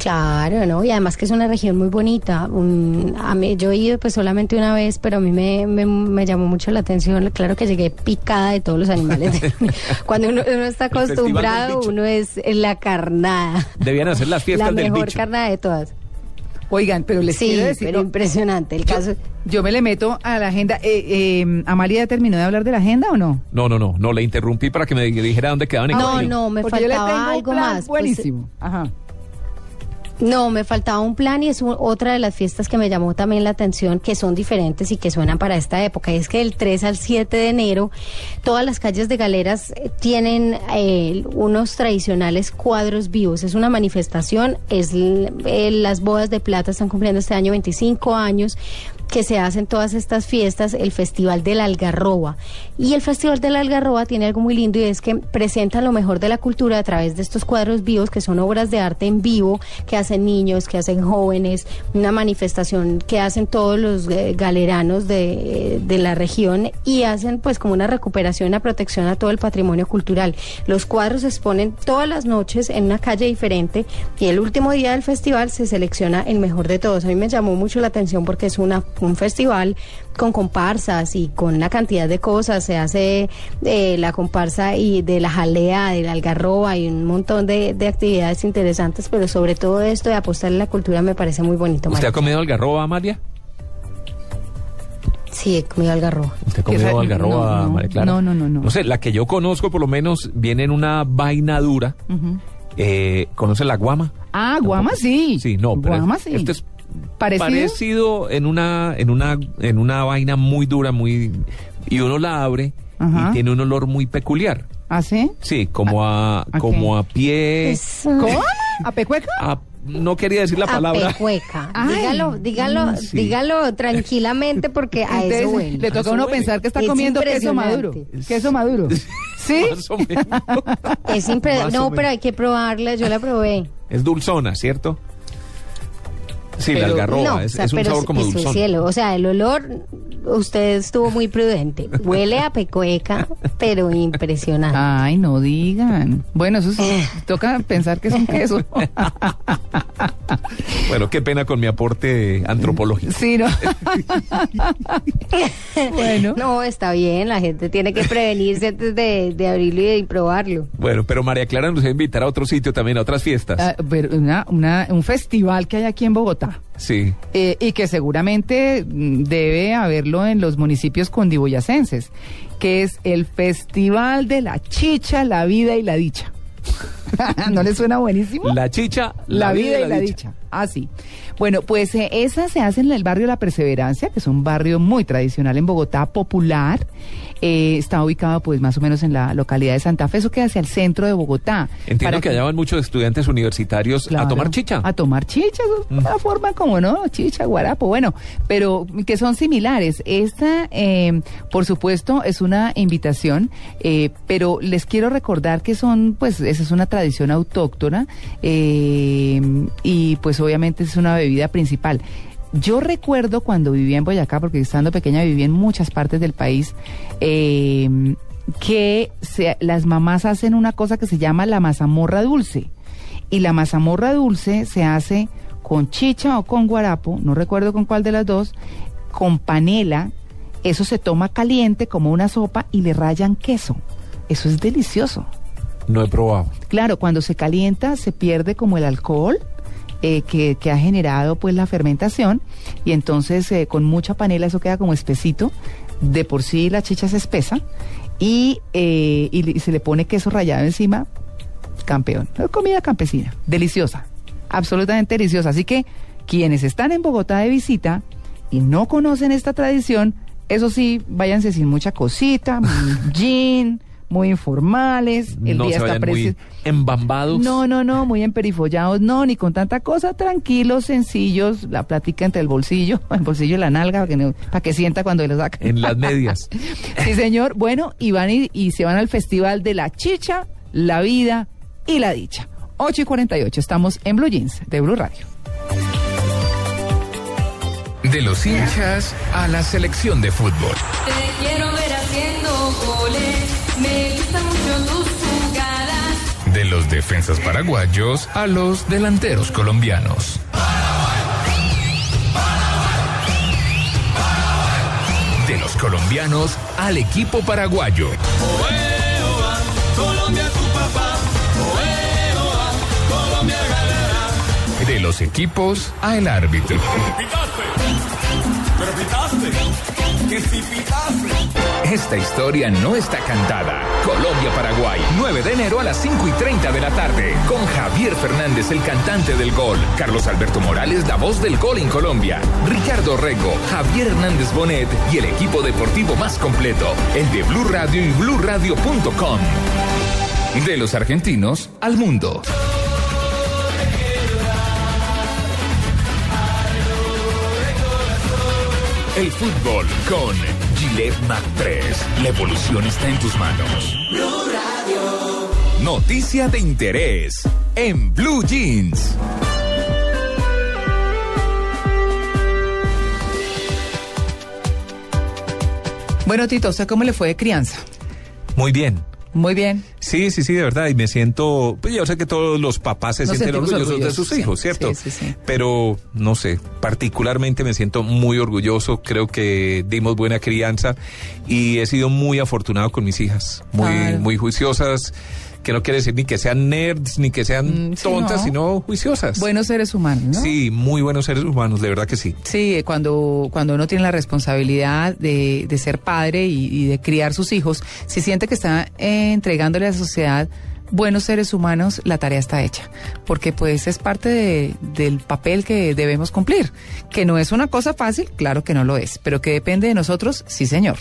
Claro, ¿no? Y además que es una región muy bonita. Un- a mí, yo he ido pues solamente una vez, pero a mí me, me, me llamó mucho la atención. Claro que llegué picada de todos los animales. Cuando uno, uno está acostumbrado, uno es la carnada. Debían hacer las fiestas la del mejor bicho. carnada de todas. Oigan, pero les Sí, quiero decir... pero impresionante. El yo, caso... yo me le meto a la agenda. Eh, eh, ¿Amalia ya terminó de hablar de la agenda o no? No, no, no, no, le interrumpí para que me dijera dónde quedaba No, no, me Porque yo le faltaba tengo un algo plan más. pues, Buenísimo. Ajá. No, me faltaba un plan y es u- otra de las fiestas que me llamó también la atención, que son diferentes y que suenan para esta época. Y es que del 3 al 7 de enero, todas las calles de Galeras eh, tienen eh, unos tradicionales cuadros vivos. Es una manifestación, es eh, las bodas de plata están cumpliendo este año 25 años que se hacen todas estas fiestas, el Festival de la Algarroba. Y el Festival de la Algarroba tiene algo muy lindo y es que presenta lo mejor de la cultura a través de estos cuadros vivos, que son obras de arte en vivo, que hacen niños, que hacen jóvenes, una manifestación que hacen todos los eh, galeranos de, de la región y hacen pues como una recuperación, una protección a todo el patrimonio cultural. Los cuadros se exponen todas las noches en una calle diferente y el último día del festival se selecciona el mejor de todos. A mí me llamó mucho la atención porque es una, un festival con comparsas y con una cantidad de cosas. Se hace eh, la comparsa y de la jalea, de la algarroba y un montón de, de actividades interesantes, pero sobre todo esto de apostar en la cultura me parece muy bonito. ¿Usted María. ha comido algarroba, Amalia? Sí, he comido algarroba. ¿Usted ha comido Esa- algarroba, no, no, María Clara? no, no, no, no. No sé, la que yo conozco por lo menos viene en una vaina dura. Ujú. Eh, ¿Conoce la guama? Ah, Guama sí. Sí, no, pero Guama es- sí. este es ¿Parecido? parecido en una, en una, en una vaina muy dura, muy y uno la abre Ajá. y tiene un olor muy peculiar. ¿Ah, sí? Sí, como a, ¿a como a pie. Es, ¿Cómo? ¿A Pecueca? a- no quería decir la palabra. Apecueca. Dígalo, dígalo, mm, sí. dígalo tranquilamente porque a Entonces, eso huele. le toca a uno huele. pensar que está Es comiendo queso maduro. impresionante. Queso maduro. ¿Sí? Más o menos. Es impre- Más o no, menos. pero hay que probarla, yo la probé. Es dulzona, ¿cierto? Sí, la algarroba, no, es, o sea, es un pero sabor como es dulzón. cielo. O sea, el olor, usted estuvo muy prudente. Huele a pecueca, pero impresionante. Ay, no digan. Bueno, eso sí, Eh. toca pensar que es un queso. Bueno, qué pena con mi aporte antropológico. Sí, no. bueno. No, está bien, la gente tiene que prevenirse antes de, de abrirlo y de probarlo. Bueno, pero María Clara nos va a invitar a otro sitio también, a otras fiestas. Ah, pero una- una- un festival que hay aquí en Bogotá. Sí. eh, y que seguramente mm, debe haberlo en los municipios cundiboyacenses, que es el Festival de la Chicha, la Vida y la Dicha. ¿No le suena buenísimo? La chicha, La, vida, y la dicha. Ah, sí. Bueno, pues eh, esa se hace en el barrio La Perseverancia, que es un barrio muy tradicional en Bogotá, popular. Eh, está ubicado pues más o menos en la localidad de Santa Fe, eso queda hacia el centro de Bogotá. Entiendo Para que allá van muchos estudiantes universitarios a tomar chicha. A tomar chicha, es una forma como, ¿no? Chicha, guarapo, bueno, pero que son similares. Esta, eh, por supuesto, es una invitación, pero les quiero recordar que son, pues, esa es una tradición autóctona eh, y pues obviamente es una bebida principal. Yo recuerdo cuando vivía en Boyacá, porque estando pequeña viví en muchas partes del país, eh, que se- las mamás hacen una cosa que se llama la mazamorra dulce. Y la mazamorra dulce se hace con chicha o con guarapo, no recuerdo con cuál de las dos, con panela. Eso se toma caliente como una sopa y le rayan queso. Eso es delicioso. No he probado. Claro, cuando se calienta se pierde como el alcohol eh, que, que ha generado pues la fermentación y entonces eh, con mucha panela eso queda como espesito. De por sí la chicha es espesa y, eh, y se le pone queso rallado encima. Campeón. Comida campesina. Deliciosa. Absolutamente deliciosa. Así que quienes están en Bogotá de visita y no conocen esta tradición, eso sí, váyanse sin mucha cosita, gin, muy informales. El no día se está muy preciso. embambados. No, no, no, muy emperifollados, no, ni con tanta cosa, tranquilos, sencillos, la plática entre el bolsillo, el bolsillo y la nalga, para que, no- para que sienta cuando lo saca. En las medias. sí, señor. Bueno, y van y, y se van al Festival de la Chicha, la Vida y la Dicha. 8 y 48, estamos en Blue Jeans de Blue Radio. De los hinchas a la selección de fútbol. Defensas paraguayos a los delanteros colombianos. De los colombianos al equipo paraguayo. De los equipos al árbitro. Pero que si. Esta historia no está cantada. Colombia-Paraguay, 9 de enero a las 5 y 30 de la tarde. Con Javier Fernández, el cantante del gol. Carlos Alberto Morales, la voz del gol en Colombia. Ricardo Rego, Javier Hernández Bonet y el equipo deportivo más completo. El de Blue Radio y BlueRadio.com. De los argentinos al mundo. El fútbol con Gillette Mac 3. La evolución está en tus manos. Noticia de interés en Blue Jeans. Bueno, Tito, ¿usted cómo le fue de crianza? Muy bien. Muy bien. Sí, sí, sí, de verdad. Y me siento, pues yo sé que todos los papás se Nos sienten orgullosos de sus hijos, sí, ¿cierto? sí, sí, sí. Pero, no sé, particularmente me siento muy orgulloso. Creo que dimos buena crianza y he sido muy afortunado con mis hijas. Muy, muy juiciosas. Que no quiere decir ni que sean nerds, ni que sean Mm, sí, tontas, no. sino juiciosas. Buenos seres humanos, ¿no? Sí, muy buenos seres humanos, de verdad que sí. Sí, cuando, cuando uno tiene la responsabilidad de, de ser padre y, y de criar sus hijos, si siente que está eh, entregándole a la sociedad buenos seres humanos, la tarea está hecha. Porque pues es parte de- del papel que debemos cumplir. Que no es una cosa fácil, claro que no lo es. Pero que depende de nosotros, sí señor.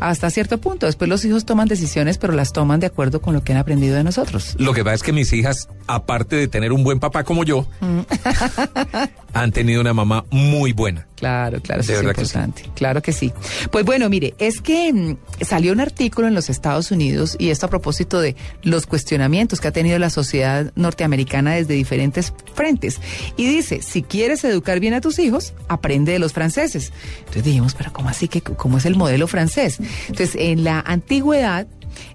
Hasta cierto punto. Después los hijos toman decisiones, pero las toman de acuerdo con lo que han aprendido de nosotros. Lo que pasa es que mis hijas, aparte de tener un buen papá como yo, han tenido una mamá muy buena. Claro, claro, eso es verdad que sí. importante. Claro que sí. Pues bueno, mire, es que mm, salió un artículo en los Estados Unidos y esto a propósito de los cuestionamientos que ha tenido la sociedad norteamericana desde diferentes frentes. Y dice, si quieres educar bien a tus hijos, aprende de los franceses. Entonces dijimos, pero ¿cómo así que cómo es el modelo francés? Entonces, en la antigüedad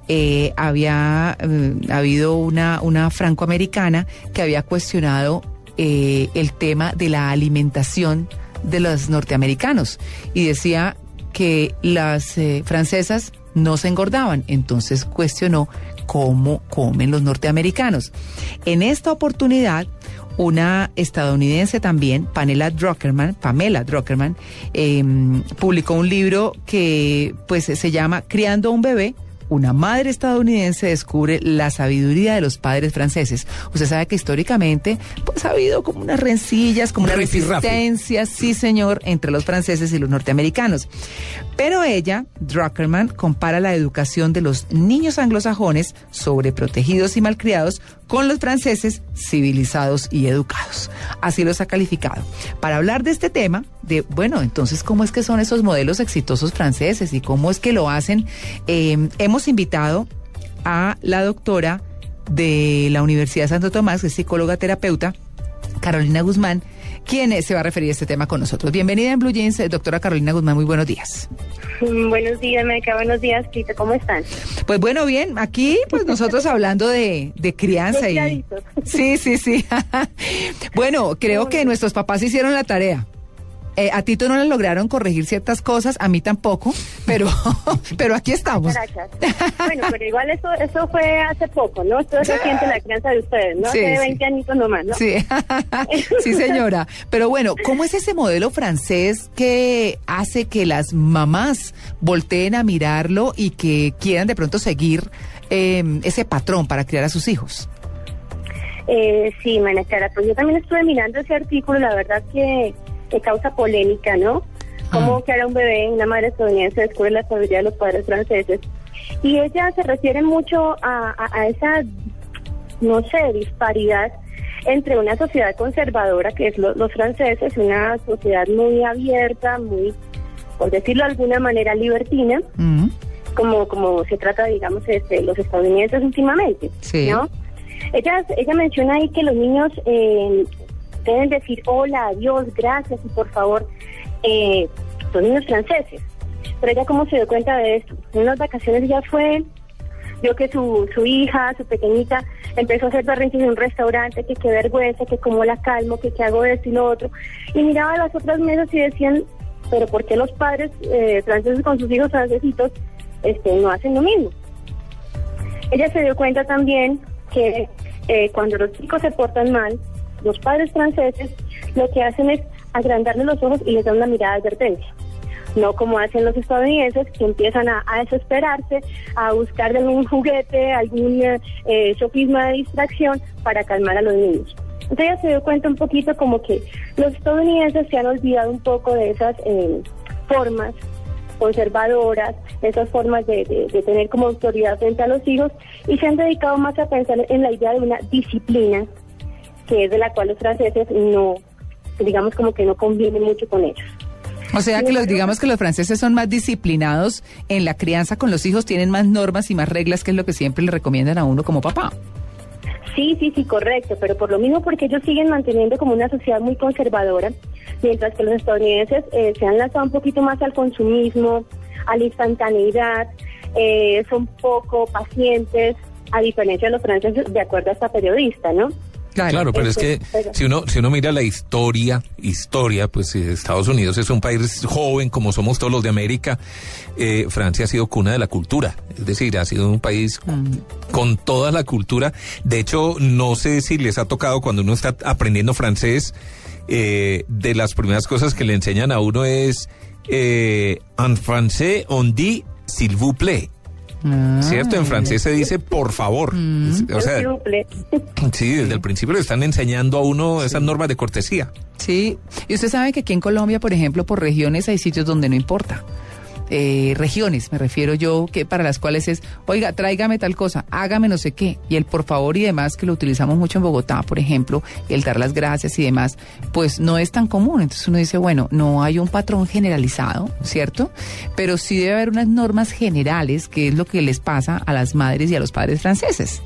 eh, había eh, habido una, una francoamericana que había cuestionado eh, el tema de la alimentación de los norteamericanos y decía que las eh, francesas no se engordaban, entonces cuestionó cómo comen los norteamericanos. En esta oportunidad, una estadounidense también, Pamela Druckerman, Pamela Druckerman, em, publicó un libro que pues se llama Criando un bebé, una madre estadounidense descubre la sabiduría de los padres franceses. Usted sabe que históricamente pues ha habido como unas rencillas, como unas resistencias, sí señor, entre los franceses y los norteamericanos. Pero ella, Druckerman, compara la educación de los niños anglosajones sobreprotegidos y malcriados con los franceses civilizados y educados. Así los ha calificado. Para hablar de este tema, de, bueno, entonces, ¿cómo es que son esos modelos exitosos franceses y cómo es que lo hacen? Eh, hemos invitado a la doctora de la Universidad de Santo Tomás, que es psicóloga terapeuta, Carolina Guzmán, quien eh, se va a referir a este tema con nosotros. Bienvenida en Blue Jeans, eh, doctora Carolina Guzmán, muy buenos días. Mm, Buenos días, Meca. Buenos días, Tito. ¿Cmo están? Pues bueno, bien, aquí pues nosotros hablando de, de crianza y... Sí, sí, sí. bueno, creo que nuestros papás hicieron la tarea. Eh, a Tito no le lograron corregir ciertas cosas, a mí tampoco, pero, pero aquí estamos. Bueno, pero igual eso eso fue hace poco, ¿no? Esto es reciente la crianza de ustedes, ¿no? Sí, Hace sí. 20 añitos nomás, ¿no? Sí, sí, señora. Pero bueno, ¿cómo es ese modelo francés que hace que las mamás volteen a mirarlo y que quieran de pronto seguir eh, ese patrón para criar a sus hijos? Eh, sí, Clara, pues yo también estuve mirando ese artículo, la verdad que, que causa polémica, ¿no? Cómo que era un bebé, una madre estadounidense descubre la sabiduría de los padres franceses. Y ella se refiere mucho a, a- a esa, no sé, disparidad entre una sociedad conservadora, que es lo- los franceses, una sociedad muy abierta, muy, por decirlo de alguna manera, libertina, como, como se trata, digamos, este, los estadounidenses últimamente, Sí. ¿no? Ella, ella menciona ahí que los niños eh, deben decir hola, adiós, gracias y por favor, eh, son niños franceses. Pero ella cómo se dio cuenta de esto. En unas vacaciones ella fue, vio que su, su hija, su pequeñita, empezó a hacer berrinches en un restaurante, que qué vergüenza, que cómo la calmo, que qué hago esto y lo otro. Y miraba a las otras mesas y decían, pero ¿por qué los padres eh, franceses con sus hijos francesitos este, no hacen lo mismo? Ella se dio cuenta también que eh, cuando los chicos se portan mal, los padres franceses lo que hacen es agrandarle los ojos y les dan una mirada de advertencia. No como hacen los estadounidenses que empiezan a, a desesperarse, a buscar algún juguete, algún eh, sofisma de distracción para calmar a los niños. Entonces ella se dio cuenta un poquito como que los estadounidenses se han olvidado un poco de esas eh, formas conservadoras, esas formas de, de- de tener como autoridad frente a los hijos y se han dedicado más a pensar en la idea de una disciplina que es de la cual los franceses no, digamos como que no conviene mucho con ellos. O sea que los, digamos que los franceses son más disciplinados en la crianza con los hijos, tienen más normas y más reglas, que es lo que siempre le recomiendan a uno como papá. Sí, sí, sí, correcto, pero por lo mismo porque ellos siguen manteniendo como una sociedad muy conservadora, mientras que los estadounidenses eh, se han lanzado un poquito más al consumismo, a la instantaneidad, eh, son poco pacientes, a diferencia de los franceses, de acuerdo a esta periodista, ¿no? Claro, pero es que pero- si uno si uno mira la historia, historia, pues eh, Estados Unidos es un país joven como somos todos los de América. Eh, Francia ha sido cuna de la cultura, es decir, ha sido un país con toda la cultura. De hecho, no sé si les ha tocado cuando uno está aprendiendo francés, eh, de las primeras cosas que le enseñan a uno es eh, en français on dit s'il vous plaît. ¿Cierto? En francés se dice por favor. O sea, Sí, desde el principio le están enseñando a uno esas normas de cortesía. Sí, y usted sabe que aquí en Colombia, por ejemplo, por regiones hay sitios donde no importa. Eh, regiones, me refiero yo, que para las cuales es, oiga, tráigame tal cosa, hágame no sé qué, y el por favor y demás, que lo utilizamos mucho en Bogotá, por ejemplo, el dar las gracias y demás, pues no es tan común. Entonces uno dice, bueno, no hay un patrón generalizado, ¿cierto? Pero sí debe haber unas normas generales, que es lo que les pasa a las madres y a los padres franceses.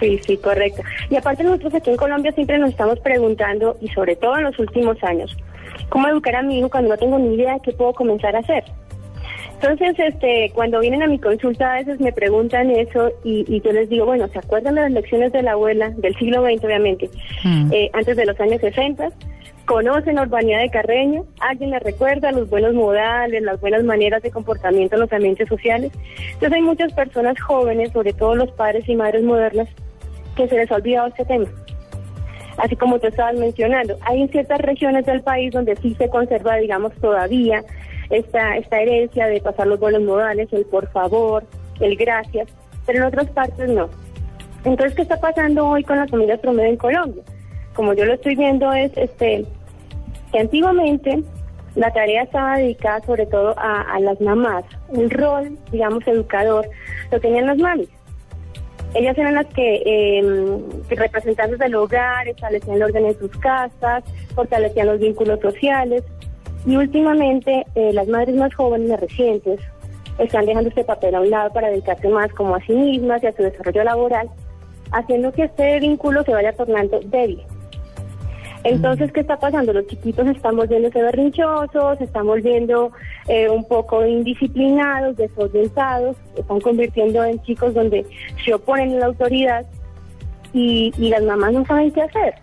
Sí, sí, correcto. Y aparte nosotros aquí en Colombia siempre nos estamos preguntando, y sobre todo en los últimos años, ¿cómo educar a mi hijo cuando no tengo ni idea de qué puedo comenzar a hacer? Entonces, este, cuando vienen a mi consulta a veces me preguntan eso y, y yo les digo, bueno, ¿se acuerdan de las lecciones de la abuela del siglo XX, obviamente, eh, antes de los años 60? ¿Conocen la urbanidad de Carreño? ¿Alguien les recuerda los buenos modales, las buenas maneras de comportamiento en los ambientes sociales? Entonces hay muchas personas jóvenes, sobre todo los padres y madres modernas, que se les ha olvidado este tema. Así como tú estabas mencionando, hay en ciertas regiones del país donde sí se conserva, digamos, todavía esta, esta herencia de pasar los buenos modales, el por favor, el gracias, pero en otras partes no. Entonces, ¿qué está pasando hoy con las familias promedio en Colombia? Como yo lo estoy viendo es este que antiguamente la tarea estaba dedicada sobre todo a, las mamás. El rol, digamos, educador, lo tenían las mamis. Ellas eran las que, eh, que representantes del hogar, establecían el orden en sus casas, fortalecían los vínculos sociales. Y últimamente eh, las madres más jóvenes, las recientes, están dejando este papel a un lado para dedicarse más como a sí mismas y a su desarrollo laboral, haciendo que este vínculo se vaya tornando débil. Entonces, ¿qué está pasando? Los chiquitos están volviéndose berrinchosos, están volviendo eh, un poco indisciplinados, desorientados, se están convirtiendo en chicos donde se oponen a la autoridad y, y las mamás no saben qué hacer.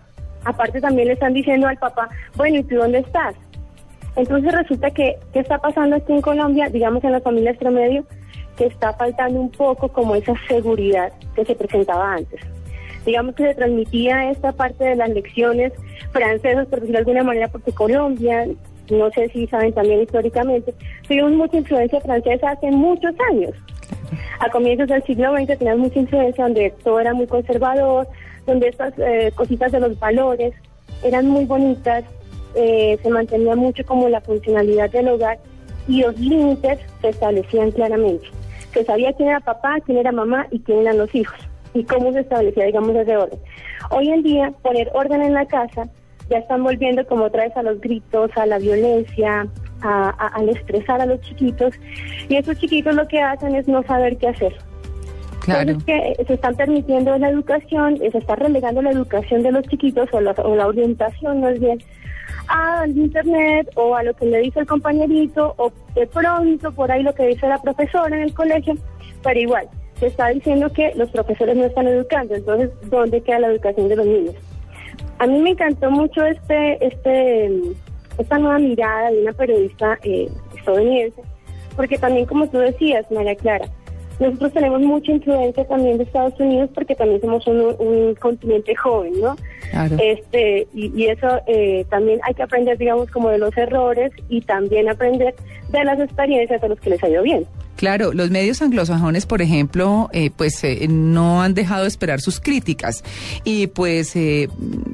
Aparte también le están diciendo al papá, bueno, ¿y tú dónde estás? Entonces resulta que, ¿qué está pasando aquí en Colombia, digamos en las familias promedio? Que está faltando un poco como esa seguridad que se presentaba antes. Digamos que se transmitía esta parte de las lecciones francesas, por decirlo de alguna manera, porque Colombia, no sé si saben también históricamente, tuvimos mucha influencia francesa hace muchos años. A comienzos del siglo XX teníamos mucha influencia donde todo era muy conservador, donde estas eh, cositas de los valores eran muy bonitas, eh, se mantenía mucho como la funcionalidad del hogar y los límites se establecían claramente. Se sabía quién era papá, quién era mamá y quién eran los hijos y cómo se establecía, digamos, ese orden. Hoy en día, poner orden en la casa ya están volviendo como otra vez a los gritos, a la violencia, a, a- al estresar a los chiquitos y esos chiquitos lo que hacen es no saber qué hacer. Claro. Entonces, que se están permitiendo la educación, se está relegando la educación de los chiquitos o la, o la orientación más bien al internet o a lo que le dice el compañerito o de pronto por ahí lo que dice la profesora en el colegio, pero igual se está diciendo que los profesores no están educando, entonces ¿dónde queda la educación de los niños? A mí me encantó mucho este, este, esta nueva mirada de una periodista eh, estadounidense, porque también como tú decías, María Clara, nosotros tenemos mucha influencia también de Estados Unidos porque también somos un, un continente joven, ¿no? Claro. Este, y, y eso eh, también hay que aprender, digamos, como de los errores y también aprender de las experiencias de los que les ha ido bien. Claro, los medios anglosajones, por ejemplo, eh, pues eh, no han dejado de esperar sus críticas y pues eh,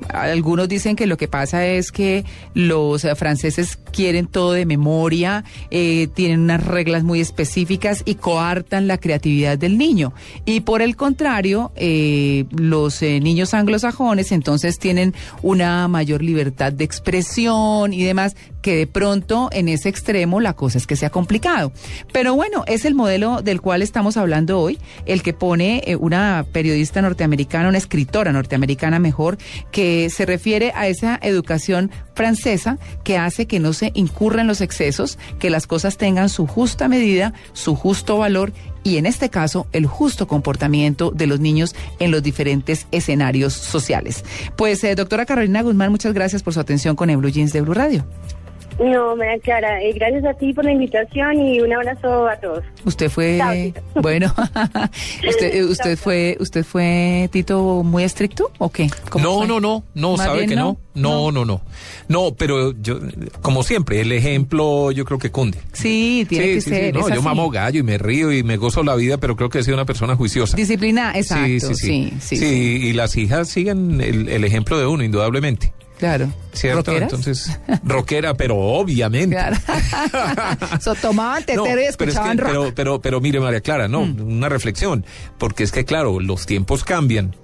algunos dicen que lo que pasa es que los franceses quieren todo de memoria, eh, tienen unas reglas muy específicas y coartan la creatividad del niño. Y por el contrario, los niños anglosajones entonces tienen una mayor libertad de expresión y demás que de pronto en ese extremo la cosa es que sea complicado. Pero bueno, es el modelo del cual estamos hablando hoy, el que pone eh, una periodista norteamericana, una escritora norteamericana mejor, que se refiere a esa educación francesa que hace que no se incurran los excesos, que las cosas tengan su justa medida, su justo valor y en este caso el justo comportamiento de los niños en los diferentes escenarios sociales. Pues eh, doctora Carolina Guzmán, muchas gracias por su atención con el Jeans de Blue Radio. No, María Clara, eh, gracias a ti por la invitación y un abrazo a todos. Usted fue, Chao, bueno, usted, usted fue, usted fue Tito muy estricto o qué? ¿Cómo No, fue? no, no, no, Más sabe bien que no. No, no, no. No, pero yo, como siempre, el ejemplo yo creo que cunde. Sí, tiene que ser. No, es yo así. mamo gallo y me río y me gozo la vida, pero creo que he sido una persona juiciosa. Disciplina, exacto. sí, sí, sí. sí, Sí, y las hijas siguen el, el ejemplo de uno, indudablemente. Claro. ¿Cierto? ¿Roqueras? Entonces, rockera, pero obviamente. Claro. So, tomaban tetero No, y pero, es que- escuchaban rock. Mm. pero, pero, pero mire, María Clara, no, una reflexión, porque es que, claro, los tiempos cambian.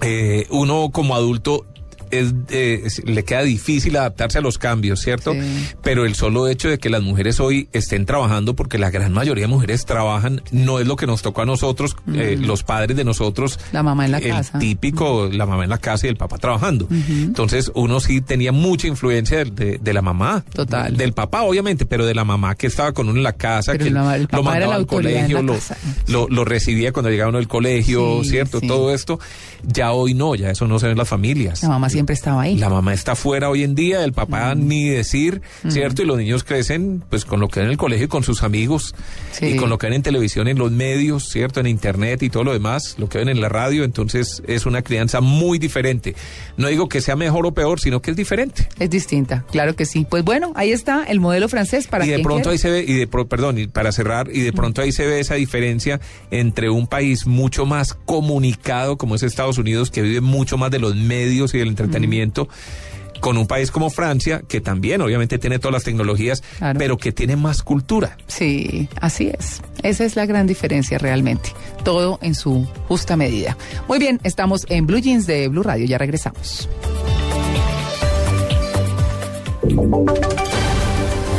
Eh, uno como adulto es, eh, le queda difícil adaptarse a los cambios, ¿cierto? Pero el solo hecho de que las mujeres hoy estén trabajando, porque la gran mayoría de mujeres trabajan, no es lo que nos tocó a nosotros, eh, Mm. los padres de nosotros. La mamá en la el casa. típico, la mamá en la casa y el papá trabajando. Entonces uno sí tenía mucha influencia de, de- de la mamá. Total. Del papá, obviamente, pero de la mamá que estaba con uno en la casa, Pero que la- el lo papá mandaba al colegio, lo, lo, lo recibía cuando llegaba uno del colegio, Sí, ¿cierto? sí. Todo esto. Ya hoy no, ya eso no se ve en las familias. La mamá siempre estaba ahí. La mamá está fuera hoy en día, el papá ni decir, Mm. ¿cierto? Y los niños crecen pues con lo que en el colegio y con sus amigos Sí. y con lo que ven en televisión, en los medios, ¿cierto? En internet y todo lo demás, lo que ven en la radio, entonces es una crianza muy diferente. No digo que sea mejor o peor, sino que es diferente. Es distinta, claro que sí. Pues bueno, ahí está el modelo francés para y de pronto ahí se ve, y de pro- perdón, y para cerrar, y de pronto ahí se ve esa diferencia entre un país mucho más comunicado como es Estados Unidos, que vive mucho más de los medios y del entretenimiento. Con un país como Francia, que también obviamente tiene todas las tecnologías, Claro. pero que tiene más cultura. Sí, así es. Esa es la gran diferencia realmente. Todo en su justa medida. Muy bien, estamos en Blue Jeans de Blue Radio. Ya regresamos.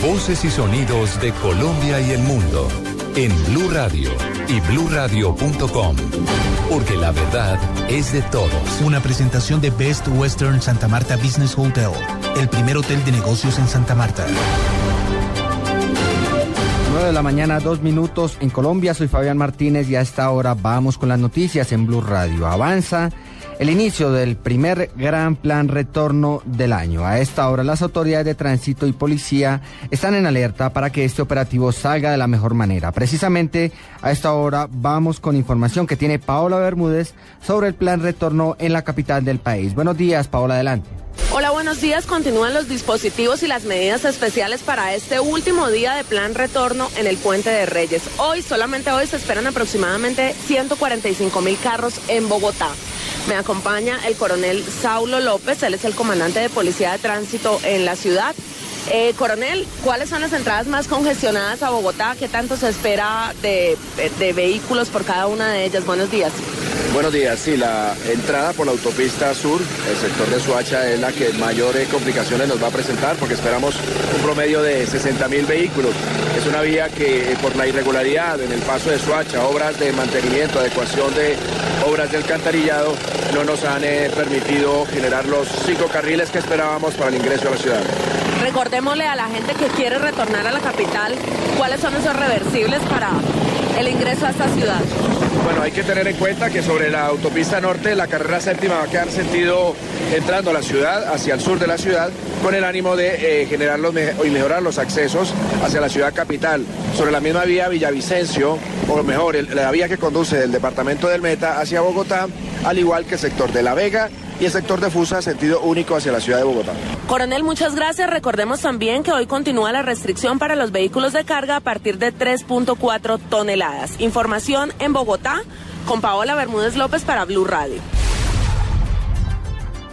Voces y sonidos de Colombia y el mundo en Blue Radio y bluradio.com. Porque la verdad es de todos. Una presentación de Best Western Santa Marta Business Hotel, el primer hotel de negocios en Santa Marta. 9 de la mañana, dos minutos en Colombia. Soy Fabián Martínez y a esta hora vamos con las noticias en Blue Radio. Avanza el inicio del primer gran plan retorno del año. A esta hora las autoridades de tránsito y policía están en alerta para que este operativo salga de la mejor manera. Precisamente a esta hora vamos con información que tiene Paola Bermúdez sobre el plan retorno en la capital del país. Buenos días, Paola, adelante. Hola, buenos días. Continúan los dispositivos y las medidas especiales para este último día de plan retorno en el Puente de Reyes. Hoy, solamente hoy, se esperan aproximadamente 145 mil carros en Bogotá. Me acompaña el coronel Saulo López, él es el comandante de Policía de Tránsito en la ciudad. Eh, coronel, ¿cuáles son las entradas más congestionadas a Bogotá? ¿Qué tanto se espera de, de vehículos por cada una de ellas? Buenos días. Buenos días, sí, la entrada por la autopista sur, el sector de Suacha, es la que mayores complicaciones nos va a presentar porque esperamos un promedio de 60 mil vehículos. Es una vía que eh, por la irregularidad en el paso de Suacha, obras de mantenimiento, adecuación de obras de alcantarillado, no nos han eh, permitido generar los cinco carriles que esperábamos para el ingreso a la ciudad. Recordémosle a la gente que quiere retornar a la capital cuáles son esos reversibles para el ingreso a esta ciudad. Bueno, hay que tener en cuenta que sobre la autopista norte la carrera séptima va a quedar sentido entrando a la ciudad, hacia el sur de la ciudad, con el ánimo de eh, generar los y mejorar los accesos hacia la ciudad capital. Sobre la misma vía Villavicencio, o mejor, la vía que conduce del departamento del Meta hacia Bogotá, al igual que el sector de La Vega y el sector de Fusa, sentido único hacia la ciudad de Bogotá. Coronel, muchas gracias. Recordemos también que hoy continúa la restricción para los vehículos de carga a partir de 3.4 toneladas. Información en Bogotá con Paola Bermúdez López para Blue Radio.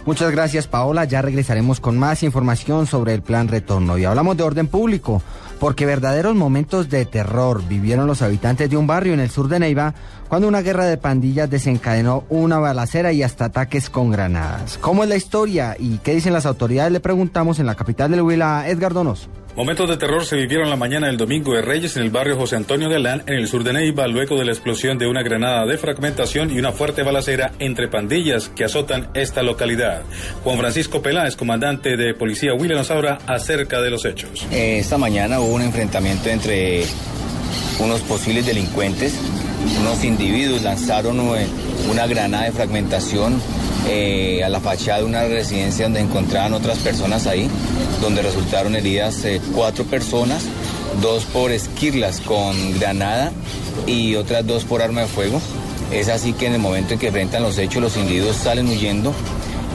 Muchas gracias Paola, ya regresaremos con más información sobre el plan retorno y hablamos de orden público, porque verdaderos momentos de terror vivieron los habitantes de un barrio en el sur de Neiva cuando una guerra de pandillas desencadenó una balacera y hasta ataques con granadas. ¿Cómo es la historia y qué dicen las autoridades? Le preguntamos en la capital del Huila a Edgar Donoso. Momentos de terror se vivieron la mañana del domingo de Reyes en el barrio José Antonio Galán, en el sur de Neiva, luego de la explosión de una granada de fragmentación y una fuerte balacera entre pandillas que azotan esta localidad. Juan Francisco Peláez, comandante de policía Huila, nos habla acerca de los hechos. Eh, Esta mañana hubo un enfrentamiento entre unos posibles delincuentes. Unos individuos lanzaron eh, una granada de fragmentación eh, a la fachada de una residencia donde encontraban otras personas ahí, donde resultaron heridas eh, cuatro personas, dos por esquirlas con granada y otras dos por arma de fuego. Es así que en el momento en que enfrentan los hechos, los individuos salen huyendo,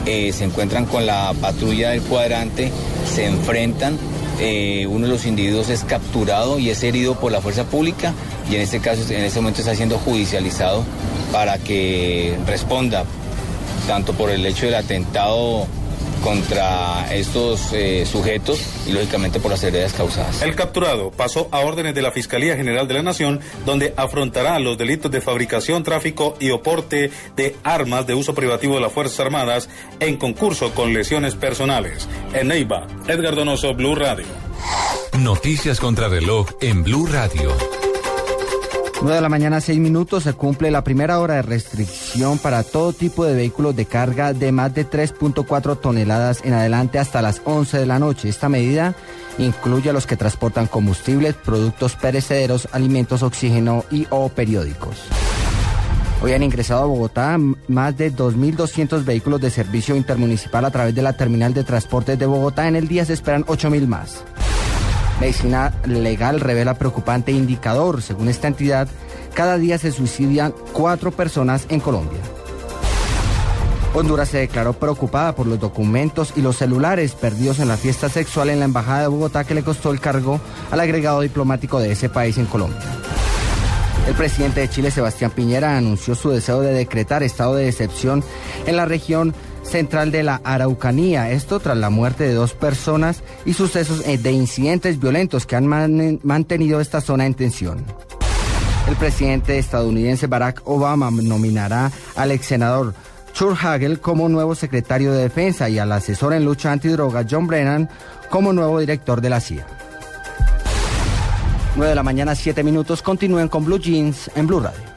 se encuentran con la patrulla del cuadrante, se enfrentan, eh, uno de los individuos es capturado y es herido por la fuerza pública y en este caso, en este momento está siendo judicializado para que responda tanto por el hecho del atentado contra estos eh, sujetos y lógicamente por las heridas causadas. El capturado pasó a órdenes de la Fiscalía General de la Nación, donde afrontará los delitos de fabricación, tráfico y oporte de armas de uso privativo de las Fuerzas Armadas en concurso con lesiones personales. En Neiva, Edgar Donoso, Blue Radio. Noticias contra reloj en Blue Radio. 9 de la mañana, 6 minutos, se cumple la primera hora de restricción para todo tipo de vehículos de carga de más de 3.4 toneladas en adelante hasta las 11 de la noche. Esta medida incluye a los que transportan combustibles, productos perecederos, alimentos, oxígeno y o periódicos. Hoy han ingresado a Bogotá más de 2.200 vehículos de servicio intermunicipal a través de la terminal de transportes de Bogotá. En el día se esperan 8.000 más. Medicina Legal revela preocupante indicador. Según esta entidad, cada día se suicidan cuatro personas en Colombia. Honduras se declaró preocupada por los documentos y los celulares perdidos en la fiesta sexual en la Embajada de Bogotá que le costó el cargo al agregado diplomático de ese país en Colombia. El presidente de Chile, Sebastián Piñera, anunció su deseo de decretar estado de excepción en la región central de la Araucanía. Esto tras la muerte de dos personas y sucesos eh, de incidentes violentos que han man- mantenido esta zona en tensión. El presidente estadounidense Barack Obama nominará al ex senador Chuck Hagel como nuevo secretario de defensa y al asesor en lucha antidroga John Brennan como nuevo director de la CIA. 9 de la mañana, 7 minutos. Continúen con Blue Jeans en Blue Radio.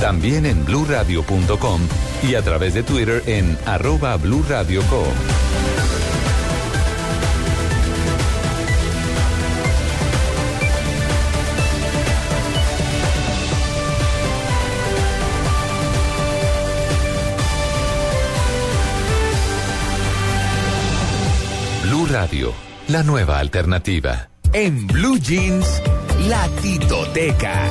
También en bluradio.com y a través de Twitter en arroba blurradioco. Blue Radio, la nueva alternativa. En Blue Jeans, la Titoteca.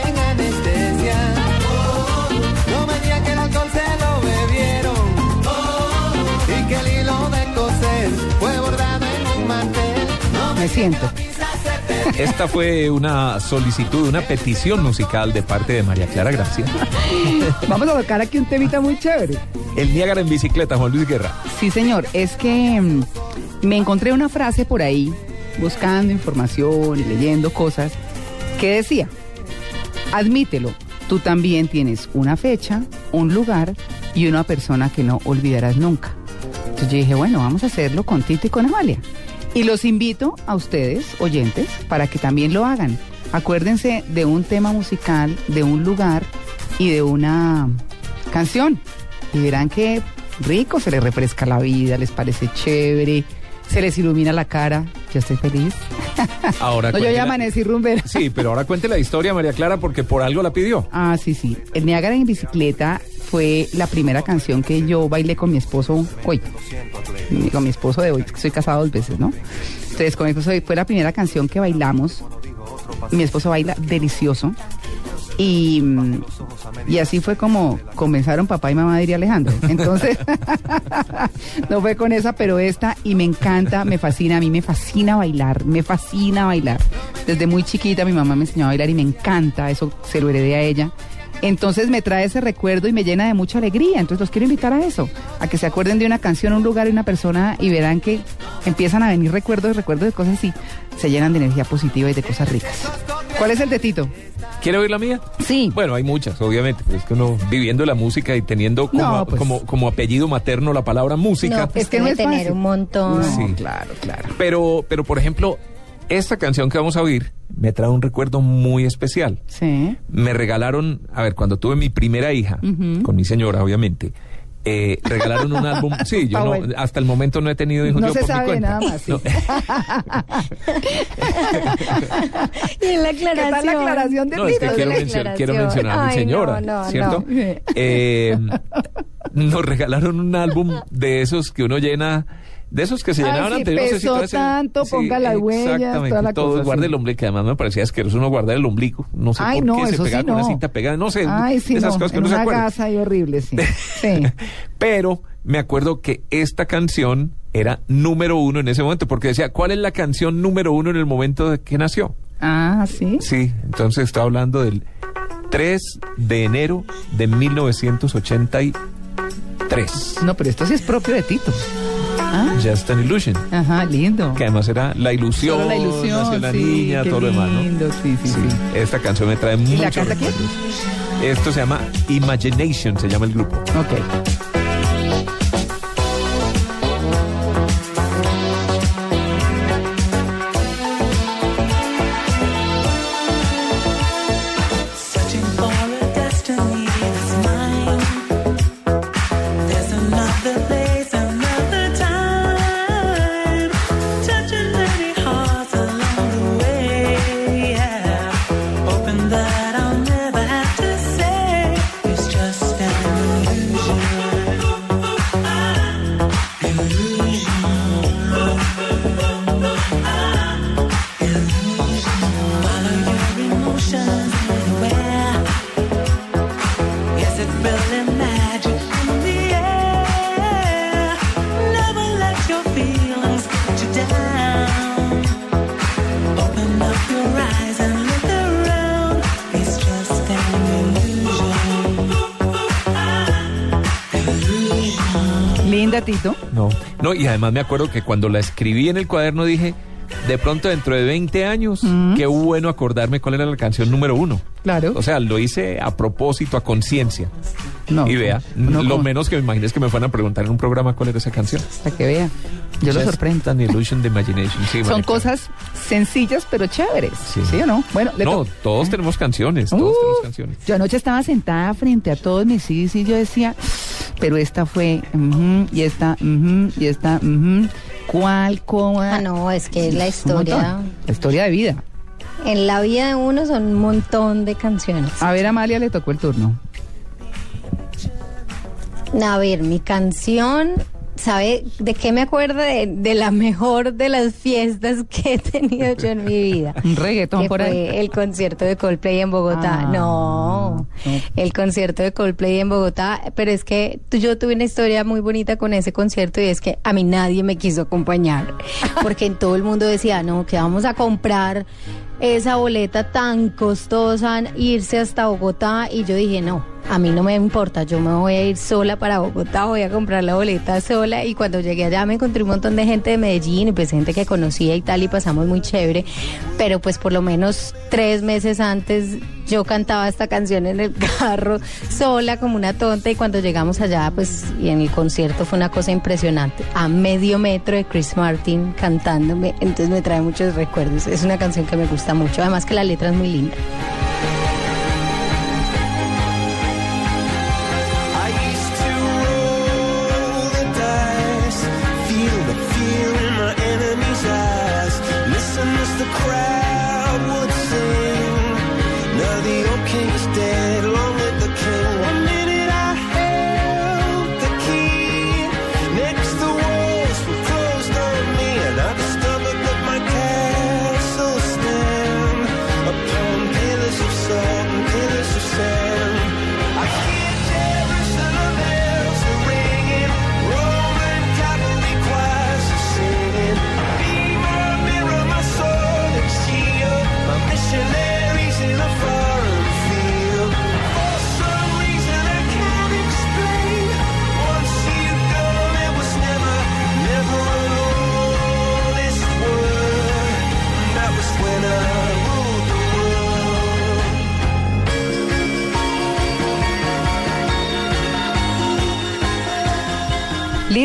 Me siento. Esta fue una solicitud, una petición musical de parte de María Clara Gracia. Vamos a tocar aquí un temita muy chévere. El Niágara en bicicleta, Juan Luis Guerra. Sí, señor. Es que mm, me encontré una frase por ahí, buscando información y leyendo cosas, que decía, admítelo, tú también tienes una fecha, un lugar y una persona que no olvidarás nunca. Entonces yo dije, bueno, vamos a hacerlo con Tito y con Amalia. Y los invito a ustedes, oyentes, para que también lo hagan. Acuérdense de un tema musical, de un lugar y de una canción. Y verán que rico, se les refresca la vida, les parece chévere, se les ilumina la cara. Yo estoy feliz. Ahora No, yo ya amanecí rumbera. Sí, pero ahora cuente la historia, María Clara, porque por algo la pidió. Ah, sí, sí. El Niágara en bicicleta fue la primera canción que yo bailé con mi esposo hoy. Con mi esposo de hoy, que soy casado dos veces, ¿no? Entonces, con mi fue la primera canción que bailamos. Mi esposo baila delicioso. Y, y así fue como comenzaron papá y mamá, diría Alejandro. Entonces, no fue con esa, pero esta, y me encanta, me fascina, a mí me fascina bailar, me fascina bailar. Desde muy chiquita mi mamá me enseñó a bailar y me encanta, eso se lo heredé a ella. Entonces me trae ese recuerdo y me llena de mucha alegría. Entonces los quiero invitar a eso, a que se acuerden de una canción, un lugar y una persona y verán que empiezan a venir recuerdos, recuerdos de cosas y se llenan de energía positiva y de cosas ricas. ¿Cuál es el de Tito? ¿Quiere oír la mía? Sí. Bueno, hay muchas, obviamente, pero es que uno viviendo la música y teniendo como, No, pues. como, como apellido materno la palabra música. No, pues debe tener un montón. Sí. claro, claro. Pero, pero por ejemplo, esta canción que vamos a oír me trae un recuerdo muy especial. Sí. Me regalaron, a ver, cuando tuve mi primera hija, con mi señora, obviamente, eh, regalaron un álbum. Sí, yo no, hasta el momento no he tenido hijos No yo se por mi sabe cuenta. nada más. sí. No. Y en la ¿Qué tal aclaración. la aclaración de No, es que quiero, mencionar a mi Ay, señora, no, no, ¿cierto? no. Eh, nos regalaron un álbum de esos que uno llena, de esos que se llenaban sí, antes. no sé si eres el- tanto, ponga las huellas, exactamente, toda la todo cosa, guarda sí. el ombligo, que además me parecía asqueroso uno guardar el ombligo. No sé Ay, por no, qué se sí pegaba con una no. cinta pegada, no sé, Ay, sí, esas no, cosas que en uno se una acuerda. gasa y horrible, sí. Sí. Pero me acuerdo que esta canción era número uno en ese momento, porque decía, ¿cuál es la canción número uno en el momento de que nació? Ah, sí. Sí, entonces está hablando del 3 de enero de 1983. No, pero esto sí es propio de Tito. Ah, Just an Illusion. Ajá, lindo. Que además era la ilusión, Solo la ilusión, nació la sí, niña, todo lo demás, ¿no? lindo, sí, sí, sí. Esta canción me trae muchos recuerdos. Esto se llama Imagination, se llama el grupo. Ok. No, y además me acuerdo que cuando la escribí en el cuaderno dije, de pronto dentro de 20 años, qué bueno acordarme cuál era la canción número uno. Claro. O sea, lo hice a propósito, a conciencia. No. y vea, no, lo menos que me imagino es que me fueran a preguntar en un programa cuál era esa canción. Para que vea. Yo lo Just sorprendo. an illusion de imagination. Sí, Son cosas sencillas pero chéveres. Sí, o no? Bueno, No, to- todos tenemos canciones, todos Uh, tenemos canciones. Yo anoche estaba sentada frente a todos mis CDs y yo decía, pero esta fue, ujú, y esta, y esta, ujú. ¿cuál, cómo? Ah, no, es que es la historia. La historia de vida. En la vida de uno son un montón de canciones. A ver, Amalia le tocó el turno. A ver, mi canción, ¿sabe de qué me acuerdo? De, de la mejor de las fiestas que he tenido yo en mi vida. Un reggaetón que por fue ahí. el concierto de Coldplay en Bogotá. Ah, no, el concierto de Coldplay en Bogotá. Pero es que yo tuve una historia muy bonita con ese concierto y es que a mí nadie me quiso acompañar. Porque en todo el mundo decía, no, que vamos a comprar esa boleta tan costosa, irse hasta Bogotá. Y yo dije, no, a mí no me importa, yo me voy a ir sola para Bogotá, voy a comprar la boleta sola. Y cuando llegué allá me encontré un montón de gente de Medellín y pues gente que conocía y tal y pasamos muy chévere, pero pues por lo menos tres meses antes yo cantaba esta canción en el carro sola como una tonta. Y cuando llegamos allá pues y en el concierto fue una cosa impresionante, a medio metro de Chris Martin cantándome, entonces me trae muchos recuerdos, es una canción que me gusta mucho, además que la letra es muy linda.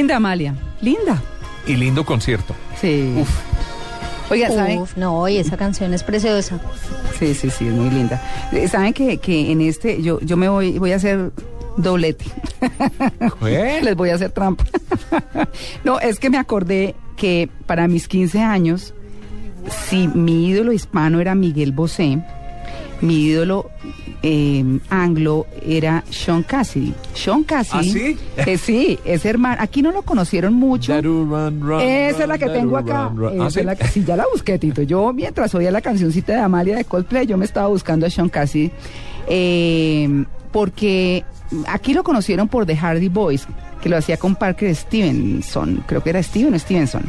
Linda, Amalia. Linda. Y lindo concierto. Sí. Oiga, ¿saben? Uf, no, y esa canción es preciosa. Sí, sí, sí, es muy linda. Eh, ¿Saben que, que en este, yo, yo me voy, voy a hacer doblete? Les voy a hacer trampa. no, es que me acordé que para mis 15 años, si mi ídolo hispano era Miguel Bosé, mi ídolo eh, anglo era Sean Cassidy. Sean Cassidy. ¿Ah, sí? eh, sí, ese hermano. Aquí no lo conocieron mucho. Esa es la que tengo acá. Esa ¿Ah, sí? es la que- sí, ya la busqué, Tito. Yo, mientras oía la cancioncita de Amalia de Coldplay, yo me estaba buscando a Sean Cassidy. eh, porque aquí lo conocieron por The Hardy Boys, que lo hacía con Parker Stevenson. Creo que era Steven o Stevenson.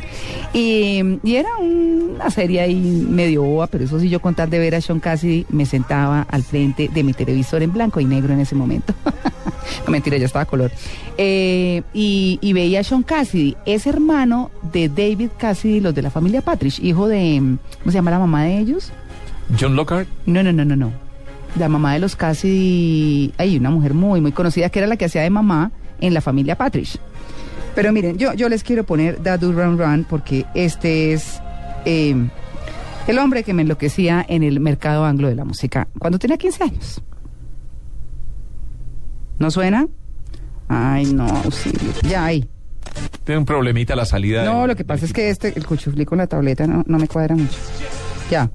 Y, y era una serie ahí medio boba, pero eso sí, yo contar de ver a Sean Cassidy, me sentaba al frente de mi televisor en blanco y negro en ese momento. no mentira, ya estaba color. Eh, y, y veía a Sean Cassidy, es hermano de David Cassidy, los de la familia Patrick, hijo de, ¿cómo se llama la mamá de ellos? John Lockhart. No, no, no, no, no. La mamá de los Cassidy, hay una mujer muy, muy conocida que era la que hacía de mamá en la familia Patrick. Pero miren, yo, yo les quiero poner Da Do Run Run porque este es eh, el hombre que me enloquecía en el mercado anglo de la música cuando tenía 15 años. ¿No suena? Ay, no, sí, ya ahí. Tiene un problemita la salida. No, de- lo que pasa es que este, el cuchuflí con la tableta no, no me cuadra mucho. Ya.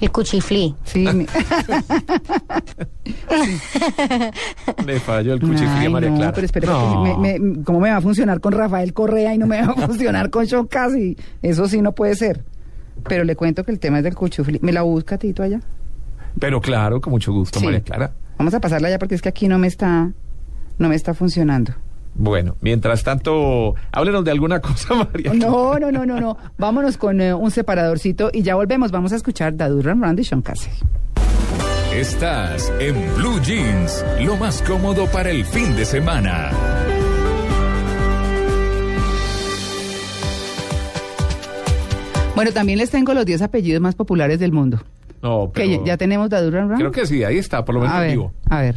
El cuchiflí. Sí. mi- Le falló el cuchiflí Ay, a María no, Clara. pero espera, No. porque me- me- ¿cómo me va a funcionar con Rafael Correa y no me va a funcionar con Sean Cassidy? Eso sí no puede ser. Pero le cuento que el tema es del cuchuflí. ¿Me la busca, Tito, allá? Pero claro, con mucho gusto, Sí. María Clara. Vamos a pasarla allá porque es que aquí no me está, no me está funcionando. Bueno, mientras tanto, háblenos de alguna cosa, María. No, no, no, no, no. Vámonos con eh, un separadorcito y ya volvemos. Vamos a escuchar Dadu Run Run de Sean Cassidy. Estás en Blue Jeans, lo más cómodo para el fin de semana. Bueno, también les tengo los 10 apellidos más populares del mundo. No, Que ya, ya tenemos Dadu Run Run. creo que sí, ahí está, por lo menos a ver, vivo. a ver.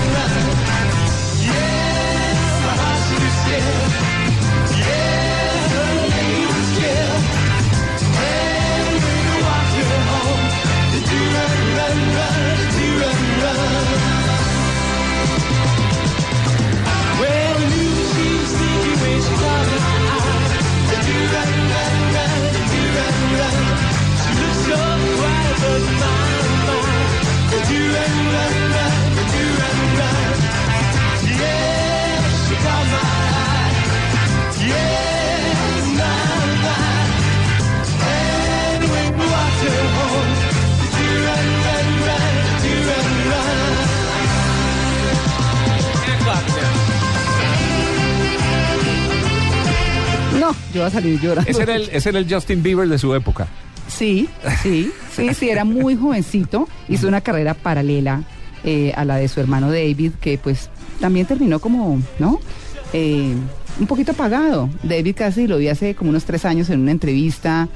yo voy a salir llorando. Ese era, el, ese era el Justin Bieber de su época. Sí, sí, sí, sí, era muy jovencito. Hizo una carrera paralela eh, a la de su hermano David, que pues también terminó como, ¿no? Eh, un poquito apagado. David casi lo vi hace como unos tres años en una entrevista.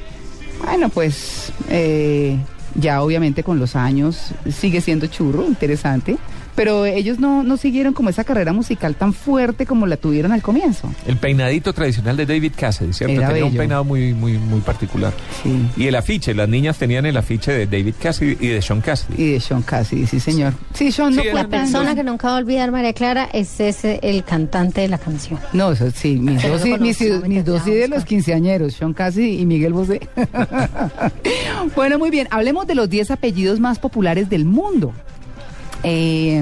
Bueno, pues eh, ya obviamente con los años sigue siendo churro, interesante. Pero ellos no, no siguieron como esa carrera musical tan fuerte como la tuvieron al comienzo. El peinadito tradicional de David Cassidy, ¿cierto? Era Tenía un peinado muy, muy, muy particular. Y el afiche, las niñas tenían el afiche de David Cassidy y de Sean Cassidy. Y de Sean Cassidy, sí, señor. Sí, Sean no Sí, La persona que nunca va a olvidar, María Clara, es ese, el cantante de la canción. No, eso sí, mis Pero dos, í- mis, mis dos ídolos quinceañeros, Sean Cassidy y Miguel Bosé. bueno, muy bien, hablemos de los 10 apellidos más populares del mundo. Eh,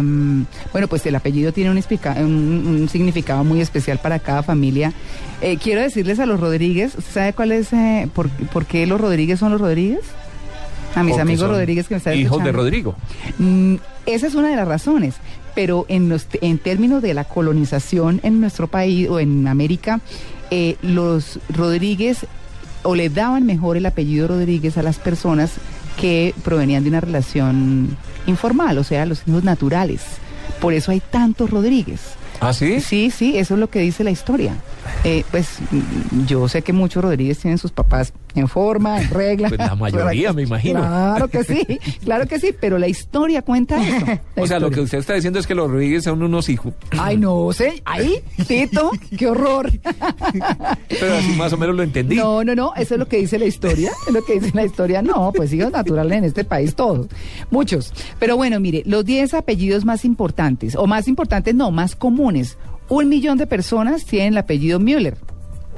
bueno, pues el apellido tiene un, explica- un- un significado muy especial para cada familia. Eh, quiero decirles a los Rodríguez, ¿usted ¿sabe cuál es, eh, por, por qué los Rodríguez son los Rodríguez? A mis Porque amigos Rodríguez que me están Hijos de. Rodrigo. Mm, esa es una de las razones, pero en, los, en términos de la colonización en nuestro país o en América, eh, los Rodríguez o le daban mejor el apellido Rodríguez a las personas que provenían de una relación informal, o sea, los hijos naturales. Por eso hay tantos Rodríguez. ¿Ah, sí? Sí, sí, eso es lo que dice la historia. Eh, pues yo sé que muchos Rodríguez tienen sus papás en forma, en regla. Pues la mayoría, me imagino. Claro que sí, claro que sí, pero la historia cuenta eso. O sea, lo que usted está diciendo es que los Rodríguez son unos hijos. Ay, no sé, ahí, Tito, qué horror. Pero así más o menos lo entendí. No, no, no, eso es lo que dice la historia, es lo que dice la historia. No, pues hijos naturales en este país todos, muchos. Pero bueno, mire, los 10 apellidos más importantes, o más importantes no, más comunes. Un millón de personas tienen el apellido Müller.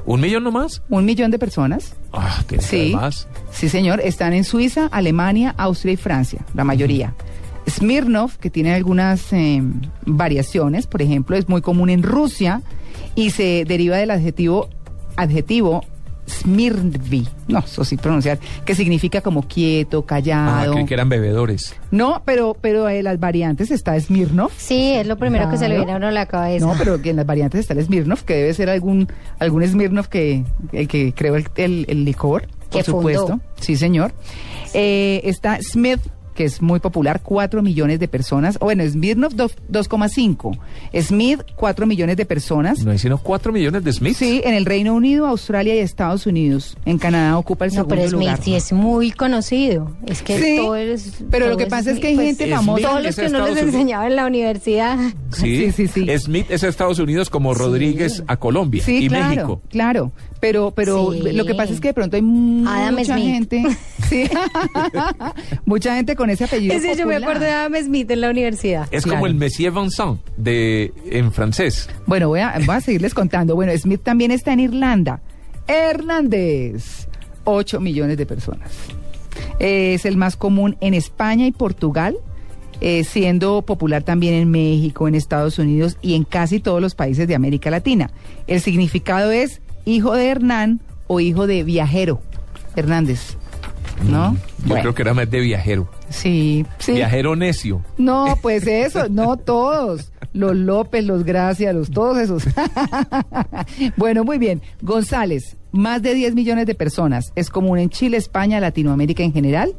¿Un millón nomás? Un millón de personas. Ah, tiene Sí, más. sí, señor. Están en Suiza, Alemania, Austria y Francia, la mayoría. Smirnov, que tiene algunas eh, variaciones, por ejemplo, es muy común en Rusia y se deriva del adjetivo adjetivo Smirnvi, no, eso sí pronunciar, que significa como quieto, Ah, callado. creí que eran bebedores. No, pero pero en las variantes está Smirnov. Sí, es lo primero que se le viene a uno a la cabeza. No, pero que en las variantes está el Smirnov, que debe ser algún algún Smirnov que el que creó el, el- el licor, por Que fundó. supuesto. Sí, señor. Eh, está Smith, que es muy popular, 4 millones de personas. O bueno, Smirnov dos- 2,5. Smith, 4 millones de personas. ¿No hay sino 4 millones de Smiths? Sí, en el Reino Unido, Australia y Estados Unidos. En Canadá ocupa el No, segundo pero Smith lugar. sí es muy conocido. Es que Sí, todo es- pero lo que pasa es que hay pues, gente famosa- Todos los que no les Unidos. enseñaba en la universidad. Sí, Smith es a Estados Unidos como Rodríguez a Colombia Sí, y claro, México. claro. Pero, pero Sí. lo que pasa es que de pronto hay Adam mucha Smith. gente, sí, mucha gente con ese apellido. Ese yo me acuerdo de Adam Smith en la universidad. Es Claro. como el Monsieur Vincent de en francés. Bueno, voy a, voy a seguirles contando. Bueno, Smith también está en Irlanda. Hernández, 8 millones de personas. Es el más común en España y Portugal, eh, siendo popular también en México, en Estados Unidos y en casi todos los países de América Latina. El significado es hijo de Hernán o hijo de viajero. Hernández, ¿no? Yo Bueno, creo que era más de viajero. sí, sí. Viajero necio. No, pues eso, no todos. Los López, los Gracia, los todos esos. bueno, muy bien. González, más de 10 millones de personas. Es común en Chile, España, Latinoamérica en general.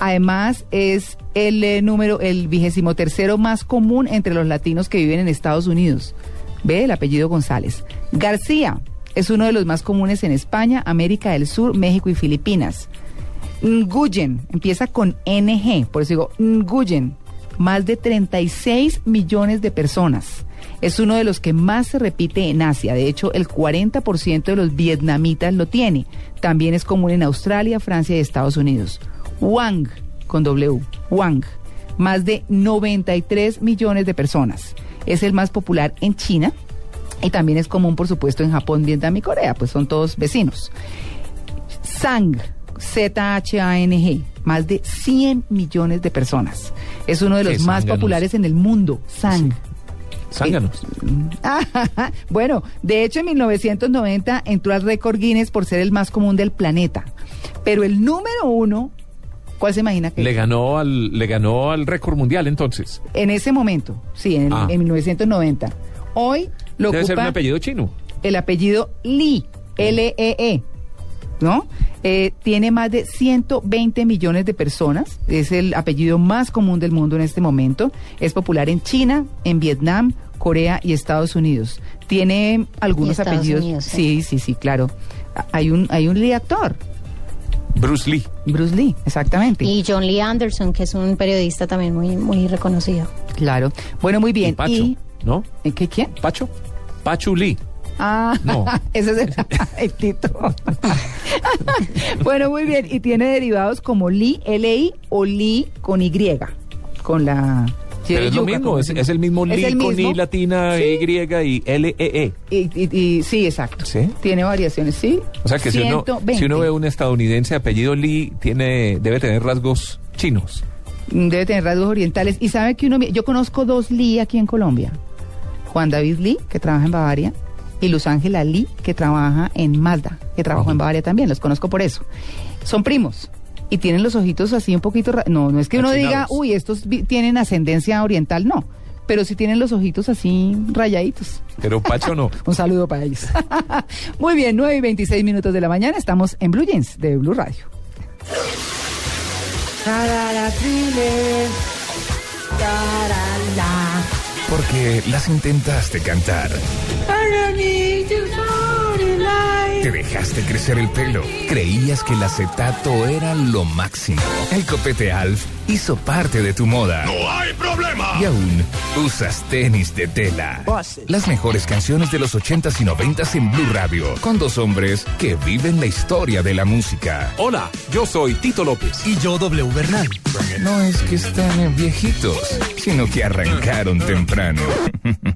Además, es el eh, número, el vigésimo tercero más común entre los latinos que viven en Estados Unidos. Ve el apellido González. García es uno de los más comunes en España, América del Sur, México y Filipinas. Nguyen, empieza con NG, por eso digo Nguyen, más de 36 millones de personas. Es uno de los que más se repite en Asia, de hecho el 40% de los vietnamitas lo tiene. También es común en Australia, Francia y Estados Unidos. Wang, con W, Wang, más de 93 millones de personas. Es el más popular en China y también es común, por supuesto, en Japón, Vietnam y Corea, pues son todos vecinos. Sang, Z-H-A-N-G, más de 100 millones de personas. Es uno de ¿Qué los más populares en el mundo. Sang. Zánganos. bueno, de hecho en 1990 entró al récord Guinness por ser el más común del planeta. Pero el número uno, ¿cuál se imagina que Le ganó al le ganó al récord mundial entonces. en ese momento? Sí, en, Ah. en 1990. Hoy lo Debe ser un apellido chino. el apellido Li. L-E-E. ¿No? Eh, tiene más de 120 millones de personas. Es el apellido más común del mundo en este momento. Es popular en China, en Vietnam, Corea y Estados Unidos. Tiene algunos apellidos. Unidos, sí. sí, sí, claro. Hay un, hay un Lee actor. Bruce Lee. Bruce Lee, exactamente. Y John Lee Anderson, que es un periodista también muy, muy reconocido. Claro. Bueno, muy bien. Y Pacho, Y- ¿no? ¿Eh, ¿Qué quién? Pacho. Pachu Lee. Ah, No. ese es el, el Tito. bueno, muy bien. Y tiene derivados como Li, L-I o Li con Y. Con la. Pero es lo yuca, mismo, es, el mismo Es Lee el con mismo. I latina, Sí. Y y L-E-E. Y, y- y- sí, exacto. ¿Sí? Tiene variaciones, sí. O sea que si uno, 120. si uno ve un estadounidense apellido Lee, tiene, debe tener rasgos chinos. Debe tener rasgos orientales. Y sabe que uno. Yo conozco dos Lee aquí en Colombia: Juan David Lee, que trabaja en Bavaria, y Luz Ángela Lee, que trabaja en Mazda, que trabajó en Bavaria también. Los conozco por eso. Son primos. Y tienen los ojitos así un poquito. No, no es que uno diga, uy, estos tienen ascendencia oriental, no. Pero sí tienen los ojitos así rayaditos. Pero Pacho no. Un saludo para ellos. Muy bien, 9 y 26 minutos de la mañana. Estamos en Blue Jeans de Blue Radio. Porque las intentaste cantar. Te dejaste crecer el pelo. Creías que el acetato era lo máximo. El copete Alf hizo parte de tu moda. ¡No hay problema! Y aún usas tenis de tela. Las mejores canciones de los 80s y 90s en Blue Radio. Con dos hombres que viven la historia de la música. Hola, yo soy Tito López. Y yo, W Bernal. No es que están viejitos, sino que arrancaron temprano.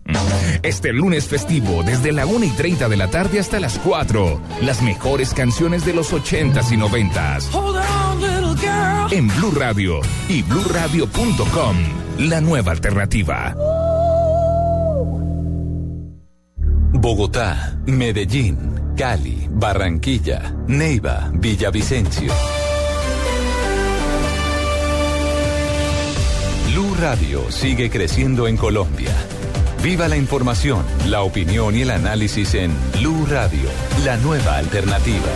Este lunes festivo, desde la 1 y 30 de la tarde hasta las 4, las mejores canciones de los 80s y 90s. Hold on, little girl. En Blue Radio y bluradio.com, la nueva alternativa. Bogotá, Medellín, Cali, Barranquilla, Neiva, Villavicencio. Blue Radio sigue creciendo en Colombia. Viva la información, la opinión y el análisis en Blue Radio, la nueva alternativa.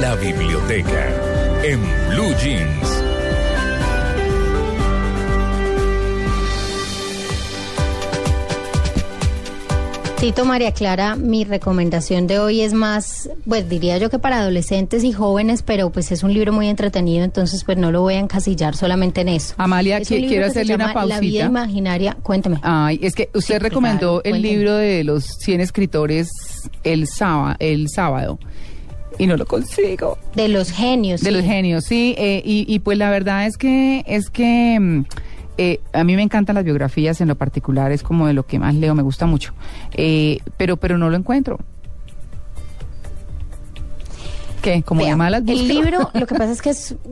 La biblioteca en Blue Jeans. Tito María Clara, mi recomendación de hoy es más, pues diría yo que para adolescentes y jóvenes, pero pues es un libro muy entretenido, entonces pues no lo voy a encasillar solamente en eso. Amalia, Es un quiero hacerle una llama La vida pausita. imaginaria, cuénteme. Ay, es que usted Sí, recomendó claro, el cuénteme. libro de los 100 escritores el sábado, el sábado y no lo consigo. De los genios. De sí. los genios, sí. eh, y, y pues la verdad es que es que mm, eh, a mí me encantan las biografías en lo particular, es como de lo que más leo, me gusta mucho. Eh, pero pero no lo encuentro. ¿Qué? ¿Como Vea, de malas El libro, lo que pasa es que es...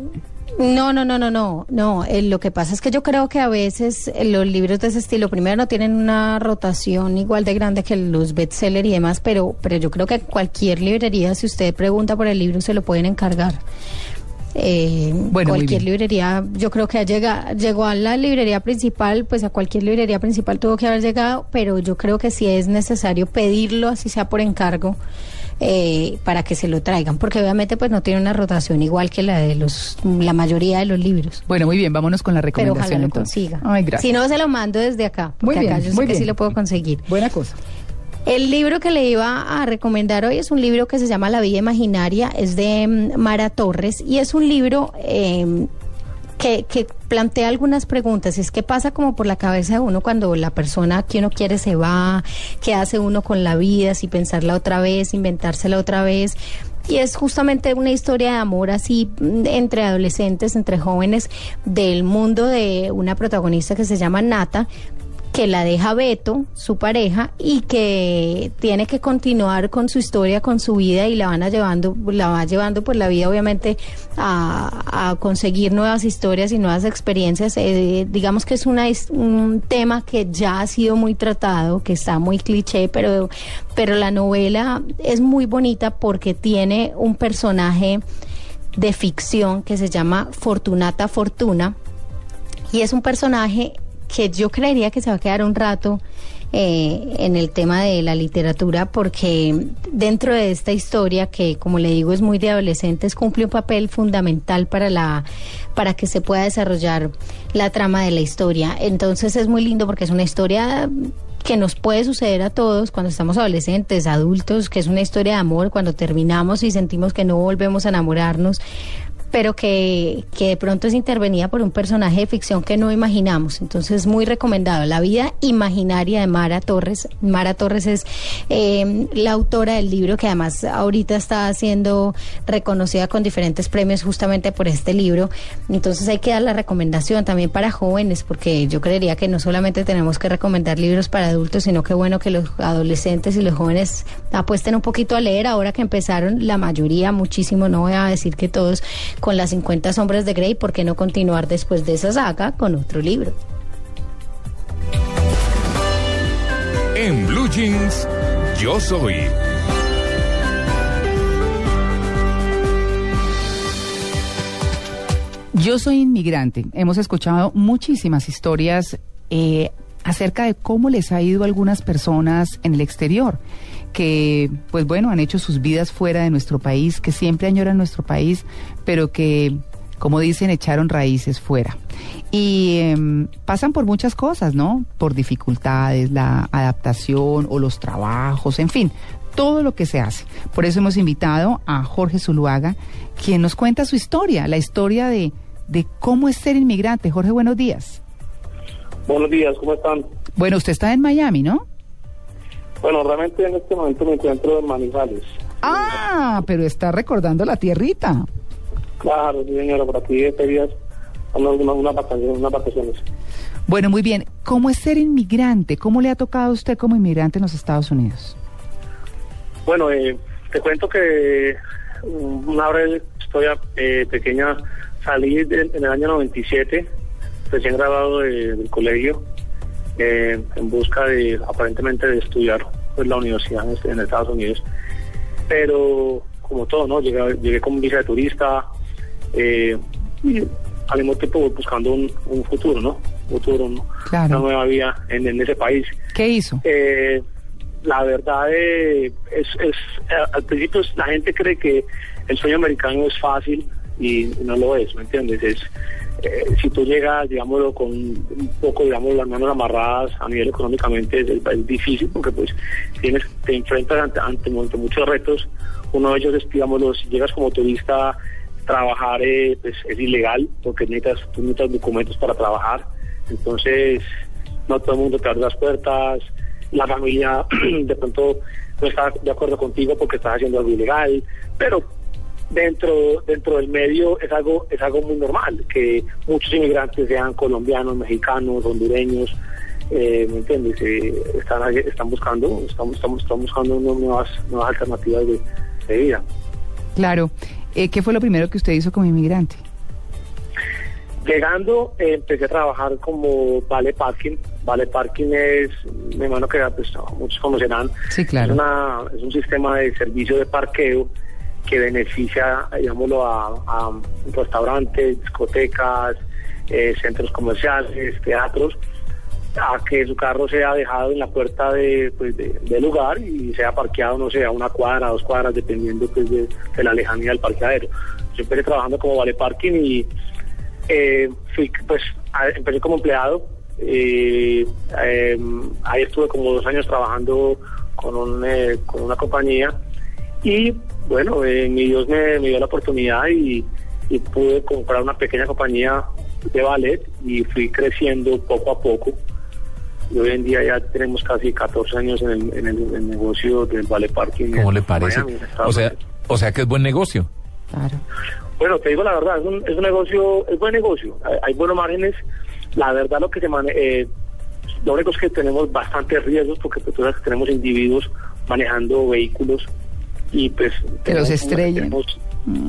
No, no, no, no, no, no. eh, lo que pasa es que yo creo que a veces eh, los libros de ese estilo, primero no tienen una rotación igual de grande que los bestsellers y demás, pero, pero yo creo que cualquier librería, si usted pregunta por el libro, se lo pueden encargar. Eh, Bueno, cualquier librería, yo creo que llega, llegó a la librería principal, pues a cualquier librería principal tuvo que haber llegado, pero yo creo que sí es necesario pedirlo, así sea por encargo, eh, para que se lo traigan, porque obviamente pues no tiene una rotación igual que la de los, la mayoría de los libros. Bueno, muy bien, vámonos con la Pero recomendación lo entonces. consiga. Ay, gracias. Si no, se lo mando desde acá, porque Muy acá bien, yo sé muy que sí lo puedo conseguir. Buena cosa. El libro que le iba a recomendar hoy es un libro que se llama La Vida Imaginaria, es de mm, Mara Torres y es un libro eh, que, que plantea algunas preguntas. Es qué pasa como por la cabeza de uno cuando la persona que uno quiere se va, qué hace uno con la vida, si pensarla otra vez, inventársela otra vez. Y es justamente una historia de amor así mm, entre adolescentes, entre jóvenes, del mundo de una protagonista que se llama Nata, que la deja Beto, su pareja, y que tiene que continuar con su historia, con su vida y la van a llevando, la va llevando por la vida, obviamente, a, a conseguir nuevas historias y nuevas experiencias. Eh, digamos que es una, un tema que ya ha sido muy tratado, que está muy cliché, pero, pero la novela es muy bonita porque tiene un personaje de ficción que se llama Fortunata Fortuna y es un personaje que yo creería que se va a quedar un rato eh, en el tema de la literatura porque dentro de esta historia que como le digo es muy de adolescentes cumple un papel fundamental para la para que se pueda desarrollar la trama de la historia. Entonces es muy lindo porque es una historia que nos puede suceder a todos cuando estamos adolescentes, adultos, que es una historia de amor, cuando terminamos y sentimos que no volvemos a enamorarnos, pero que, que de pronto es intervenida por un personaje de ficción que no imaginamos. Entonces, muy recomendado. La vida imaginaria de Mara Torres. Mara Torres es eh, la autora del libro que además ahorita está siendo reconocida con diferentes premios justamente por este libro. Entonces, hay que dar la recomendación también para jóvenes, porque yo creería que no solamente tenemos que recomendar libros para adultos, sino que bueno que los adolescentes y los jóvenes apuesten un poquito a leer ahora que empezaron la mayoría, muchísimo, no voy a decir que todos con las 50 sombras de Grey, ¿por qué no continuar después de esa saga con otro libro? En Blue Jeans, yo soy. Yo soy inmigrante. Hemos escuchado muchísimas historias eh, acerca de cómo les ha ido a algunas personas en el exterior que, pues bueno, han hecho sus vidas fuera de nuestro país, que siempre añoran nuestro país, pero que, como dicen, echaron raíces fuera. Y em, pasan por muchas cosas, ¿no? Por dificultades, la adaptación o los trabajos, en fin, todo lo que se hace. Por eso hemos invitado a Jorge Zuluaga, quien nos cuenta su historia, la historia de, de cómo es ser inmigrante. Jorge, buenos días. Buenos días, ¿cómo están? Bueno, usted está en Miami, ¿no? Bueno, realmente en este momento me encuentro en Manizales. Ah, pero está recordando la tierrita. Claro, sí, señora, por aquí este días unas, vacaciones. Bueno, muy bien. ¿Cómo es ser inmigrante? ¿Cómo le ha tocado a usted como inmigrante en los Estados Unidos? Bueno, eh, te cuento que una breve historia eh, pequeña. Salí de- en el año 97, recién graduado de- del colegio, eh, en busca de, aparentemente, de estudiar pues, la universidad en, en Estados Unidos. Pero, como todo, ¿no? Llegué, llegué con visa de turista eh, y al mismo tiempo buscando un, un futuro, ¿no? Futuro, ¿no? Claro. una nueva vida en, en ese país. ¿Qué hizo? Eh, la verdad eh, es, es eh, al principio la gente cree que el sueño americano es fácil y no lo es, ¿me entiendes? Es eh, si tú llegas, digámoslo, con un poco, digamos, las manos amarradas a nivel económicamente es, difícil porque pues tienes te enfrentas ante, ante, ante muchos retos. Uno de ellos es, digámoslo, si llegas como turista trabajar eh, pues, es ilegal porque necesitas, tú necesitas documentos para trabajar. Entonces, no todo el mundo te abre las puertas, la familia de pronto no está de acuerdo contigo porque estás haciendo algo ilegal, pero dentro dentro del medio es algo es algo muy normal que muchos inmigrantes sean colombianos, mexicanos, hondureños, eh, ¿me entiendes? Eh, están están buscando estamos estamos, estamos buscando nuevas nuevas alternativas de, de vida. Claro. Eh, ¿Qué fue lo primero que usted hizo como inmigrante? Llegando, eh, empecé a trabajar como vale parking. Vale parking es, me imagino que pues, muchos conocerán, Sí, claro. es, una, es un sistema de servicio de parqueo que beneficia, digámoslo, a, restaurantes, discotecas, eh, centros comerciales, teatros, a que su carro sea dejado en la puerta de, pues, de- del lugar y sea parqueado, no sé, a una cuadra, dos cuadras, dependiendo pues, de, la lejanía del parqueadero. Yo empecé trabajando como vale parking y eh, fui, pues, empecé como empleado. eh, eh, ahí estuve como dos años trabajando con, un, eh, con una compañía y bueno, eh, mi Dios me, me dio la oportunidad y, y pude comprar una pequeña compañía de ballet y fui creciendo poco a poco. Y hoy en día ya tenemos casi 14 años en el, en el, en el negocio del ballet parking. ¿Cómo le parece? Miami, O sea, Unidos. o sea que es buen negocio. Claro. Bueno, te digo la verdad, es un, es un negocio, es buen negocio, hay, hay buenos márgenes. La verdad lo que se mane- eh, Lo único es que tenemos bastantes riesgos porque pues, tenemos individuos manejando vehículos y pues Que los tenemos- estrellen. tenemos-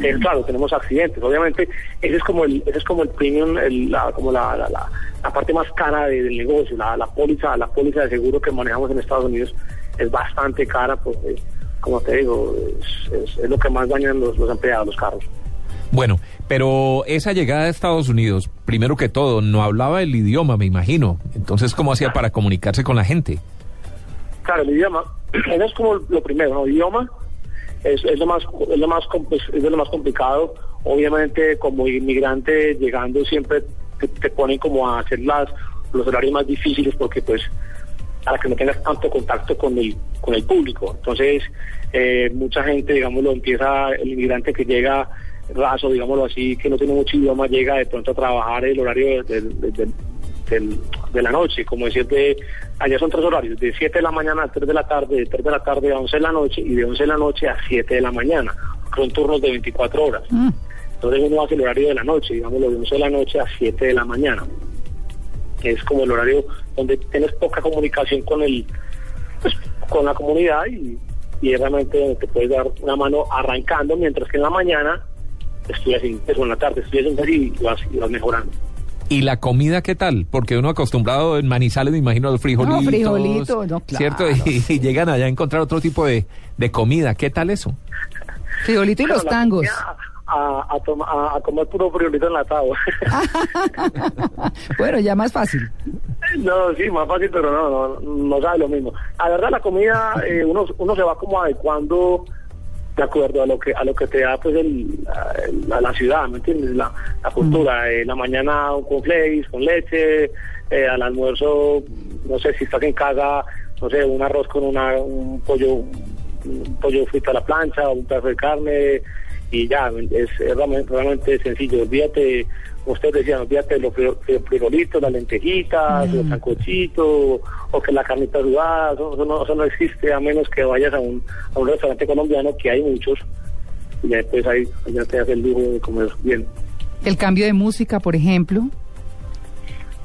eh, claro, tenemos accidentes. Obviamente, ese es como el, ese es como el premium, el- la, como la, la, la- la parte más cara de- del negocio. La, la póliza, la póliza de seguro que manejamos en Estados Unidos es bastante cara, porque, como te digo, es, es- es lo que más dañan los, los empleados, los carros. Bueno, pero esa llegada a Estados Unidos, primero que todo, no hablaba el idioma, me imagino. Entonces, ¿cómo hacía para comunicarse con la gente? Claro, el idioma, eso es como lo primero, ¿no? Idioma es, es lo más es lo más es lo más complicado. Obviamente, como inmigrante llegando siempre te, te ponen como a hacer las los horarios más difíciles porque pues para que no tengas tanto contacto con el con el público. Entonces, eh, mucha gente, digámoslo, empieza el inmigrante que llega raso, digámoslo así, que no tiene mucho idioma, llega de pronto a trabajar el horario del- del- de la noche, como de, allá son tres horarios, de 7 de la mañana a 3 de la tarde, de 3 de la tarde a 11 de la noche y de 11 de la noche a 7 de la mañana, son turnos de 24 horas. Entonces uno hace el horario de la noche, digámoslo, de 11 de la noche a 7 de la mañana, que es como el horario donde tienes poca comunicación con el pues, con la comunidad y, y es realmente donde te puedes dar una mano arrancando, mientras que en la mañana estudias inglés o en la tarde estudias inglés y vas, y vas mejorando. ¿Y la comida qué tal? Porque uno acostumbrado en Manizales, me imagino, a los frijolitos. No, frijolitos, no, ¿Cierto? claro. Y, y llegan allá a encontrar otro tipo de, de comida. ¿Qué tal eso? Frijolito y los tangos. A, a, toma- a- a comer puro friolito enlatado. Bueno, ya más fácil. No, sí, más fácil, pero no, no, no sabe lo mismo. La verdad, la comida, eh, uno, uno se va como adecuando de acuerdo a lo que a lo que te da pues el, la, la ciudad, ¿me entiendes? La, la cultura. Eh, la mañana un cornflakes con leche, eh, al almuerzo, no sé si estás en casa, no sé, un arroz con una, un pollo un pollo frito a la plancha, un pedazo de carne y ya, es, es realmente, realmente sencillo. Olvídate, como ustedes decían, olvídate de los fri- fri- frijolitos, las lentejitas, los sancochitos, o que la carnita sudada, eso, eso no, eso no existe a menos que vayas a un, a un restaurante colombiano, que hay muchos, y después ahí ya te hace el lujo de comer bien. El cambio de música, por ejemplo.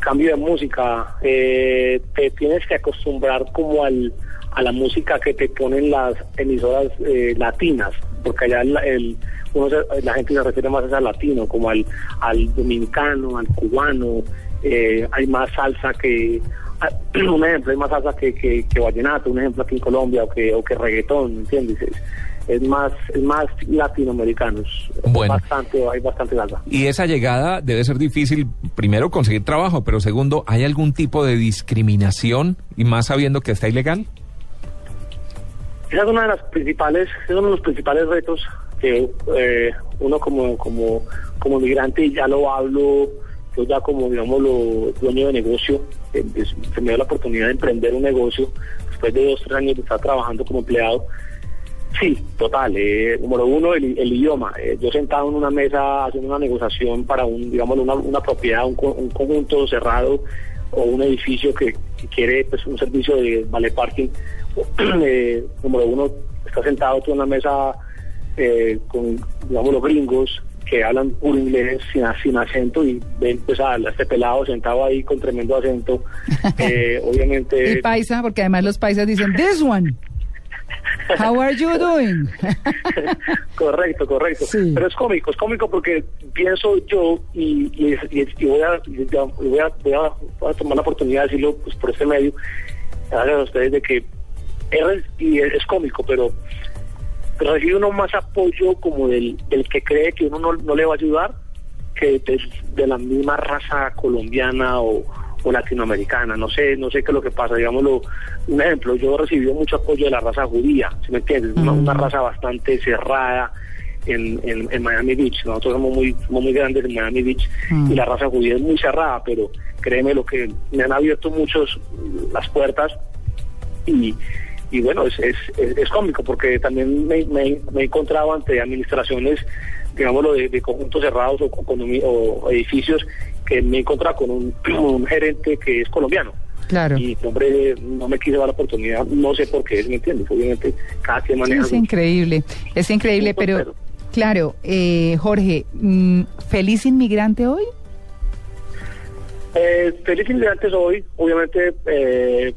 cambio de música, eh, te tienes que acostumbrar como al, a la música que te ponen las emisoras eh, latinas, porque allá el, el- uno se- la gente se refiere más al latino, como al, al dominicano, al cubano, eh, hay más salsa que, ah, un ejemplo, hay más salsa que, que, que vallenato, un ejemplo aquí en Colombia, o que, o que reggaetón, ¿entiendes? Es, es más, es más latinoamericanos, Bueno. bastante, hay bastante salsa. Y esa llegada debe ser difícil, primero, conseguir trabajo, pero segundo, ¿hay algún tipo de discriminación y más sabiendo que está ilegal? Esa es una de las principales, es uno de los principales retos que eh, uno como, como, como migrante, ya lo hablo, yo ya como, digamos, lo dueño de negocio, eh, se me dio la oportunidad de emprender un negocio después de dos, tres años de estar trabajando como empleado. Sí, total. Eh, número uno, el, idioma. Eh, yo sentado en una mesa haciendo una negociación para un, digamos, una, una propiedad, un, un conjunto cerrado o un edificio que, que quiere pues, un servicio de vale parking. eh, número uno, está sentado tú en una mesa eh, con, digamos, los gringos que hablan puro inglés sin, sin acento y ven pues a este pelado sentado ahí con tremendo acento. Eh, obviamente... Y paisa, porque además los paisas dicen, this one. How are you doing? Correcto, correcto. Pero es cómico, es cómico porque pienso yo y, y, y- y voy, a, y voy, a, voy, a, voy a tomar la oportunidad de decirlo pues, por este medio, a ustedes, de que es, y es, es cómico, pero recibe uno más apoyo como del, del que cree que uno no, no le va a ayudar que de, de la misma raza colombiana o, o latinoamericana. No sé, no sé qué es lo que pasa. Digámoslo, un ejemplo, yo he recibido mucho apoyo de la raza judía, ¿sí me entiendes? Una, una raza bastante cerrada en, en, en Miami Beach. Nosotros somos muy, somos muy grandes en Miami Beach y la raza judía es muy cerrada, pero créeme lo que me han abierto muchos las puertas y, y bueno, es, es, es, es cómico porque también me, me- me he encontrado ante administraciones, digámoslo, de, de conjuntos cerrados o, o edificios que me he encontrado con un, un gerente que es colombiano. Claro. Y el hombre no me quiso dar la oportunidad, no sé por qué, ¿me entiendes? Obviamente cada quien Sí, maneja es increíble, es increíble, pero claro, eh, Jorge, mm, ¿feliz inmigrante hoy? Eh, feliz inmigrante soy, obviamente eh,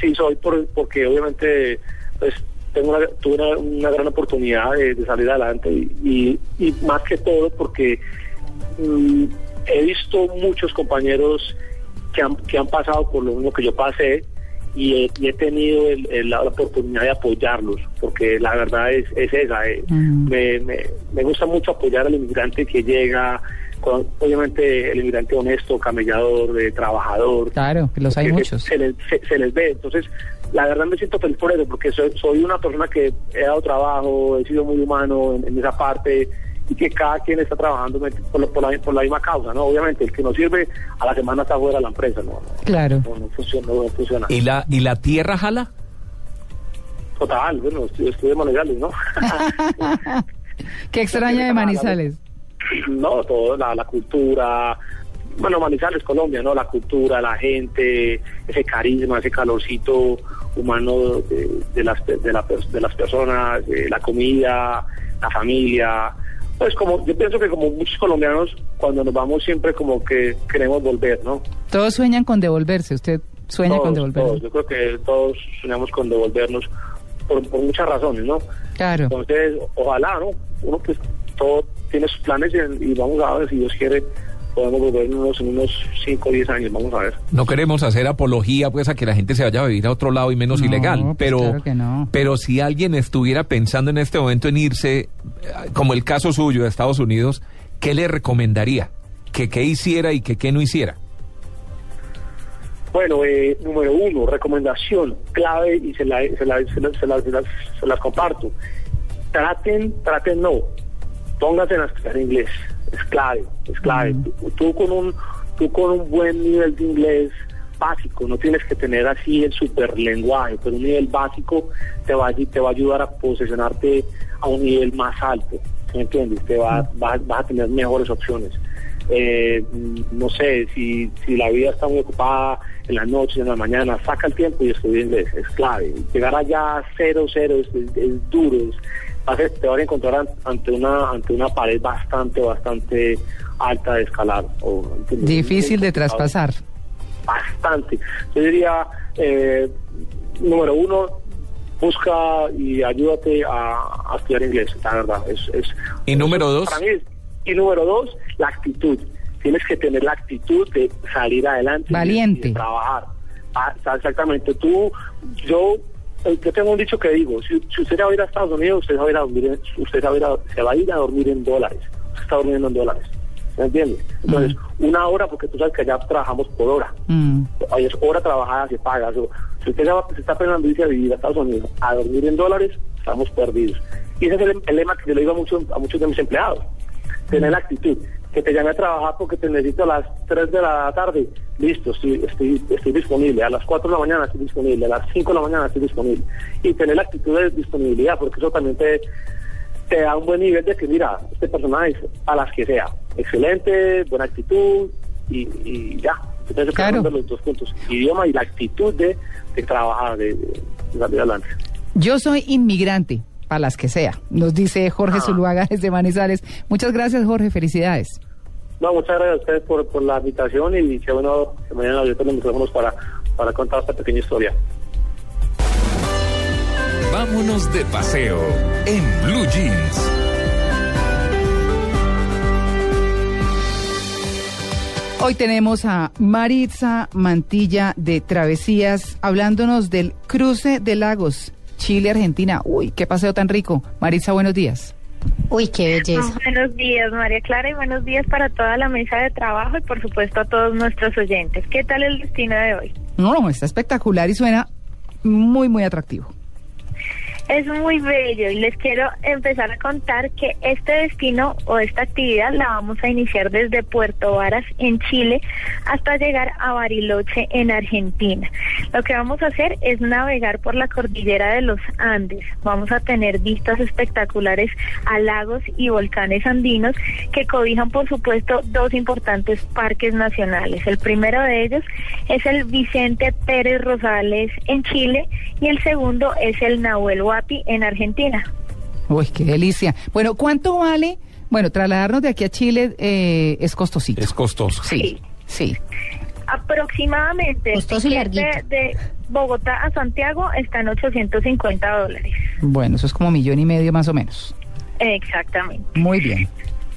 sí soy por, porque obviamente pues tengo una, tuve una, una gran oportunidad de, de salir adelante y, y, y más que todo porque mm, he visto muchos compañeros que han, que han pasado por lo mismo que yo pasé y he, y he tenido el- el- la oportunidad de apoyarlos, porque la verdad es, es esa. eh. me, me, me gusta mucho apoyar al inmigrante que llega, con- obviamente el inmigrante honesto, camellador, eh, trabajador. Claro, que los hay muchos. Se, les, se, se les ve. Entonces, la verdad me siento feliz por eso, porque soy, soy una persona que he dado trabajo, he sido muy humano en, en esa parte y que cada quien está trabajando por, la- por la, por la misma causa, ¿no? Obviamente, el que no sirve a la semana está fuera de la empresa, ¿no? Claro. No, no funciona. No, funciona. ¿Y la, ¿Y la tierra jala? Total, bueno, estudié, estudié Manizales, ¿no? ¿Qué extraña de Manizales? no, todo, la, la cultura, bueno, Manizales, Colombia, ¿no? La cultura, la gente, ese carisma, ese calorcito humano de, de las, de, la de las personas, eh, la comida, la familia. Pues como, yo pienso que como muchos colombianos, cuando nos vamos siempre como que queremos volver, ¿no? Todos sueñan con devolverse. Usted sueña con Todos, devolverse. todos. Yo creo que todos soñamos con devolvernos por, por muchas razones, ¿no? Claro. Entonces, ojalá, ¿no? Uno pues todo tiene sus planes y, y vamos a ver si Dios quiere podemos volvernos en unos 5 o 10 años, vamos a ver. No queremos hacer apología pues a que la gente se vaya a vivir a otro lado y menos No, ilegal, pues pero claro que no. pero si alguien estuviera pensando en este momento en irse, eh, como el caso suyo de Estados Unidos, ¿qué le recomendaría? ¿Que qué hiciera y que qué no hiciera? Bueno, eh, número uno, recomendación clave y se, la, se, la- se la- se la- se las, se las comparto. Traten, traten no, pónganse a estudiar inglés, es clave, es clave. Tú, tú con un, tú con un buen nivel de inglés básico, no tienes que tener así el super lenguaje, pero un nivel básico te va, a- te va a ayudar a posicionarte a un nivel más alto, ¿me entiendes? Te va, vas, vas a tener mejores opciones. Eh, mm, no sé, si, si la vida está muy ocupada en la noche, en la mañana, saca el tiempo y estudia inglés, es clave. Llegar allá cero, cero es, es- es duro, es- te vas a encontrar an- ante una ante una pared bastante, bastante alta de escalar. O. Difícil de traspasar. Bastante. Yo diría, eh, número uno, busca y ayúdate a, a estudiar inglés, la verdad. Es, es, Y número dos, para mí es- y número dos, la actitud. Tienes que tener la actitud de salir adelante. Valiente. y de trabajar. Ah, exactamente. Tú, yo, yo tengo un dicho que digo, si, si usted va a ir a Estados Unidos, usted va a ir a dormir en, usted va a ir a- se va a ir a dormir en dólares. Usted está durmiendo en dólares. ¿Me entiendes? Entonces, una hora, porque tú sabes que allá trabajamos por hora. Mm. Ahí es hora trabajada, se paga. So, si usted ya se está pensando irse a vivir a Estados Unidos, a dormir en dólares, estamos perdidos. Y ese es el, el lema que yo le digo a muchos, a muchos de mis empleados. Tener la actitud. Que te llame a trabajar porque te necesito a las 3 de la tarde. Listo, estoy, estoy, estoy disponible. A las 4 de la mañana estoy disponible. A las 5 de la mañana estoy disponible. Y tener la actitud de disponibilidad, porque eso también te, te da un buen nivel de que, mira, este personaje es a las que sea. Excelente, buena actitud y, y ya. Entonces, Claro. los dos puntos. Idioma y la actitud de, de trabajar, de, de salir adelante. Yo soy inmigrante, para las que sea, nos dice Jorge Ah. Zuluaga desde Manizales. Muchas gracias, Jorge. Felicidades. No, muchas gracias a ustedes por, por la invitación y qué bueno que hayan abierto los micrófonos para, para contar esta pequeña historia. Vámonos de paseo en Blue Jeans. Hoy tenemos a Maritza Mantilla de Travesías hablándonos del cruce de lagos Chile-Argentina. Uy, qué paseo tan rico. Maritza, buenos días. Uy, qué belleza. Buenos días, María Clara, y buenos días para toda la mesa de trabajo y por supuesto a todos nuestros oyentes. ¿Qué tal el destino de hoy? No, está espectacular y suena muy, muy atractivo. Es muy bello y les quiero empezar a contar que este destino o esta actividad la vamos a iniciar desde Puerto Varas en Chile hasta llegar a Bariloche en Argentina. Lo que vamos a hacer es navegar por la cordillera de los Andes. Vamos a tener vistas espectaculares a lagos y volcanes andinos que cobijan por supuesto dos importantes parques nacionales. El primero de ellos es el Vicente Pérez Rosales en Chile y el segundo es el Nahuel En Argentina. Uy, qué delicia. Bueno, ¿cuánto vale? Bueno, trasladarnos de aquí a Chile eh, es costosito. Es costoso. Sí, sí. Aproximadamente Costoso y larguito. de Bogotá a Santiago está en 850 dólares. Bueno, eso es como millón y medio más o menos. Exactamente. Muy bien.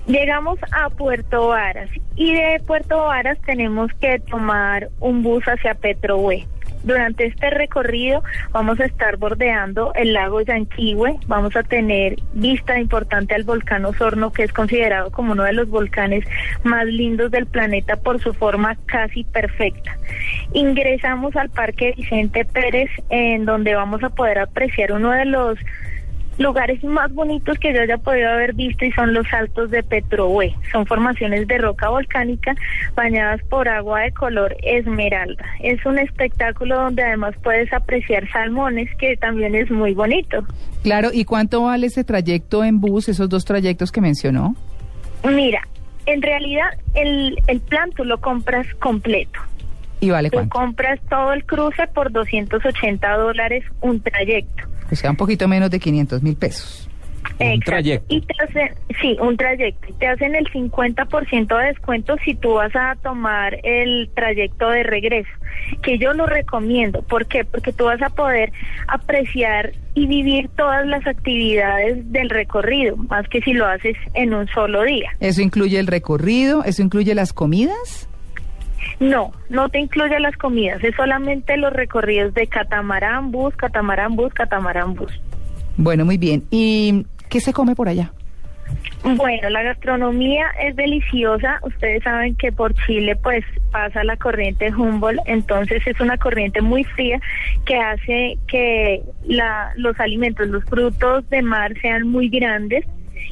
Llegamos a Puerto Varas y de Puerto Varas tenemos que tomar un bus hacia Petrohue. Durante este recorrido vamos a estar bordeando el lago Yanquihue, vamos a tener vista importante al volcán Osorno, que es considerado como uno de los volcanes más lindos del planeta por su forma casi perfecta. Ingresamos al Parque Vicente Pérez, en donde vamos a poder apreciar uno de los lugares más bonitos que yo haya podido haber visto y son los Altos de Petrohue. Son formaciones de roca volcánica bañadas por agua de color esmeralda. Es un espectáculo donde además puedes apreciar salmones, que también es muy bonito. Claro, ¿y cuánto vale ese trayecto en bus, esos dos trayectos que mencionó? Mira, en realidad el, el plan tú lo compras completo. ¿Y vale Tú cuánto? compras todo el cruce por 280 dólares un trayecto. O sea, un poquito menos de 500 mil pesos. Exacto. Y te hacen, sí, un trayecto. Y te hacen el 50% de descuento si tú vas a tomar el trayecto de regreso, que yo lo recomiendo. ¿Por qué? Porque tú vas a poder apreciar y vivir todas las actividades del recorrido, más que si lo haces en un solo día. ¿Eso incluye el recorrido? ¿Eso incluye las comidas? No, no te incluye las comidas, es solamente los recorridos de catamarán, bus, catamarán, bus, catamarán, bus. Bueno, muy bien. ¿Y qué se come por allá? Bueno, la gastronomía es deliciosa. Ustedes saben que por Chile pues pasa la corriente Humboldt, entonces es una corriente muy fría que hace que la, los alimentos, los frutos de mar sean muy grandes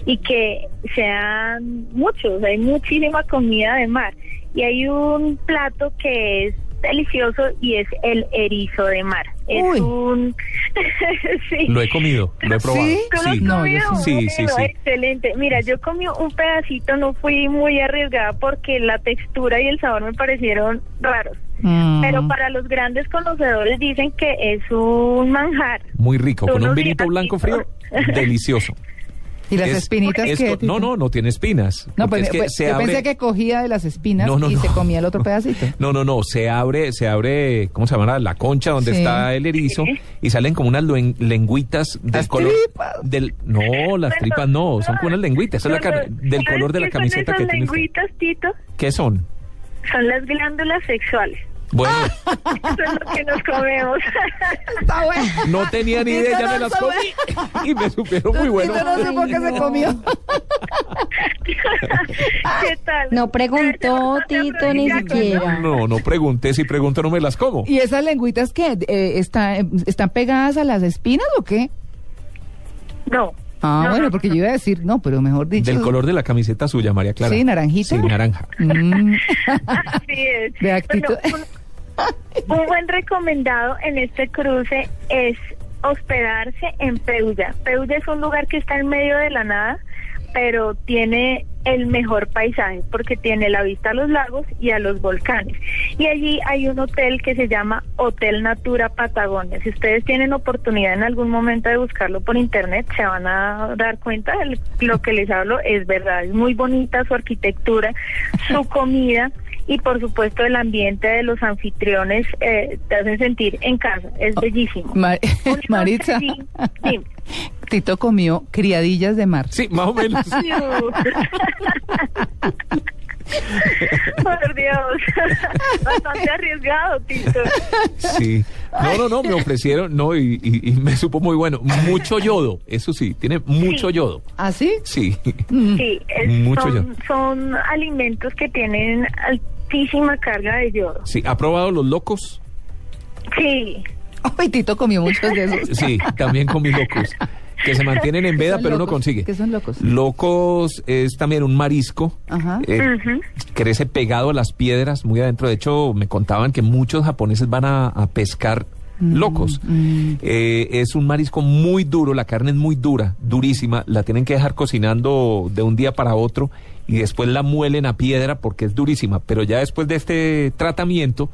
y que sean muchos. Hay muchísima comida de mar y hay un plato que es delicioso y es el erizo de mar. Es un sí. Lo he comido, lo he probado. ¿Tú lo has Sí, comido? sí, sí, sí. Excelente. Mira, yo comí un pedacito, no fui muy arriesgada porque la textura y el sabor me parecieron raros. Mm. Pero para los grandes conocedores dicen que es un manjar. Muy rico, Tú con un no vinito blanco frío, delicioso. ¿Y las Es- espinitas es qué? No, no, no tiene espinas. No, pues, es que pues, se yo abre- pensé que cogía de las espinas No, no, y no. se comía el otro pedacito. No, no, no, se abre, se abre, ¿cómo se llama? La concha donde Sí. está el erizo y salen como unas lengüitas del color del no, las tripas no, son como unas lengüitas, es la car- del ¿Sabes color de la camiseta que tiene usted. lengüitas, Tito? ¿Qué son? Son las glándulas sexuales. Bueno, Eso es lo que nos comemos. Está bueno. no tenía ni idea, ya me las comí y me supieron muy bueno. Tito no supo que se comió. ¿Qué tal? No preguntó Tito ni siquiera. No, no pregunté, si pregunto no me las como. ¿Y esas lengüitas qué? Eh, están, ¿Están pegadas a las espinas o qué? No. Ah, No, bueno, no, porque yo iba a decir, no, pero mejor dicho. Del color de la camiseta suya, María Clara. Sí, naranjita. Sí, naranja. Mm, Así es. Tito. Bueno, un, buen recomendado en este cruce es hospedarse en Peulla. Peulla es un lugar que está en medio de la nada, pero tiene el mejor paisaje porque tiene la vista a los lagos y a los volcanes. Y allí hay un hotel que se llama Hotel Natura Patagonia. Si ustedes tienen oportunidad en algún momento de buscarlo por internet, se van a dar cuenta de lo que les hablo. Es verdad, es muy bonita su arquitectura, su comida y por supuesto el ambiente de los anfitriones eh, te hacen sentir en casa. Es bellísimo. Ma- Maritza, Sí, sí. Tito comió criadillas de mar. Sí, más o menos. Por Dios. Bastante arriesgado, Tito. Sí. No, no, no, me ofrecieron, no, y, y- y me supo muy bueno. Mucho yodo, eso sí, tiene mucho Sí. yodo. ¿Ah, sí? Sí. Sí, es- Mucho son, son alimentos que tienen altísima carga de yodo. Sí, ¿ha probado los locos? Sí. Ay, Tito comió muchos de esos. Sí, también comí locos. Que se mantienen en veda, pero no locos. consigue. ¿Qué son locos? Locos es también un marisco. Ajá. eh, crece pegado a las piedras, muy adentro. De hecho, me contaban que muchos japoneses van a, a pescar Mm, locos. Eh, es un marisco muy duro, la carne es muy dura, durísima. La tienen que dejar cocinando de un día para otro y después la muelen a piedra porque es durísima. Pero ya después de este tratamiento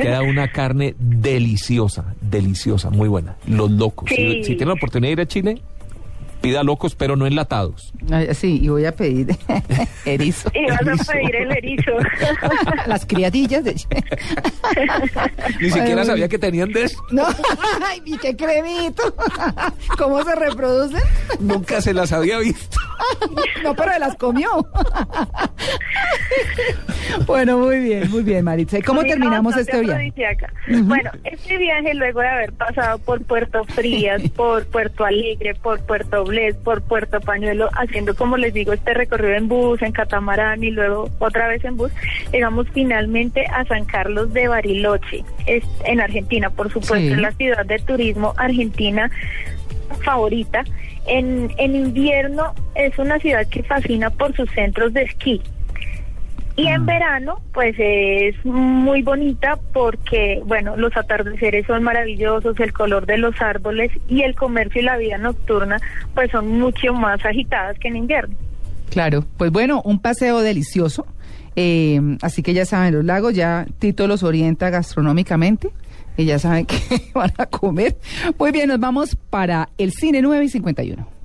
queda una carne deliciosa, deliciosa, muy buena. Los locos. Si, si tienen la oportunidad de ir a Chile, Pida locos, pero no enlatados. Ay, Sí, y voy a pedir erizo. Y vas a pedir el erizo. Las criadillas de... Ni siquiera Ay, sabía que tenían de eso. No, ay, y qué cremito. ¿Cómo se reproducen? Nunca se las había visto. No, pero las comió. Bueno, muy bien, muy bien, Maritza. ¿Y cómo terminamos este viaje? Bueno, este viaje luego de haber pasado por Puerto Frías, por Puerto Alegre, por Puerto Por Puerto Pañuelo, haciendo como les digo este recorrido en bus, en catamarán y luego otra vez en bus, llegamos finalmente a San Carlos de Bariloche, es en Argentina, por supuesto, Sí. es la ciudad de turismo argentina favorita. En, en invierno es una ciudad que fascina por sus centros de esquí. Y en verano, pues es muy bonita porque, bueno, los atardeceres son maravillosos, el color de los árboles y el comercio y la vida nocturna, pues son mucho más agitadas que en invierno. Claro, pues bueno, un paseo delicioso. Eh, así que ya saben, los lagos, ya Tito los orienta gastronómicamente y ya saben que van a comer. Muy bien, nos vamos para el cine 9 y 51.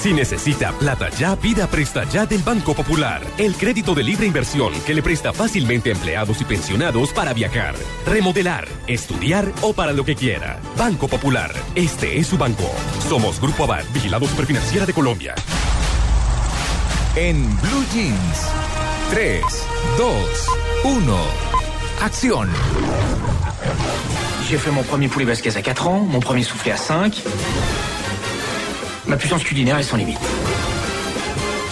Si necesita plata ya, pida Presta Ya del Banco Popular. El crédito de libre inversión que le presta fácilmente a empleados y pensionados para viajar, remodelar, estudiar o para lo que quiera. Banco Popular. Este es su banco. Somos Grupo Abad, Vigilado Superfinanciera de Colombia. En Blue Jeans. 3, 2, 1. Acción. J'ai fait mon premier poulet basquez à 4 ans, mon premier soufflé à 5. Ma puissance culinaire est sans limite.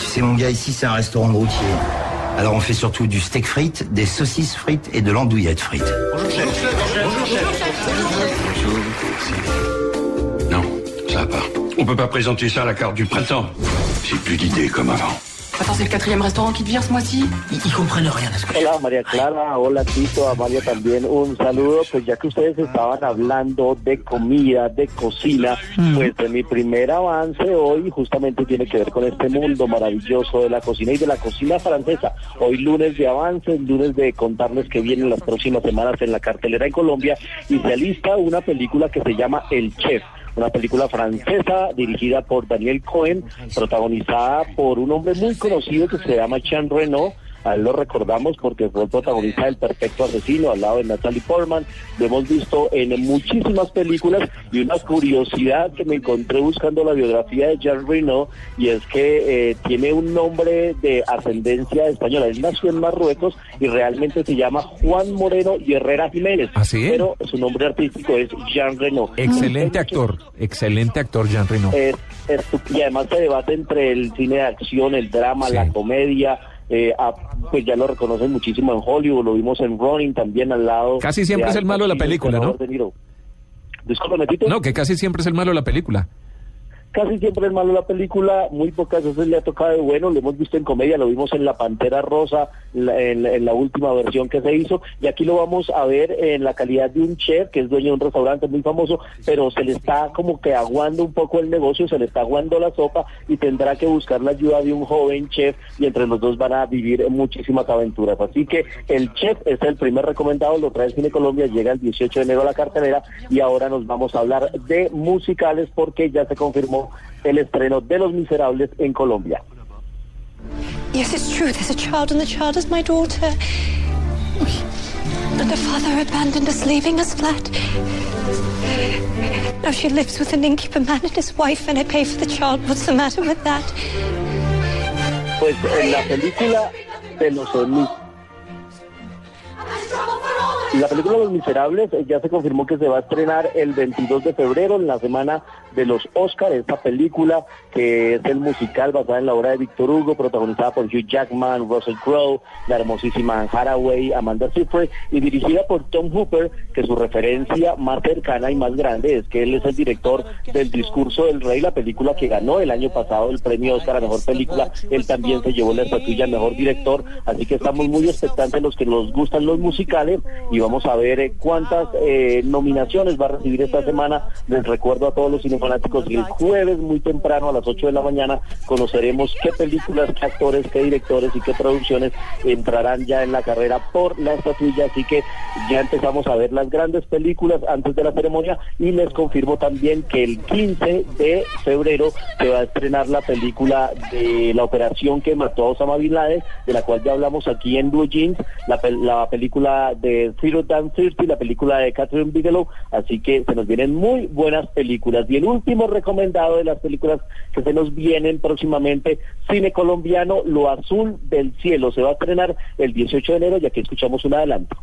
Tu sais, mon gars, ici, c'est un restaurant de routier. Alors, on fait surtout du steak frites, des saucisses frites et de l'andouillette frites. Non, ça va pas. On peut pas présenter ça à la carte du printemps. J'ai plus d'idées comme avant. Attends, c'est le quatrième restaurant qui te vire ce mois-ci. Ils, ils comprennent rien à ce que Hola María Clara, hola Tito, Amalia también. Un saludo. Pues ya que ustedes estaban hablando de comida, de cocina, pues de mi primer avance hoy justamente tiene que ver con este mundo maravilloso de la cocina y de la cocina francesa. Hoy lunes de avances, lunes de contarles que vienen las próximas semanas en la cartelera en Colombia y se alista una película que se llama El Chef una película francesa dirigida por Daniel Cohen, protagonizada por un hombre muy conocido que se llama Jean Reno. A él lo recordamos porque fue el protagonista del Perfecto Asesino al lado de Natalie Portman. Lo hemos visto en muchísimas películas y una curiosidad que me encontré buscando la biografía de Jean Reno y es que eh, tiene un nombre de ascendencia española. Él nació en Marruecos y realmente se llama Juan Moreno y Herrera Jiménez. ¿Ah, sí? Pero su nombre artístico es Jean Reno. Excelente actor, excelente actor, Jean Reno. Es- es- y además se debate entre el cine de acción, el drama, la comedia. Eh, ah, pues ya lo reconocen muchísimo en Hollywood, lo vimos en Running también al lado. Casi siempre es el Al malo de la película, ¿no? De Niro. No, que casi siempre es el malo de la película. Casi siempre es malo la película, muy pocas veces le ha tocado de bueno, lo hemos visto en comedia, lo vimos en La Pantera Rosa, la- en, en la última versión que se hizo, y aquí lo vamos a ver en la calidad de un chef que es dueño de un restaurante muy famoso, pero se le está como que aguando un poco el negocio, se le está aguando la sopa y tendrá que buscar la ayuda de un joven chef y entre los dos van a vivir muchísimas aventuras. Así que el chef es el primer recomendado, lo trae Cine Colombia, llega el 18 de enero a la cartelera y ahora nos vamos a hablar de musicales porque ya se confirmó el estreno de Los Miserables en Colombia. Yes, it's true. There's a child, and the child is my daughter. And her father abandoned us, leaving us flat. Now she lives with an innkeeper man and his wife, and I pay for the child. What's the matter with that? Pues en la película de los la película Los Miserables eh, ya se confirmó que se va a estrenar el 22 de febrero, en la semana de los Oscars. Esta película, que es el musical basada en la obra de Víctor Hugo, protagonizada por Hugh Jackman, Russell Crowe, la hermosísima Anne Hathaway, Amanda Seyfried, y dirigida por Tom Hooper, que su referencia más cercana y más grande es que él es el director del Discurso del Rey, la película que ganó el año pasado el premio Oscar a Mejor Película. Él también se llevó la estatuilla a Mejor Director, así que estamos muy expectantes los que nos gustan los musicales y vamos a ver eh, cuántas eh, nominaciones va a recibir esta semana. Les recuerdo a todos los cinefanáticos que el jueves muy temprano a las 8 de la mañana conoceremos qué películas, qué actores, qué directores y qué producciones entrarán ya en la carrera por la estatuilla, así que ya empezamos a ver las grandes películas antes de la ceremonia y les confirmo también que el 15 de febrero se va a estrenar la película de la operación que mató a Osama Bin Laden, de la cual ya hablamos aquí en Blue Jeans, la, pel- la película de Zero Dan Thirty, la película de Catherine Bigelow, así que se nos vienen muy buenas películas. Y el último recomendado de las películas que se nos vienen próximamente, cine colombiano, Lo Azul del Cielo, se va a estrenar el 18 de enero, ya que escuchamos un adelanto.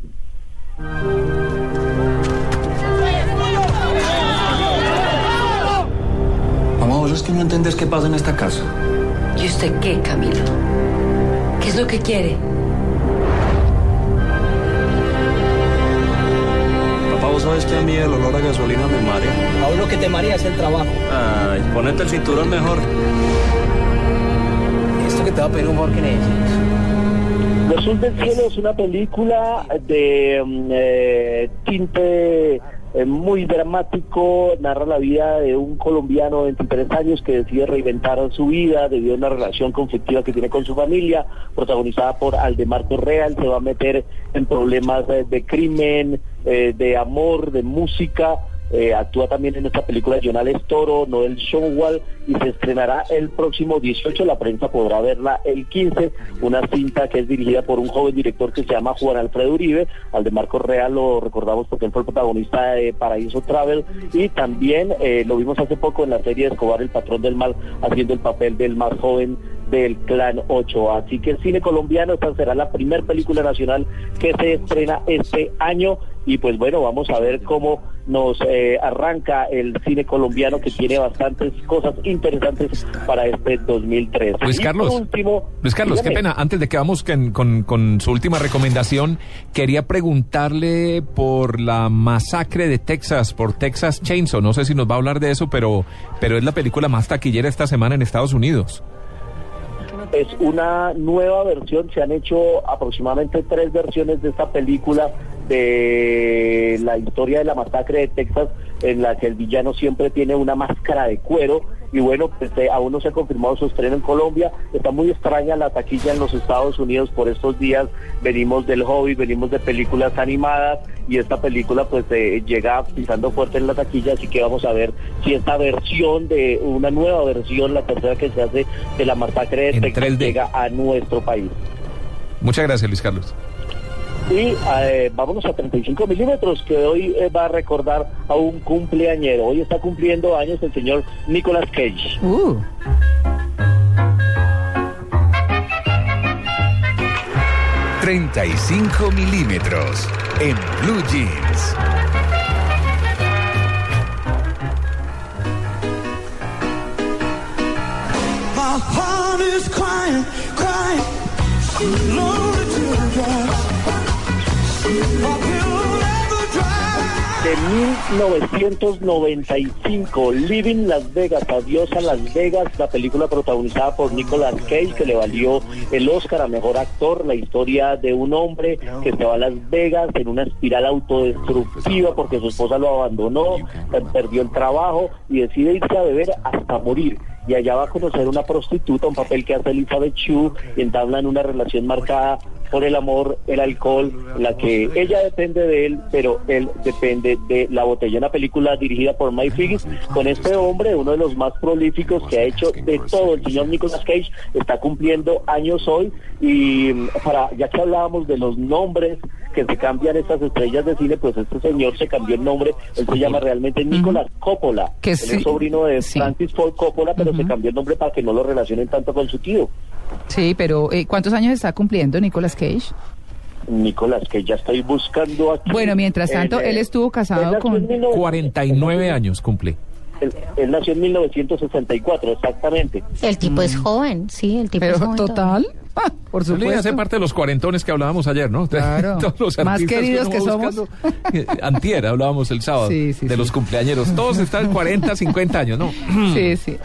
Mamá, vos es que no entendés qué pasa en esta casa. ¿Y usted qué, Camilo? ¿Qué es lo que quiere? Papá, vos sabes que a mí el olor a gasolina me marea. A uno que te marea es el trabajo. Ay, ponete el cinturón mejor. Esto que te va a pedir un favor que necesites. Lo Azul del Cielo es una película de mm, eh, tinte eh, muy dramático, narra la vida de un colombiano de 23 años que decide reinventar su vida debido a una relación conflictiva que tiene con su familia, protagonizada por Aldemar Correa, él se va a meter en problemas eh, de crimen, eh, de amor, de música, eh, actúa también en esta película Jonales Toro, Noel Showwall y se estrenará el próximo 18. La prensa podrá verla el 15. Una cinta que es dirigida por un joven director que se llama Juan Alfredo Uribe. Al de Marco Real lo recordamos porque él fue el protagonista de Paraíso Travel y también eh, lo vimos hace poco en la serie Escobar, el patrón del mal, haciendo el papel del más joven del Clan 8. Así que el cine colombiano, esta será la primera película nacional que se estrena este año y pues bueno, vamos a ver cómo nos eh, arranca el cine colombiano que tiene bastantes cosas interesantes para este 2003. Luis Carlos. último, Luis Carlos, qué pena. Antes de que vamos con, con- con su última recomendación, quería preguntarle por la masacre de Texas, por Texas Chainsaw. No sé si nos va a hablar de eso, pero, pero es la película más taquillera esta semana en Estados Unidos. Es una nueva versión, se han hecho aproximadamente tres versiones de esta película de la historia de la masacre de Texas, en la que el villano siempre tiene una máscara de cuero. Y bueno, pues eh, aún no se ha confirmado su estreno en Colombia. Está muy extraña la taquilla en los Estados Unidos por estos días. Venimos del hobby, venimos de películas animadas y esta película pues eh, llega pisando fuerte en la taquilla. Así que vamos a ver si esta versión de una nueva versión, la tercera que se hace de la masacre de Texas, 3D. llega a nuestro país. Muchas gracias, Luis Carlos. Y eh, vámonos a 35 milímetros, que hoy eh, va a recordar a un cumpleañero. Hoy está cumpliendo años el señor Nicolas Cage. Uh. ...35 milímetros... ...en Blue Jeans. My heart is crying, crying, De 1995, Living Las Vegas, Adiós a Las Vegas, la película protagonizada por Nicolas Cage, que le valió el Oscar a Mejor Actor, la historia de un hombre que se va a Las Vegas en una espiral autodestructiva porque su esposa lo abandonó, eh, perdió el trabajo y decide irse a beber hasta morir. Y allá va a conocer una prostituta, un papel que hace Elizabeth y entablan una relación marcada por el amor, el alcohol, la que ella depende de él, pero él depende de la botella. Una película dirigida por Mike Figgis con este hombre, uno de los más prolíficos que ha hecho de todo. El señor Nicolas Cage está cumpliendo años hoy y mm, para ya que hablábamos de los nombres que se cambian estas estrellas de cine, pues este señor se cambió el nombre, él se llama realmente Nicolas Coppola, Que sí. es sobrino de Francis Ford Coppola, pero se cambió el nombre para que no lo relacionen tanto con su tío. Sí, pero eh, ¿cuántos años está cumpliendo Nicolas Cage? Nicolás, que ya estoy buscando aquí. Bueno, mientras tanto, En, él estuvo casado con... en 1900 49 años cumple. Él, él nació en 1964, exactamente. El tipo es joven, sí, el tipo es Pero joven. total, por supuesto. hacer parte de los cuarentones que hablábamos ayer, ¿no? Claro. Todos los Más queridos que va somos. Antier hablábamos el sábado Sí, sí, de sí. los cumpleañeros. Todos están 40, 50 años, ¿no? Sí, sí.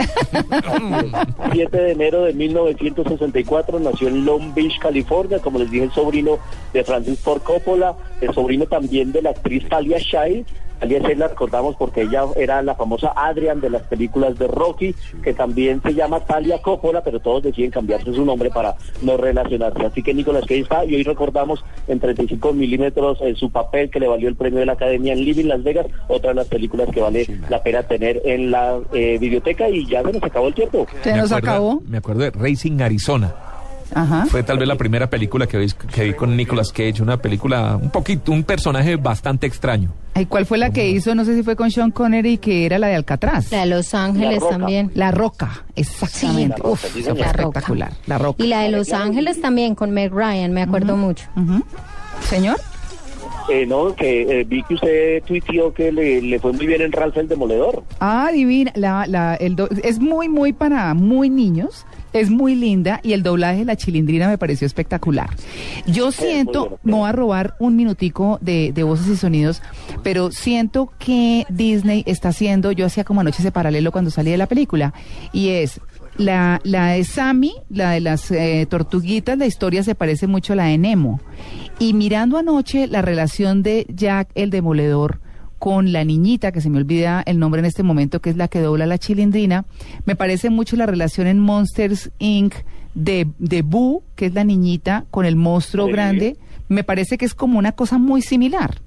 7 de enero de 1964 nació en Long Beach, California, como les dije, el sobrino de Francis Ford Coppola, el sobrino también de la actriz Talia Shire. Talia Shire la recordamos porque ella era la famosa Adrian de las películas de Rocky, que también se llama Talia Coppola, pero todos deciden cambiarse su nombre para no relacionarse. Así que Nicolas Cage está, y hoy recordamos en 35 milímetros eh, su papel que le valió el premio de la Academia en Living Las Vegas, otra de las películas que vale la pena tener en la eh, biblioteca, y ya se nos acabó el tiempo. Se nos acabó. Me acuerdo de Racing Arizona. Ajá. Fue tal vez la primera película que vi, que vi con Nicolas Cage, una película, un poquito, un personaje bastante extraño. ¿Y cuál fue la que hizo? No sé si fue con Sean Connery, que era la de Alcatraz. La de Los Ángeles Roca. también. La Roca, exactamente. Sí, La Roca, Uf, sí, esa fue La Roca. espectacular. La Roca. Y la de Los Ángeles también con Meg Ryan, me acuerdo mucho. Señor. Eh, no, que eh, vi que usted tuiteó que le, le fue muy bien en Ralph el Demoledor. Ah, divina. La, la, el do- es muy, muy para muy niños. Es muy linda y el doblaje de la chilindrina me pareció espectacular. Yo siento, bueno. me voy a robar un minutico de, de voces y sonidos, pero siento que Disney está haciendo, yo hacía como anoche ese paralelo cuando salí de la película, y es la, la de Sammy, la de las eh, tortuguitas, la historia se parece mucho a la de Nemo. Y mirando anoche la relación de Jack el Demoledor con la niñita, que se me olvida el nombre en este momento, que es la que dobla la chilindrina, me parece mucho la relación en Monsters Inc. de, de Boo, que es la niñita, con el monstruo Sí. grande, me parece que es como una cosa muy similar.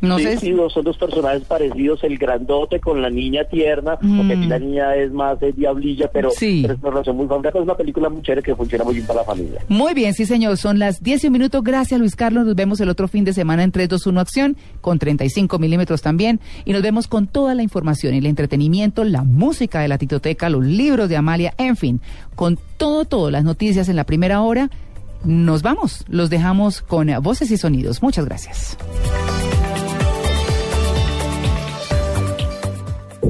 No sí, sé si... dos- son dos personajes parecidos, el grandote con la niña tierna, Mm. porque aquí la niña es más de diablilla, pero, Sí. pero es una relación muy familiar, es una película muy chévere que funciona muy bien para la familia. Muy bien, sí señor, son las 10 y un minuto. Gracias Luis Carlos, nos vemos el otro fin de semana en 3, 2, 1 Acción, con 35 milímetros también. Y nos vemos con toda la información el entretenimiento, la música de la titoteca, los libros de Amalia, en fin, con todo, todo, las noticias en la primera hora. Nos vamos, los dejamos con voces y sonidos. Muchas gracias.